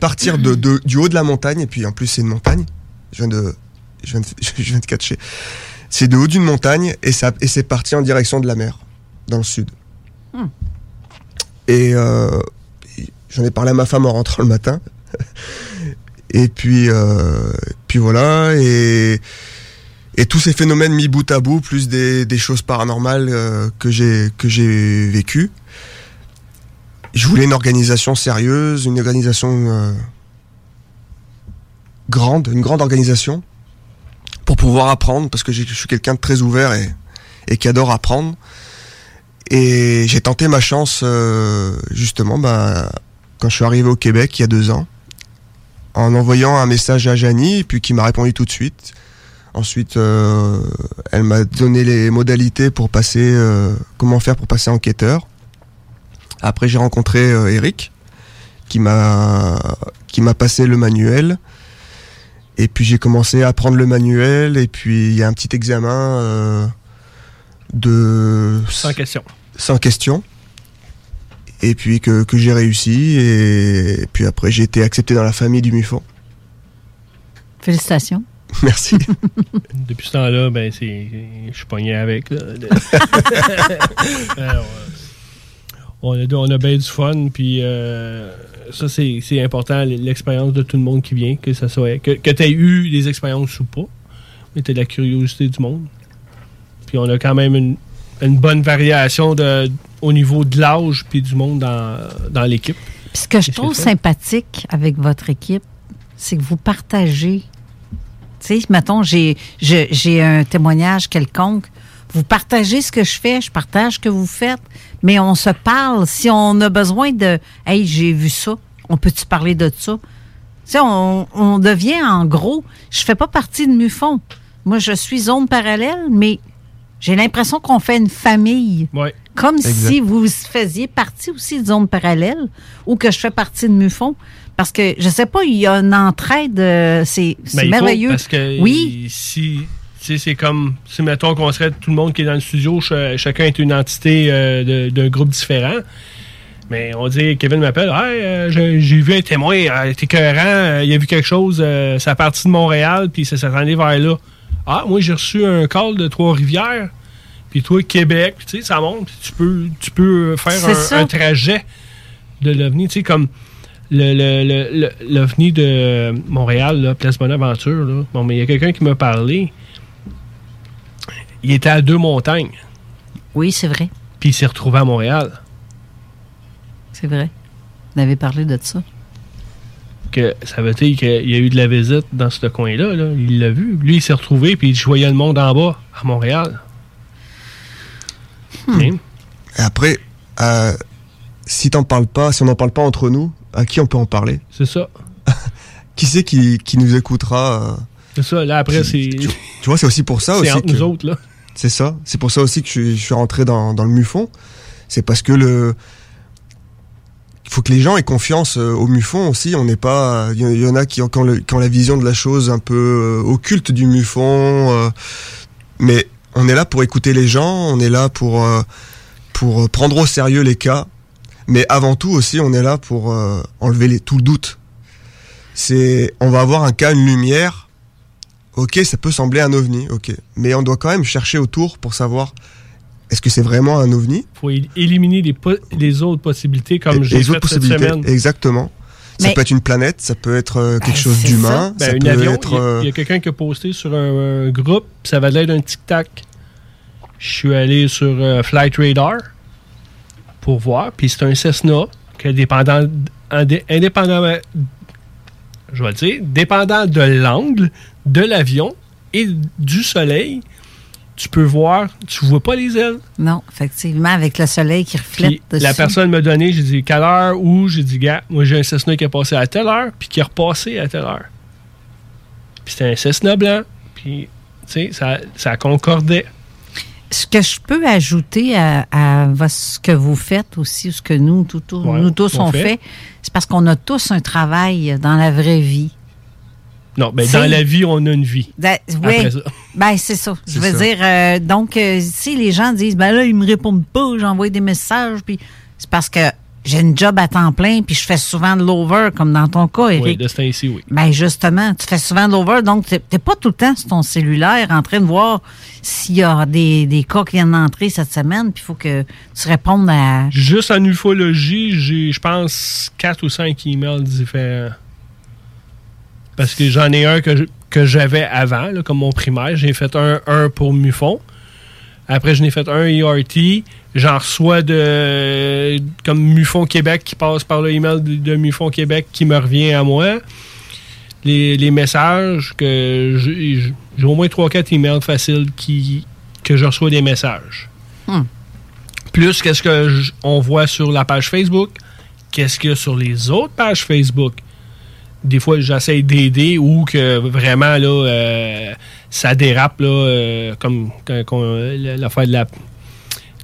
partir de, de- du haut de la montagne, et puis en plus c'est une montagne, je viens de, je viens de, je viens de catcher. C'est de haut d'une montagne, et, ça, et c'est parti en direction de la mer, dans le sud. Hmm. Et euh, j'en ai parlé à ma femme en rentrant le matin. et puis, euh, puis voilà. Et, et tous ces phénomènes mis bout à bout, plus des, des choses paranormales que j'ai que j'ai vécues. Je voulais une organisation sérieuse, une organisation euh, grande, une grande organisation pour pouvoir apprendre, parce que je suis quelqu'un de très ouvert et, et qui adore apprendre. Et j'ai tenté ma chance euh, justement bah, quand je suis arrivé au Québec il y a deux ans, en envoyant un message à Janie, puis qui m'a répondu tout de suite. Ensuite, euh, elle m'a donné les modalités pour passer, euh, comment faire pour passer enquêteur. Après, j'ai rencontré euh, Eric, qui m'a qui m'a passé le manuel. Et puis j'ai commencé à apprendre le manuel. Et puis il y a un petit examen euh, de Sans question. sans question. Et puis que, que j'ai réussi. Et, puis après, j'ai été accepté dans la famille du MUFON. Félicitations. Merci. Depuis ce temps-là, ben, c'est, je suis pogné avec. là. Alors, euh, on, a, on a bien du fun, puis euh, ça, c'est, important, l'expérience de tout le monde qui vient, que ça soit. Que, que tu aies eu des expériences ou pas, mais tu de la curiosité du monde. Puis on a quand même une, une bonne variation de, au niveau de l'âge puis du monde dans, dans l'équipe. Puis ce que je trouve sympathique avec votre équipe, c'est que vous partagez. Tu sais, mettons, j'ai un témoignage quelconque. Vous partagez ce que je fais, je partage ce que vous faites, mais on se parle. Si on a besoin de Hey, j'ai vu ça, on peut-tu parler de ça? Tu sais, on, on devient en gros. Je fais pas partie de MUFON. Moi, je suis zone parallèle, mais j'ai l'impression qu'on fait une famille. Ouais. Comme Exact. si vous faisiez partie aussi de zone parallèle ou que je fais partie de MUFON. Parce que, je sais pas, il y a une entraide, euh, c'est Ben, faut, merveilleux. parce que oui, si, c'est comme si, mettons, qu'on serait tout le monde qui est dans le studio, ch- chacun est une entité euh, d'un groupe différent. Mais on dit, Kevin m'appelle, hey, euh, j'ai vu un témoin, euh, t'es euh, il a vu quelque chose, euh, c'est à partir de Montréal, puis ça s'est rendu vers là. Ah, moi, j'ai reçu un call de Trois-Rivières, puis toi, Québec, tu sais, ça monte, tu peux, tu peux faire ça. un, un trajet de l'OVNI, tu sais, comme le- le- le- le- l'OVNI de Montréal, là, Place Bonaventure, là. Bon, mais il y a quelqu'un qui m'a parlé. Il était à deux montagnes. Oui, c'est vrai. Puis il s'est retrouvé à Montréal. c'est vrai. Vous avez parlé de ça. Que ça veut dire qu'il y a eu de la visite dans ce coin-là. là. Il l'a vu. Lui, il s'est retrouvé, puis je voyais le monde en bas, à Montréal. Hmm. Hein? Et après, euh, si t'en parles pas, si on n'en parle pas entre nous, à qui on peut en parler? C'est ça. qui c'est qui, qui nous écoutera euh, C'est ça. Là, après, c'est. Tu vois, c'est aussi pour ça C'est aussi. entre que- nous autres, là. C'est ça. C'est pour ça aussi que je, suis- je suis rentré dans, dans le MUFON. C'est parce que le. Il faut que les gens aient confiance euh, au MUFON aussi. On n'est pas. Il y, en a qui ont, qui ont le- la vision de la chose un peu euh, occulte du MUFON. euh, mais on est là pour écouter les gens. On est là pour, euh, pour prendre au sérieux les cas. Mais avant tout aussi, on est là pour enlever les, tout le doute. C'est, on va avoir un cas, une lumière. Ok, ça peut sembler un ovni, ok, mais on doit quand même chercher autour pour savoir est-ce que c'est vraiment un ovni? Faut é- éliminer les, po- les autres possibilités comme j'ai les fait autres cette possibilités. semaine. Exactement. Ça Mais- peut être une planète, ça peut être euh, quelque chose C'est d'humain, ça. ça, Ben, peut avion, être. il y a- euh, il y a, quelqu'un qui a posté sur un, un groupe, ça va l'air d'un tic-tac. Je suis allé sur euh, Flight Radar pour voir, puis c'est un Cessna que dépendant, indé- indépendamment, je vais le dire, dépendant de l'angle de l'avion et du soleil, tu peux voir, tu vois pas les ailes. Non, effectivement, avec le soleil qui reflète Puis dessus. la personne m'a donné, j'ai dit quelle heure, où, j'ai dit gars, moi j'ai un Cessna qui est passé à telle heure, puis qui est repassé à telle heure. Puis c'était un Cessna blanc, puis tu sais, ça, ça concordait. Ce que je peux ajouter à, ce que vous faites aussi, ou ce que nous, tout- tout- Ouais, nous tous on on fait. fait, c'est parce qu'on a tous un travail dans la vraie vie. Non, ben C'est- dans la vie, on a une vie. Da- Après oui, ben c'est ça. Je veux ça. dire, euh, donc, euh, si les gens disent, ben là, ils me répondent pas, j'envoie des messages, puis c'est parce que j'ai une job à temps plein, puis je fais souvent de l'over, comme dans ton cas, Eric. Oui, de ce temps-ci, oui. Ben justement, tu fais souvent de l'over, donc tu n'es pas tout le temps sur ton cellulaire en train de voir s'il y a des, des cas qui viennent d'entrer cette semaine, puis il faut que tu répondes à... Juste en ufologie, j'ai, je pense, quatre ou cinq emails différents. Parce que j'en ai un que, je- que j'avais avant, là, comme mon primaire. J'ai fait un, un pour MUFON. Après, je n'ai fait un ERT. J'en reçois de comme MUFON Québec qui passe par le email de, de MUFON Québec qui me revient à moi. Les, les messages que j'ai au moins 3-4 emails faciles qui, que je reçois des messages. Hmm. Plus qu'est-ce que on voit sur la page Facebook, qu'est-ce qu'il y a sur les autres pages Facebook? Des fois, j'essaie d'aider ou que vraiment, là, euh, ça dérape, là, euh, comme quand, quand, euh, l'affaire de la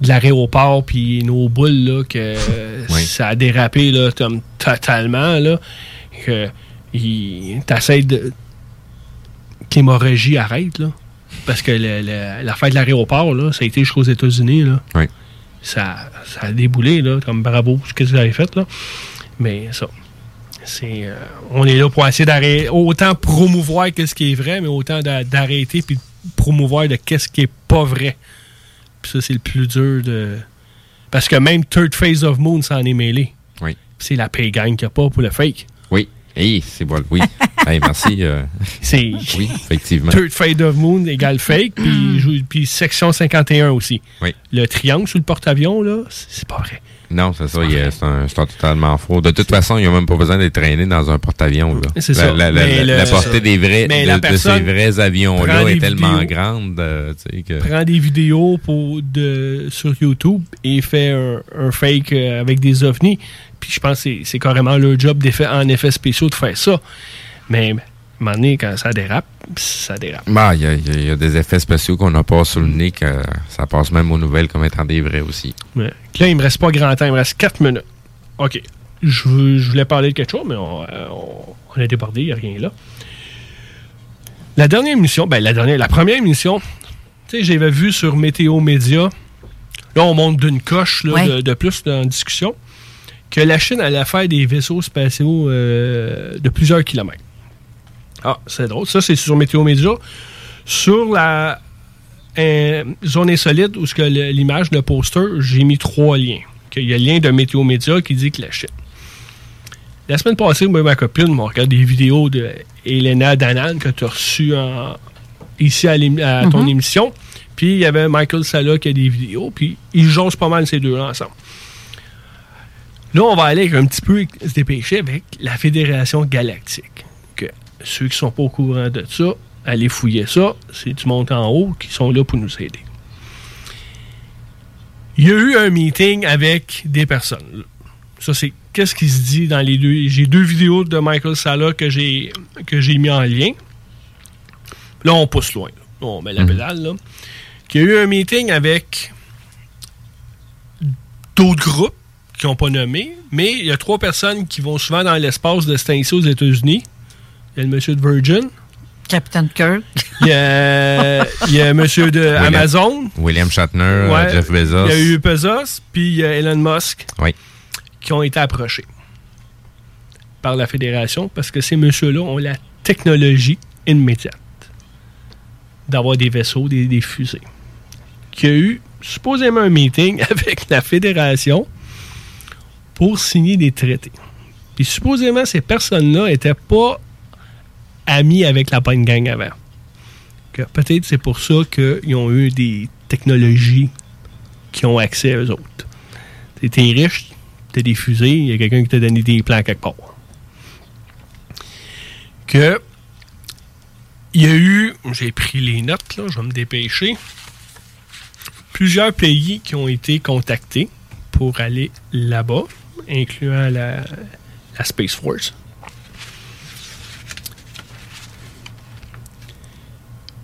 de l'aéroport puis nos boules là que ça a dérapé là comme totalement là que t'essayes de que l'hémorragie arrête là. Parce que le- le- l'affaire de l'aéroport là ça a été jusqu'aux États-Unis là. Oui. ça, ça a déboulé là comme bravo ce que vous avez fait là. Mais ça c'est euh, on est là pour essayer d'arrêter autant promouvoir qu'est-ce qui est vrai mais autant d'a- d'arrêter puis de promouvoir de qu'est-ce qui est pas vrai puis ça c'est le plus dur de parce que même Third Phase of Moon s'en est mêlé Oui. C'est la pay gang qu'il n'y a pas pour le fake Oui. Hey, c'est bon. Oui. Hey, merci. euh, c'est Oui, effectivement. Third Fade of Moon égale fake, puis, section 51 aussi. Oui. Le triangle sur le porte-avions, là, c'est pas vrai. Non, c'est ça. C'est un, un totalement faux. De toute façon, il n'y a même pas besoin d'être traîné dans un porte-avions. C'est la, ça. La, portée des vrais, de, ces vrais avions-là est tellement vidéos. grande euh, que... Prend des vidéos pour de, sur YouTube et fait un, un fake euh, avec des ovnis. Puis je pense que c'est- carrément leur job en effets spéciaux de faire ça. Mais moment donné, quand ça dérape, ça dérape. Bah, il y, a- y y des effets spéciaux qu'on n'a pas sous le nez, que ça passe même aux nouvelles comme étant des vrais aussi. Ouais. Là, il me reste pas grand temps, il me reste 4 minutes. OK. Je, voulais parler de quelque chose, mais on, euh, on- on a débordé, il n'y a rien là. La dernière émission, ben la dernière, la première émission, tu sais, j'avais vu sur Météo Média, là, on monte d'une coche là, Ouais. de, de plus dans la discussion, que la Chine allait faire des vaisseaux spatiaux euh, de plusieurs kilomètres. Ah, c'est drôle. Ça, c'est sur Météo Média. Sur la euh, zone insolite où l'image, le poster, j'ai mis trois liens. Il y a le lien de Météo Média qui dit que la Chine. La semaine passée, moi et ma copine, on regarde des vidéos de Elena Danan que tu as reçues en- ici à, ton Mhm. émission. Puis il y avait Michael Sala qui a des vidéos. Puis ils jasent pas mal ces deux-là ensemble. Là, on va aller avec un petit peu se dépêcher avec la Fédération Galactique. Ceux qui sont pas au courant de ça, allez fouiller ça. C'est du monde en haut qui sont là pour nous aider. Il y a eu un meeting avec des personnes. Ça, c'est qu'est-ce qui se dit dans les deux? J'ai deux vidéos de Michael Sala que j'ai que j'ai mis en lien. Là, on pousse loin. là. On met la pédale. Là. Qu'il y a eu un meeting avec d'autres groupes qui n'ont pas nommé, mais il y a trois personnes qui vont souvent dans l'espace de temps-ci aux États-Unis. Il y a le monsieur de Virgin. Captain Kirk. Il y a, il y a monsieur de William- Amazon. William Shatner, euh, Ouais. Jeff Bezos. Il y a eu Bezos, puis il y a Elon Musk. Oui. qui ont été approchés par la fédération parce que ces messieurs-là ont la technologie immédiate d'avoir des vaisseaux, des, des fusées. Qui a eu supposément un meeting avec la fédération pour signer des traités. Puis supposément, ces personnes-là n'étaient pas amis avec la bonne gang avant. Peut-être c'est pour ça qu'ils ont eu des technologies qui ont accès aux autres. T'es riche, t'as des fusées, il y a quelqu'un qui t'a donné des plans quelque part. Que il y a eu, j'ai pris les notes, là, je vais me dépêcher, plusieurs pays qui ont été contactés pour aller là-bas, incluant la Space Force.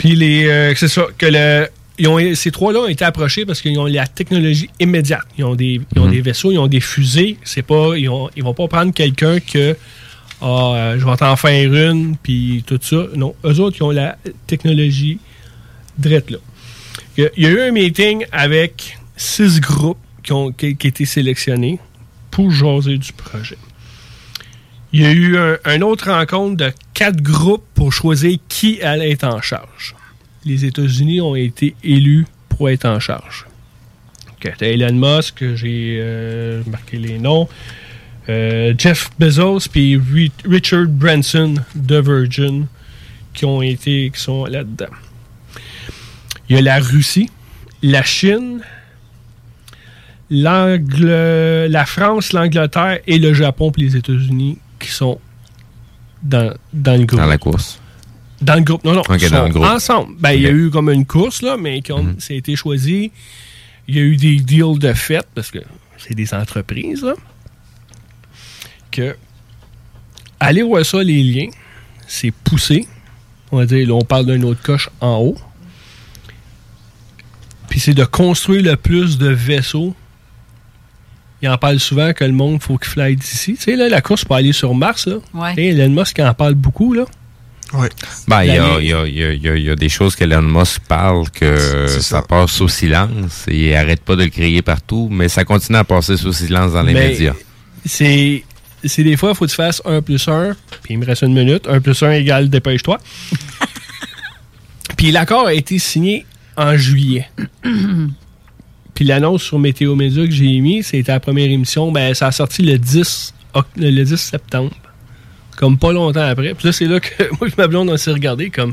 Puis les, euh, c'est ça, que le, ils ont, ces trois-là ont été approchés parce qu'ils ont la technologie immédiate. Ils ont des, ils ont des vaisseaux, ils ont des fusées. C'est pas, ils, ont, ils vont pas prendre quelqu'un que ah, euh, je vais t'en faire une, puis tout ça. Non, eux autres, ils ont la technologie drette là. Il y a eu un meeting avec six groupes qui ont qui, qui été sélectionnés pour jaser du projet. Il y a eu un, un autre rencontre de quatre groupes pour choisir qui allait être en charge. Les États-Unis ont été élus pour être en charge. Ok, t'as Elon Musk, j'ai euh, marqué les noms. Euh, Jeff Bezos puis Ri- Richard Branson de Virgin qui ont été qui sont là-dedans. Il y a la Russie, la Chine, la France, l'Angleterre et le Japon puis les États-Unis qui sont dans, dans le groupe. Dans la course. Dans le groupe, non, non. Dans le groupe. Ensemble. Ben, il y a eu comme une course, là, mais comme ça a été choisi, il y a eu des deals de fait, parce que c'est des entreprises, là, que aller voir ça, les liens, c'est pousser. On va dire, là, on parle d'une autre coche en haut. Puis c'est de construire le plus de vaisseaux. Il en parle souvent que le monde, faut qu'il fly d'ici. Tu sais, là, la course pour aller sur Mars, là. Ouais. Tu sais, Elon Musk en parle beaucoup, là. Oui. Ben, il y a, La- il y, a, il y, a, il y a- il y a des choses qu'Elon Musk parle que ça. passe sous silence et il arrête pas de le crier partout, mais ça continue à passer sous silence dans les Mais médias. C'est. C'est des fois, il faut que tu fasses 1 plus 1, puis il me reste une minute. 1 plus 1 égale dépêche-toi. puis l'accord a été signé en juillet. Puis l'annonce sur Météo Média que j'ai mis, c'était la première émission, ben ça a sorti le 10, oct- le 10 septembre. Comme pas longtemps après. Puis là, c'est là que moi et ma blonde, on s'est regardé comme.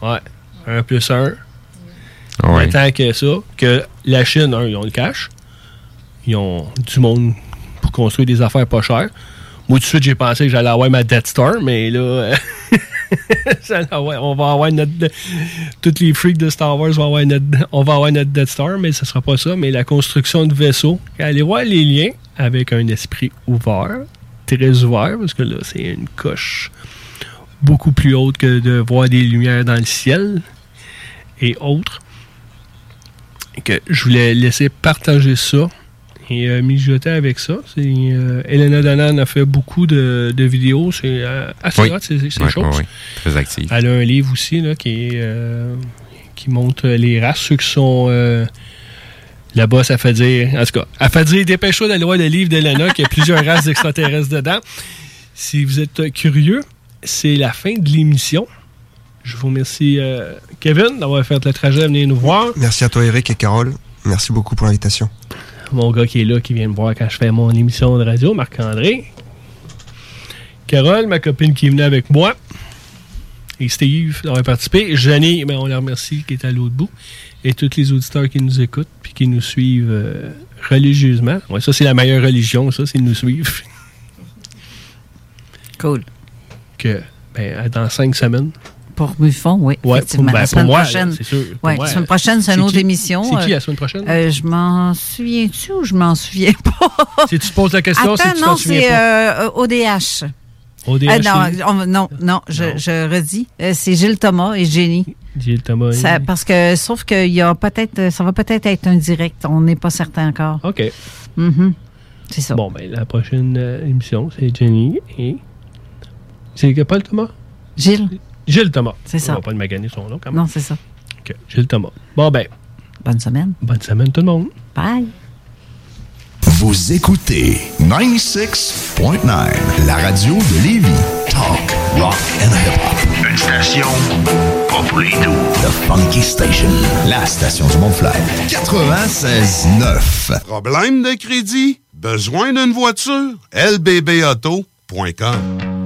Ouais, 1 plus 1. Ouais. Tant que ça, que la Chine, un, ils ont le cash. Ils ont du monde pour construire des affaires pas chères. Moi, tout de suite, j'ai pensé que j'allais avoir ma Death Star, mais là, euh, on va avoir notre. Toutes les freaks de Star Wars vont avoir notre, on va avoir notre Death Star, mais ce sera pas ça. Mais la construction de vaisseaux, allez voir les liens avec un esprit ouvert, très ouvert, parce que là, c'est une coche beaucoup plus haute que de voir des lumières dans le ciel et autres. Que je voulais laisser partager ça et euh, mijoter avec ça. C'est, euh, Elena Donan a fait beaucoup de, de vidéos. C'est euh, assez Oui. hot, ces, choses. Très actif. Elle a un livre aussi là, qui, euh, qui montre les races. Ceux qui sont euh, là-bas, ça fait dire. En tout cas, elle fait dire dépêche-toi d'aller voir le livre d'Elena, qu'il y a plusieurs races d'extraterrestres dedans. Si vous êtes euh, curieux, c'est la fin de l'émission. Je vous remercie, euh, Kevin, d'avoir fait le trajet à venir nous voir. Merci à toi, Eric et Carole. Merci beaucoup pour l'invitation. Mon gars qui est là, qui vient me voir quand je fais mon émission de radio, Marc-André. Carole, ma copine qui est venue avec moi. Et Steve d'avoir participé. Jenny, ben, on la remercie, qui est à l'autre bout. Et tous les auditeurs qui nous écoutent puis qui nous suivent euh, religieusement. Ouais, ça, c'est la meilleure religion, ça, c'est de nous suivre. Cool. Que, ben, dans cinq semaines. Pour Buffon, oui. Ouais, effectivement. pour- ben, la pour semaine moi, prochaine. c'est sûr. Pour Ouais, moi, la semaine prochaine, c'est une autre qui- émission. c'est qui, Euh, la semaine prochaine? euh, je m'en souviens-tu ou je m'en souviens pas? Si tu te poses la question, Attends, si tu non, souviens c'est euh, ODH. ODH, Euh, non, on- non, non, je, je redis. Euh, c'est Gilles Thomas et Jenny. Gilles Thomas. Ça- parce que, sauf qu'il y a peut-être, ça va peut-être être un direct. On n'est pas certain encore. OK. Mhm. C'est ça. Bon, ben, la prochaine euh, émission, c'est Jenny et. C'est que Paul Thomas? Gilles. Gilles Thomas. C'est ça. On va pas le maganer son nom quand même. Non, c'est ça. OK. Gilles Thomas. Bon, ben. Bonne semaine. Bonne semaine, tout le monde. Bye. Vous écoutez 96.9, la radio de Lévis. Talk, rock and hip-hop. Une station pas pour les doux. The Funky Station, la station du Mont-Fly. 96.9. Problème de crédit? Besoin d'une voiture? lbbauto.com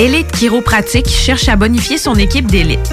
Élite Chiropratique cherche à bonifier son équipe d'élite.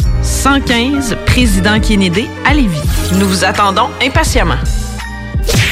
115 Président Kennedy à Lévis. Nous vous attendons impatiemment.